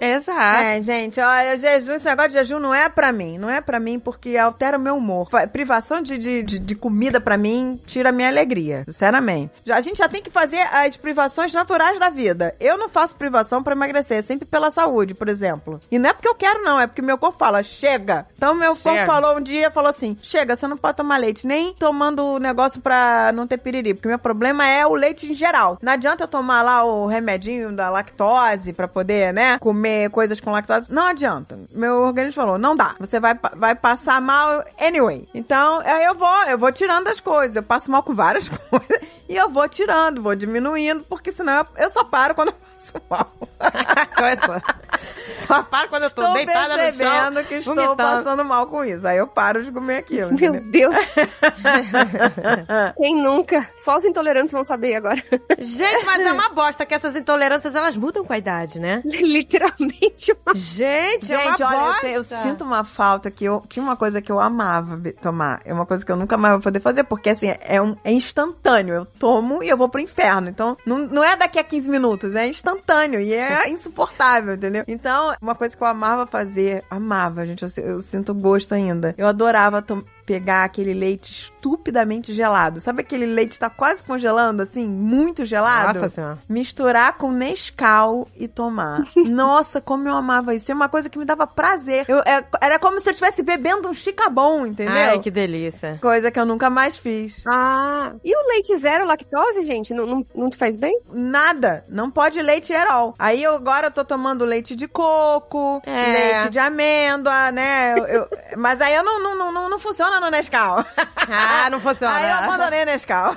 A: Exato.
B: É, gente, olha, jejum, esse negócio de jejum não é pra mim. Não é pra mim porque altera o meu humor. Fa- Privação de, de, de, de comida pra mim tira minha alegria, sinceramente. Já- A gente já tem que fazer as privações naturais da vida. Eu não faço privação pra emagrecer, é sempre pela saúde, por exemplo. E não é porque eu quero, não, é porque meu corpo fala, chega. Então meu corpo
A: Chega.
B: falou um dia, falou assim, chega, você não pode tomar leite, nem tomando o negócio pra não ter piriri, porque meu problema é o leite em geral. Não adianta eu tomar lá o remedinho da lactose pra poder, né, comer coisas com lactose. Não adianta. Meu organismo falou, não dá. Você vai, vai passar mal anyway. Então, aí eu vou, eu vou tirando as coisas. Eu passo mal com várias coisas e eu vou tirando, vou diminuindo, porque senão eu, eu só paro quando passo mal.
A: Só para quando eu tô
B: Estou
A: deitada no chão.
B: percebendo que estou
A: vomitando.
B: passando mal com isso. Aí eu paro de comer aquilo.
C: Meu
B: entendeu?
C: Deus. Quem nunca? Só os intolerantes vão saber agora.
A: Gente, mas é uma bosta que essas intolerâncias, elas mudam com a idade, né?
C: Literalmente uma
A: Gente, é uma
B: Gente, olha, eu,
A: bosta.
B: te- eu sinto uma falta que eu tinha uma coisa que eu amava tomar. É uma coisa que eu nunca mais vou poder fazer, porque assim, é, um, é instantâneo. Eu tomo e eu vou pro inferno. Então, não, não é daqui a 15 minutos, é instantâneo e é insuportável, entendeu? Então, uma coisa que eu amava fazer, amava, gente, eu, eu sinto gosto ainda. Eu adorava tom- pegar aquele leite estupidamente gelado. Sabe aquele leite que tá quase congelando, assim, muito gelado?
A: Nossa senhora.
B: misturar com Nescau e tomar. Nossa, como eu amava isso. É uma coisa que me dava prazer. Eu- é- era como se eu estivesse bebendo um chicabom, entendeu?
A: Ai, que delícia.
B: Coisa que eu nunca mais fiz.
C: Ah, e o leite zero lactose, gente? Não, não, não te faz bem?
B: Nada. Não pode leite all. Aí eu agora eu tô tomando leite de coco,
A: É.
B: leite de amêndoa, né? Eu- eu- mas aí eu não, não, não, não, não funciona no Nescau.
A: Ah, não funciona.
B: Aí eu abandonei o Nescau.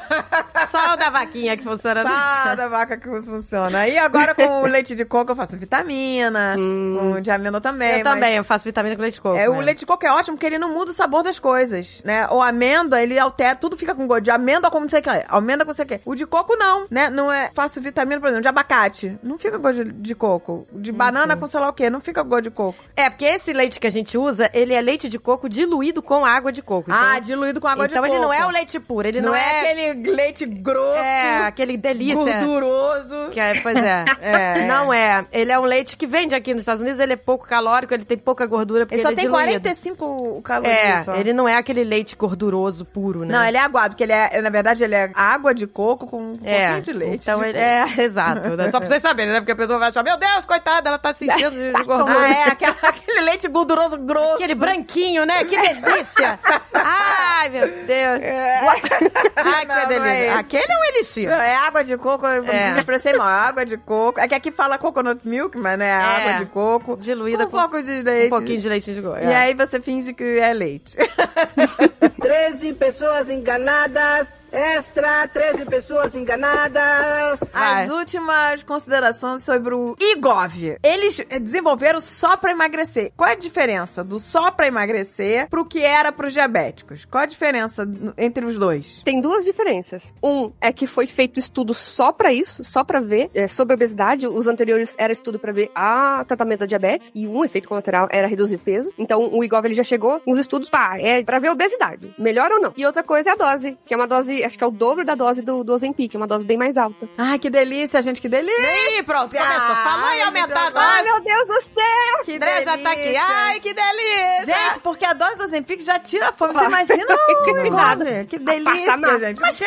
A: Só o da vaquinha que funciona.
B: Tá, da vaca que funciona. Aí agora com o leite de coco eu faço vitamina, com o de amêndoa também.
A: Eu também, eu faço vitamina com leite de coco.
B: É, o
A: né?
B: leite de coco é ótimo porque ele não muda o sabor das coisas, né? O amêndoa, ele altera, tudo fica com gosto de amêndoa como não sei o que, amêndoa com não sei o que. O de coco não, né? Não é, faço vitamina, por exemplo, de abacate, não fica com gosto de, de coco. De banana com sei lá o que, não fica com gosto de coco.
A: É, porque esse leite que a gente usa, ele é leite de coco diluído com água de coco. Então,
B: ah, diluído com água
A: então
B: de coco.
A: ele não é o leite puro, ele não,
B: não, é, aquele leite grosso,
A: É, aquele delícia.
B: gorduroso.
A: Que é, pois é.
B: É.
A: Não é. Ele é um leite que vende aqui nos Estados Unidos, ele é pouco calórico, ele tem pouca gordura, porque
B: Ele só
A: ele é
B: tem
A: diluído.
B: 45 calorias
A: É,
B: só.
A: ele não é aquele leite gorduroso puro, né?
B: Não, ele é aguado, porque ele é, na verdade, ele é água de coco com um
A: é.
B: pouquinho de leite.
A: Então
B: de
A: ele é, exato. né? Só pra vocês saberem, né? Porque a pessoa vai achar, meu Deus, coitada, ela tá sentindo de de gordura.
B: Ah, é, aquela- aquele leite gorduroso grosso.
A: Aquele branquinho, né? Que delícia! Ai, meu Deus.
B: É.
A: Ai,
B: Não,
A: que
B: não
A: delícia.
B: é esse.
A: Aquele é um elixir.
B: Não, é água de coco, eu
A: É.
B: me expressei mal. É água de coco. É que aqui fala coconut milk, mas né, é água de coco.
A: Diluída
B: com
A: com
B: um pouco de leite.
A: um pouquinho de leite de coco.
B: E
A: é.
B: aí você finge que é leite.
E: 13 pessoas enganadas, Extra, 13 pessoas enganadas.
B: As últimas considerações sobre o IGOV. Eles desenvolveram só pra emagrecer. Qual é a diferença do só pra emagrecer pro que era pros diabéticos? Qual a diferença entre os dois?
C: Tem duas diferenças. Um é que foi feito estudo só pra isso, só pra ver é, sobre obesidade. Os anteriores era estudo pra ver a tratamento da diabetes e um efeito colateral era reduzir peso. Então o IGOV ele já chegou com os estudos pá, é pra ver a obesidade, melhor ou não. E outra coisa é a dose, que é uma dose, acho que é o dobro da dose do, do Ozempic, é uma dose bem mais alta.
B: Ai, que delícia, gente, que delícia!
A: Ih, pronto, começou. Falou em
B: Ai,
A: aumentar a dose.
C: Ai, meu Deus do céu!
B: Que
A: André já tá aqui.
B: delícia.
A: Ai, que delícia.
B: Gente, porque a dose do Ozempic já tira a fome. Você imagina o
C: Nada.
B: Que delícia, gente. Mas.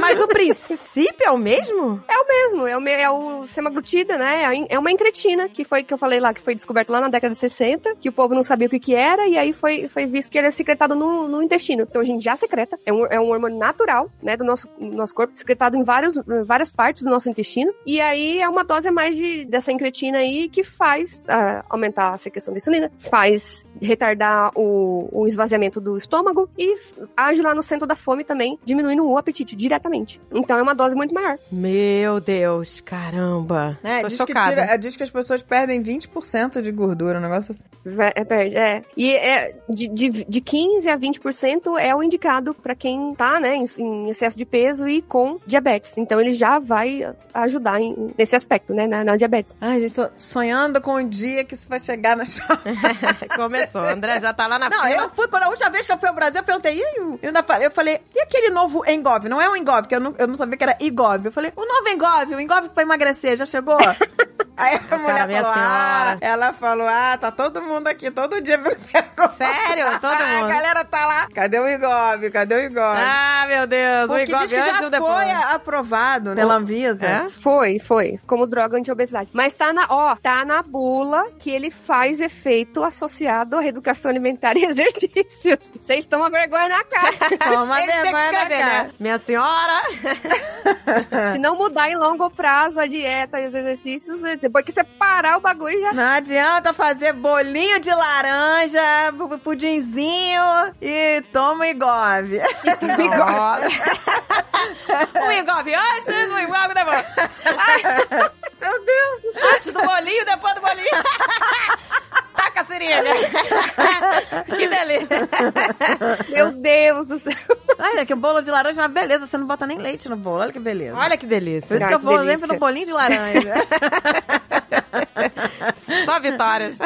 F: Mas o princípio é o mesmo?
C: É o mesmo, é o, é o semaglutida, né? É É uma incretina, que foi que eu falei lá, que foi descoberto lá na década de 60, que o povo não sabia o que que era, e aí foi, foi visto que ele é secretado no, no intestino. Então a gente já secreta, é um, é um hormônio natural, né, do nosso, nosso corpo, secretado em vários, em várias partes do nosso intestino, e aí é uma dose a mais de, dessa incretina aí que faz ah, aumentar a secreção da insulina, faz retardar o, o esvaziamento do estômago e age lá no centro da fome também, diminuindo o apetite diretamente. Então é uma dose muito maior.
F: Meu Deus, caramba.
B: É,
F: Tô
B: diz, que
F: chocada.
B: tira- diz que as pessoas perdem 20% de gordura, um negócio assim.
C: É, perde, é. E é, de, de, de 15 a 20% é o indicado pra quem tá, né, em, em excesso de peso e com diabetes. Então ele já vai ajudar em- nesse aspecto, né, na, na diabetes.
B: Ai, gente, tô sonhando com o dia que isso vai chegar na
F: Começou. André já tá lá na
B: Não,
F: fila.
B: eu fui, quando a última vez que eu fui ao Brasil, eu perguntei, e eu, ainda falei, eu falei, e aquele novo Engov? Não é o Engov, que eu não, eu não sabia que era Igov. Eu falei, o novo Engov, o Engov pra emagrecer, já chegou? aí a mulher
F: minha
B: falou, ah,
F: senhora.
B: ela falou, ah, tá todo mundo aqui, todo dia me pergunta.
F: Sério? Todo
B: A
F: mundo?
B: galera tá lá, cadê o Igov? Cadê o Igov?
F: Ah, meu Deus. O
B: Porque
F: Igor
B: diz que
F: antes
B: já
F: ou depois?
B: foi aprovado pela Anvisa.
F: É?
C: Foi, foi, como droga anti-obesidade. Mas tá na, ó, tá na bula que ele faz efeito associado à reeducação alimentar e exercícios. Vocês tomam vergonha na cara.
B: Toma vergonha na cara.
F: né? Minha senhora.
C: Se não mudar em longo prazo a dieta e os exercícios, depois que você parar o bagulho já
B: Não adianta fazer bolinho de laranja, pu- pudinzinho e toma Igov.
F: O Igor antes, o Igor depois.
C: Meu Deus!
F: Antes do bolinho, depois do bolinho. Taca a seringa. que delícia.
C: Meu Deus do céu!
B: Olha, que o bolo de laranja é uma beleza, você não bota nem leite no bolo, olha que beleza.
F: Olha que
B: Por
F: delícia.
B: isso
C: Ai,
B: que eu
C: que
B: vou sempre no bolinho de laranja.
F: Só vitórias.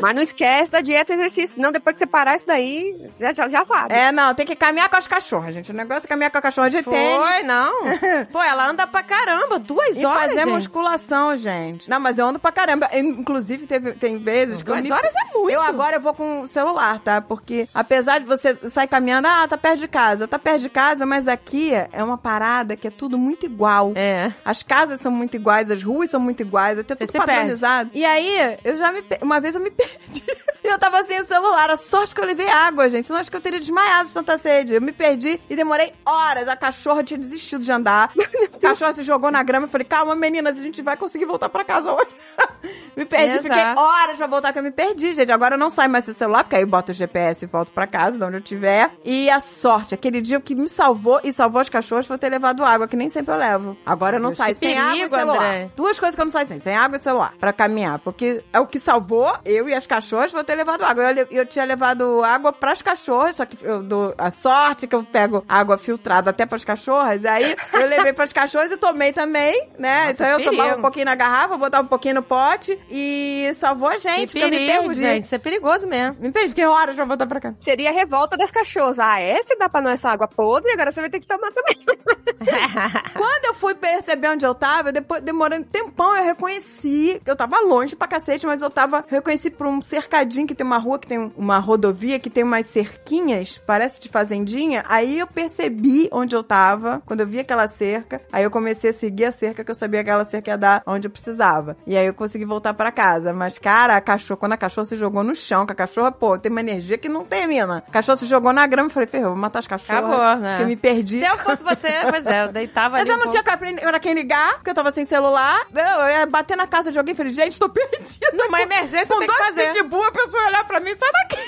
C: Mas não esquece da dieta e exercício. Não, depois que você parar isso daí, já, já, já sabe.
B: é, não, tem que caminhar com as cachorras, gente. O negócio é caminhar com a cachorra de tênis.
F: Foi, não. Pô, ela anda pra caramba. Duas
B: E
F: horas,
B: fazer
F: gente.
B: musculação, gente. Não, mas eu ando pra caramba. Inclusive, teve, tem vezes que eu me...
F: horas é muito.
B: Eu agora eu vou com o celular, tá? Porque apesar de você sair caminhando, ah, tá perto de casa, tá perto de casa, mas aqui é uma parada que é tudo muito igual.
F: É.
B: As casas são muito iguais, as ruas são muito iguais, é tudo
F: se
B: padronizado. E aí, eu já me. Uma vez eu me perdi. E eu tava sem o celular. A sorte que eu levei água, gente. Senão acho que eu teria desmaiado de tanta sede. Eu me perdi e demorei horas. A cachorra tinha desistido de andar. A cachorra se jogou na grama. Eu falei, calma, meninas, a gente vai conseguir voltar pra casa hoje. me perdi,
F: Exato.
B: fiquei horas pra voltar que eu me perdi, gente. Agora eu não saio mais sem celular, porque aí eu boto o GPS e volto pra casa, de onde eu estiver. E a sorte, aquele dia que me salvou e salvou os cachorros foi ter levado água, que nem sempre eu levo. Agora eu não
F: Deus,
B: saio sem água e
F: perigo,
B: celular.
F: André.
B: Duas coisas que eu não saio sem, sem água e celular, pra caminhar. Porque é o que salvou eu e as cachorras foi ter levado água. Eu, eu tinha levado água pras cachorras, só que eu dou a sorte que eu pego água filtrada até pras cachorras. Aí eu levei pras cachorras e tomei também, né? então eu
F: perigo.
B: tomava um pouquinho na garrafa, botava um pouquinho no pote e salvou a gente,
F: Que
B: porque eu me
F: perigo,
B: perdi.
F: gente. Isso é perigoso mesmo.
B: Me perdi, fiquei horas pra voltar pra cá.
C: Seria a revolta das cachorras. Ah, é? Se dá pra nós essa água podre, agora você vai ter que tomar também.
B: Quando eu fui perceber onde eu tava, depois demorando um tempão, eu reconheci. Eu tava longe pra cacete, mas eu tava. Reconheci por um cercadinho que tem uma rua, que tem uma rodovia, que tem umas cerquinhas, parece de fazendinha. Aí eu percebi onde eu tava, quando eu vi aquela cerca. Aí eu comecei a seguir a cerca, que eu sabia que aquela cerca ia dar onde eu precisava. E aí eu consegui voltar pra casa. Mas, cara, a cachorra, quando a cachorra se jogou no chão, que a cachorra, pô, tem uma energia que não termina. A cachorra se jogou na grama, eu falei, ferrou, vou matar as cachorras.
F: Acabou, né?
B: Que eu me perdi.
F: Se eu fosse você, pois é, eu deitava
B: Mas
F: ali.
B: eu
F: um
B: não tinha pra pra quem ligar, porque eu tava sem celular. Eu, ia bater na casa de alguém e falei, gente, tô perdida.
F: Numa emergência
B: Com
F: tem que
B: dois
F: fazer.
B: pitbull, a pessoa ia olhar pra mim, sai daqui.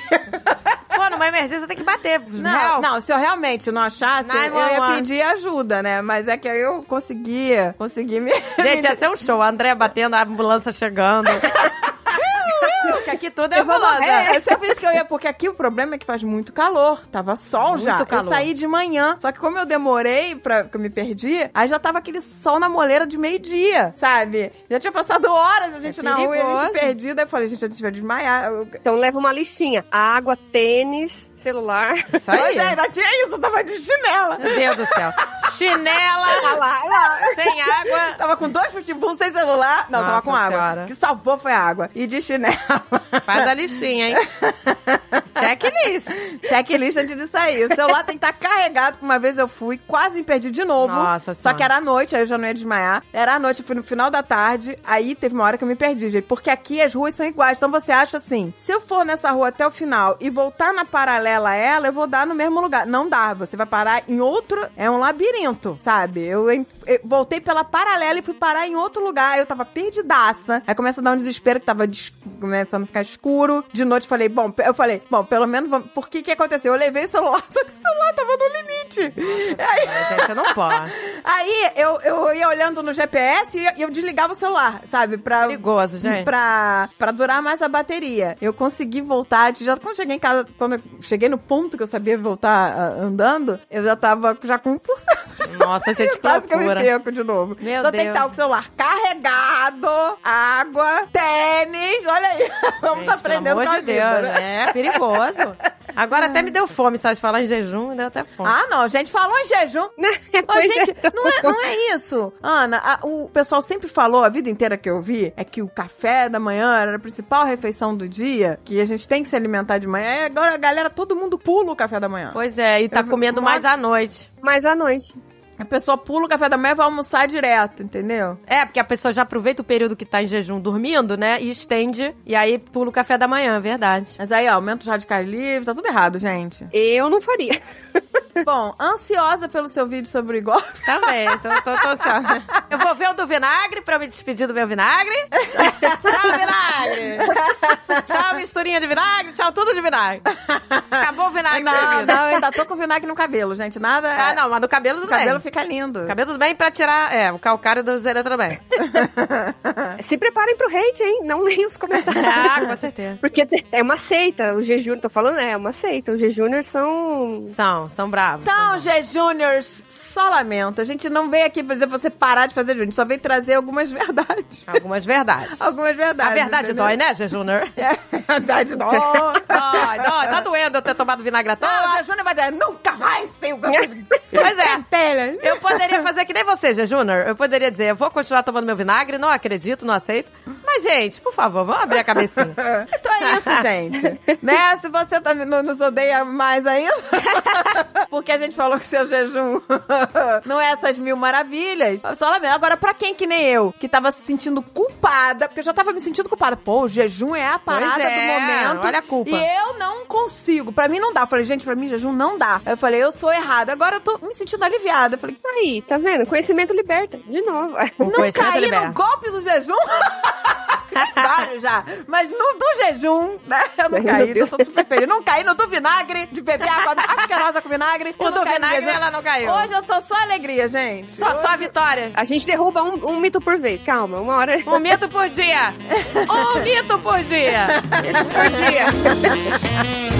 F: Pô,
A: Não, numa emergência tem que bater.
B: Não,
A: Real.
B: não, se eu realmente não achasse, eu ia
A: 911.
B: pedir ajuda, né? Mas é que aí eu conseguia, consegui me...
A: Gente, ia ser um show. A André batendo, a ambulância chegando. Porque aqui tudo é ambulância.
B: É, essa vez que eu ia, porque aqui o problema é que faz muito calor. Tava sol
A: Muito
B: já.
A: calor.
B: Eu saí de manhã. Só que como eu demorei pra que eu me perdi, aí já tava aquele sol na moleira de meio-dia, sabe? Já tinha passado horas a gente
A: É
B: na rua e a gente perdida. Eu falei, gente, a gente vai desmaiar.
C: Então leva uma listinha. Água, tênis, celular.
A: Isso aí.
B: Pois é, ainda tinha isso, eu tava de chinela.
A: Meu Deus do céu. Chinela,
B: Olha lá, olha lá.
A: sem água.
B: Tava com dois pitbull sem celular. Não, tava
A: Nossa
B: com água. O que salvou foi a água. E de chinela.
A: Faz a listinha, hein? Checklist.
B: Checklist antes de sair. O celular tem que estar carregado, que uma vez eu fui, quase me perdi de novo.
A: Nossa
B: Só
A: Senhora.
B: que era à noite, aí eu já não ia desmaiar. Era à noite, eu fui no final da tarde, aí teve uma hora que eu me perdi, gente. Porque aqui as ruas são iguais. Então você acha assim, se eu for nessa rua até o final e voltar na paralela a ela, eu vou dar no mesmo lugar. Não dá, você vai parar em outro... É um labirinto, sabe? Eu, en- eu voltei pela paralela e fui parar em outro lugar. Eu tava perdidaça. Aí começa a dar um desespero que tava des- começando a ficar escuro. De noite falei, bom, eu falei, bom, pelo menos, vamos- por que que aconteceu? Eu levei o celular, só que o celular tava no limite. Aí,
A: gente, eu não posso.
B: Aí eu, eu ia olhando no GPS e eu- desligava o celular, sabe? Pra,
A: Perigoso, gente.
B: Pra, pra durar mais a bateria. Eu consegui voltar, já quando cheguei em casa, quando eu cheguei no ponto que eu sabia voltar ah, andando, eu já tava já com 1%.
A: Nossa, gente, que
B: Quase que eu me perco de novo.
A: Meu
B: então tem que
A: Deus.
B: estar com o celular carregado, água, tênis, olha aí. Vamos
A: Gente,
B: aprendendo
A: pelo amor
B: com a
A: de
B: vida,
A: Deus,
B: né?
A: é perigoso. Agora até me deu fome, sabe? Falar em jejum, deu até fome.
B: Ah, não, gente, falou em jejum. Ô,
C: Pois é.
B: gente, não, é, não é isso. Ana, a- o pessoal sempre falou, a vida inteira que eu vi, é que o café da manhã era a principal refeição do dia, que a gente tem que se alimentar de manhã. E agora a galera, todo mundo pula o café da manhã.
A: Pois é, e tá
B: Eu-
A: comendo
B: uma-
A: mais à noite.
C: Mas à noite.
B: A pessoa pula o café da manhã e vai almoçar direto, entendeu?
A: É, porque a pessoa já aproveita o período que tá em jejum dormindo, né? E estende, e aí pula o café da manhã, é verdade.
B: Mas aí, ó, aumenta os radicais livres, tá tudo errado, gente.
C: Eu não faria.
B: Bom, ansiosa pelo seu vídeo sobre o Igor.
A: Também, tô, tô, tô só. Eu vou ver o do vinagre pra me despedir do meu vinagre. tchau, vinagre! Tchau, misturinha de vinagre, tchau, tudo de vinagre. Acabou o vinagre
B: Não, não, eu ainda tô com vinagre no cabelo, gente. Nada.
A: Ah, não, mas do cabelo
B: O
A: tudo
B: cabelo
A: bem.
B: Fica lindo.
A: Cabelo tudo bem pra tirar, é, o calcário do Zé também.
C: Se preparem pro hate, hein? Não leiam os comentários.
A: Ah, com certeza.
C: Porque é uma seita. O G Júnior, tô falando, é uma seita. Os G Júnior são.
A: São, são bravos.
B: Então, G Juniors, só lamento. A gente não veio aqui, por exemplo, você parar de fazer Júnior. Só veio trazer algumas verdades.
A: Algumas verdades.
B: Algumas verdades.
A: A verdade
B: entendeu?
A: dói, né, G Júnior?
B: É, a verdade dói.
A: Dói, dói. Tá doendo eu ter tomado vinagre à
B: Não, o
A: toa.
B: G Júnior vai dizer, nunca mais sei o que
A: Pois é. Eu poderia fazer que nem você, G Júnior. Eu poderia dizer, eu vou continuar tomando meu vinagre, não acredito, não aceito. Mas, gente, por favor, vamos abrir a cabecinha.
B: Então é isso, gente. né? Se você tá, não nos odeia mais ainda, porque a gente falou que seu jejum não é essas mil maravilhas. eu Só lamento. Agora, pra quem que nem eu, que tava se sentindo culpada, porque eu já tava me sentindo culpada. Pô, o jejum é a parada
A: é,
B: do momento.
A: olha a culpa.
B: E eu não consigo. Pra mim não dá. Eu falei, gente, pra mim jejum não dá. Eu falei, eu sou errada. Agora eu tô me sentindo aliviada. Eu falei,
C: Aí, tá vendo? Conhecimento liberta. De novo.
A: O
B: não caí
A: liberta.
B: no golpe do jejum? Vários já. Mas no do jejum, né? Eu não
C: Meu
B: caí,
C: Deus.
B: eu sou super feliz. Não caí no do vinagre, de beber água asquerosa com vinagre.
A: O do vinagre, ela não caiu.
B: Hoje eu tô só alegria, gente.
A: Só, só a vitória.
C: A gente derruba um, um mito por vez. Calma, uma hora
A: Um mito por dia. Um mito por dia.
C: por dia.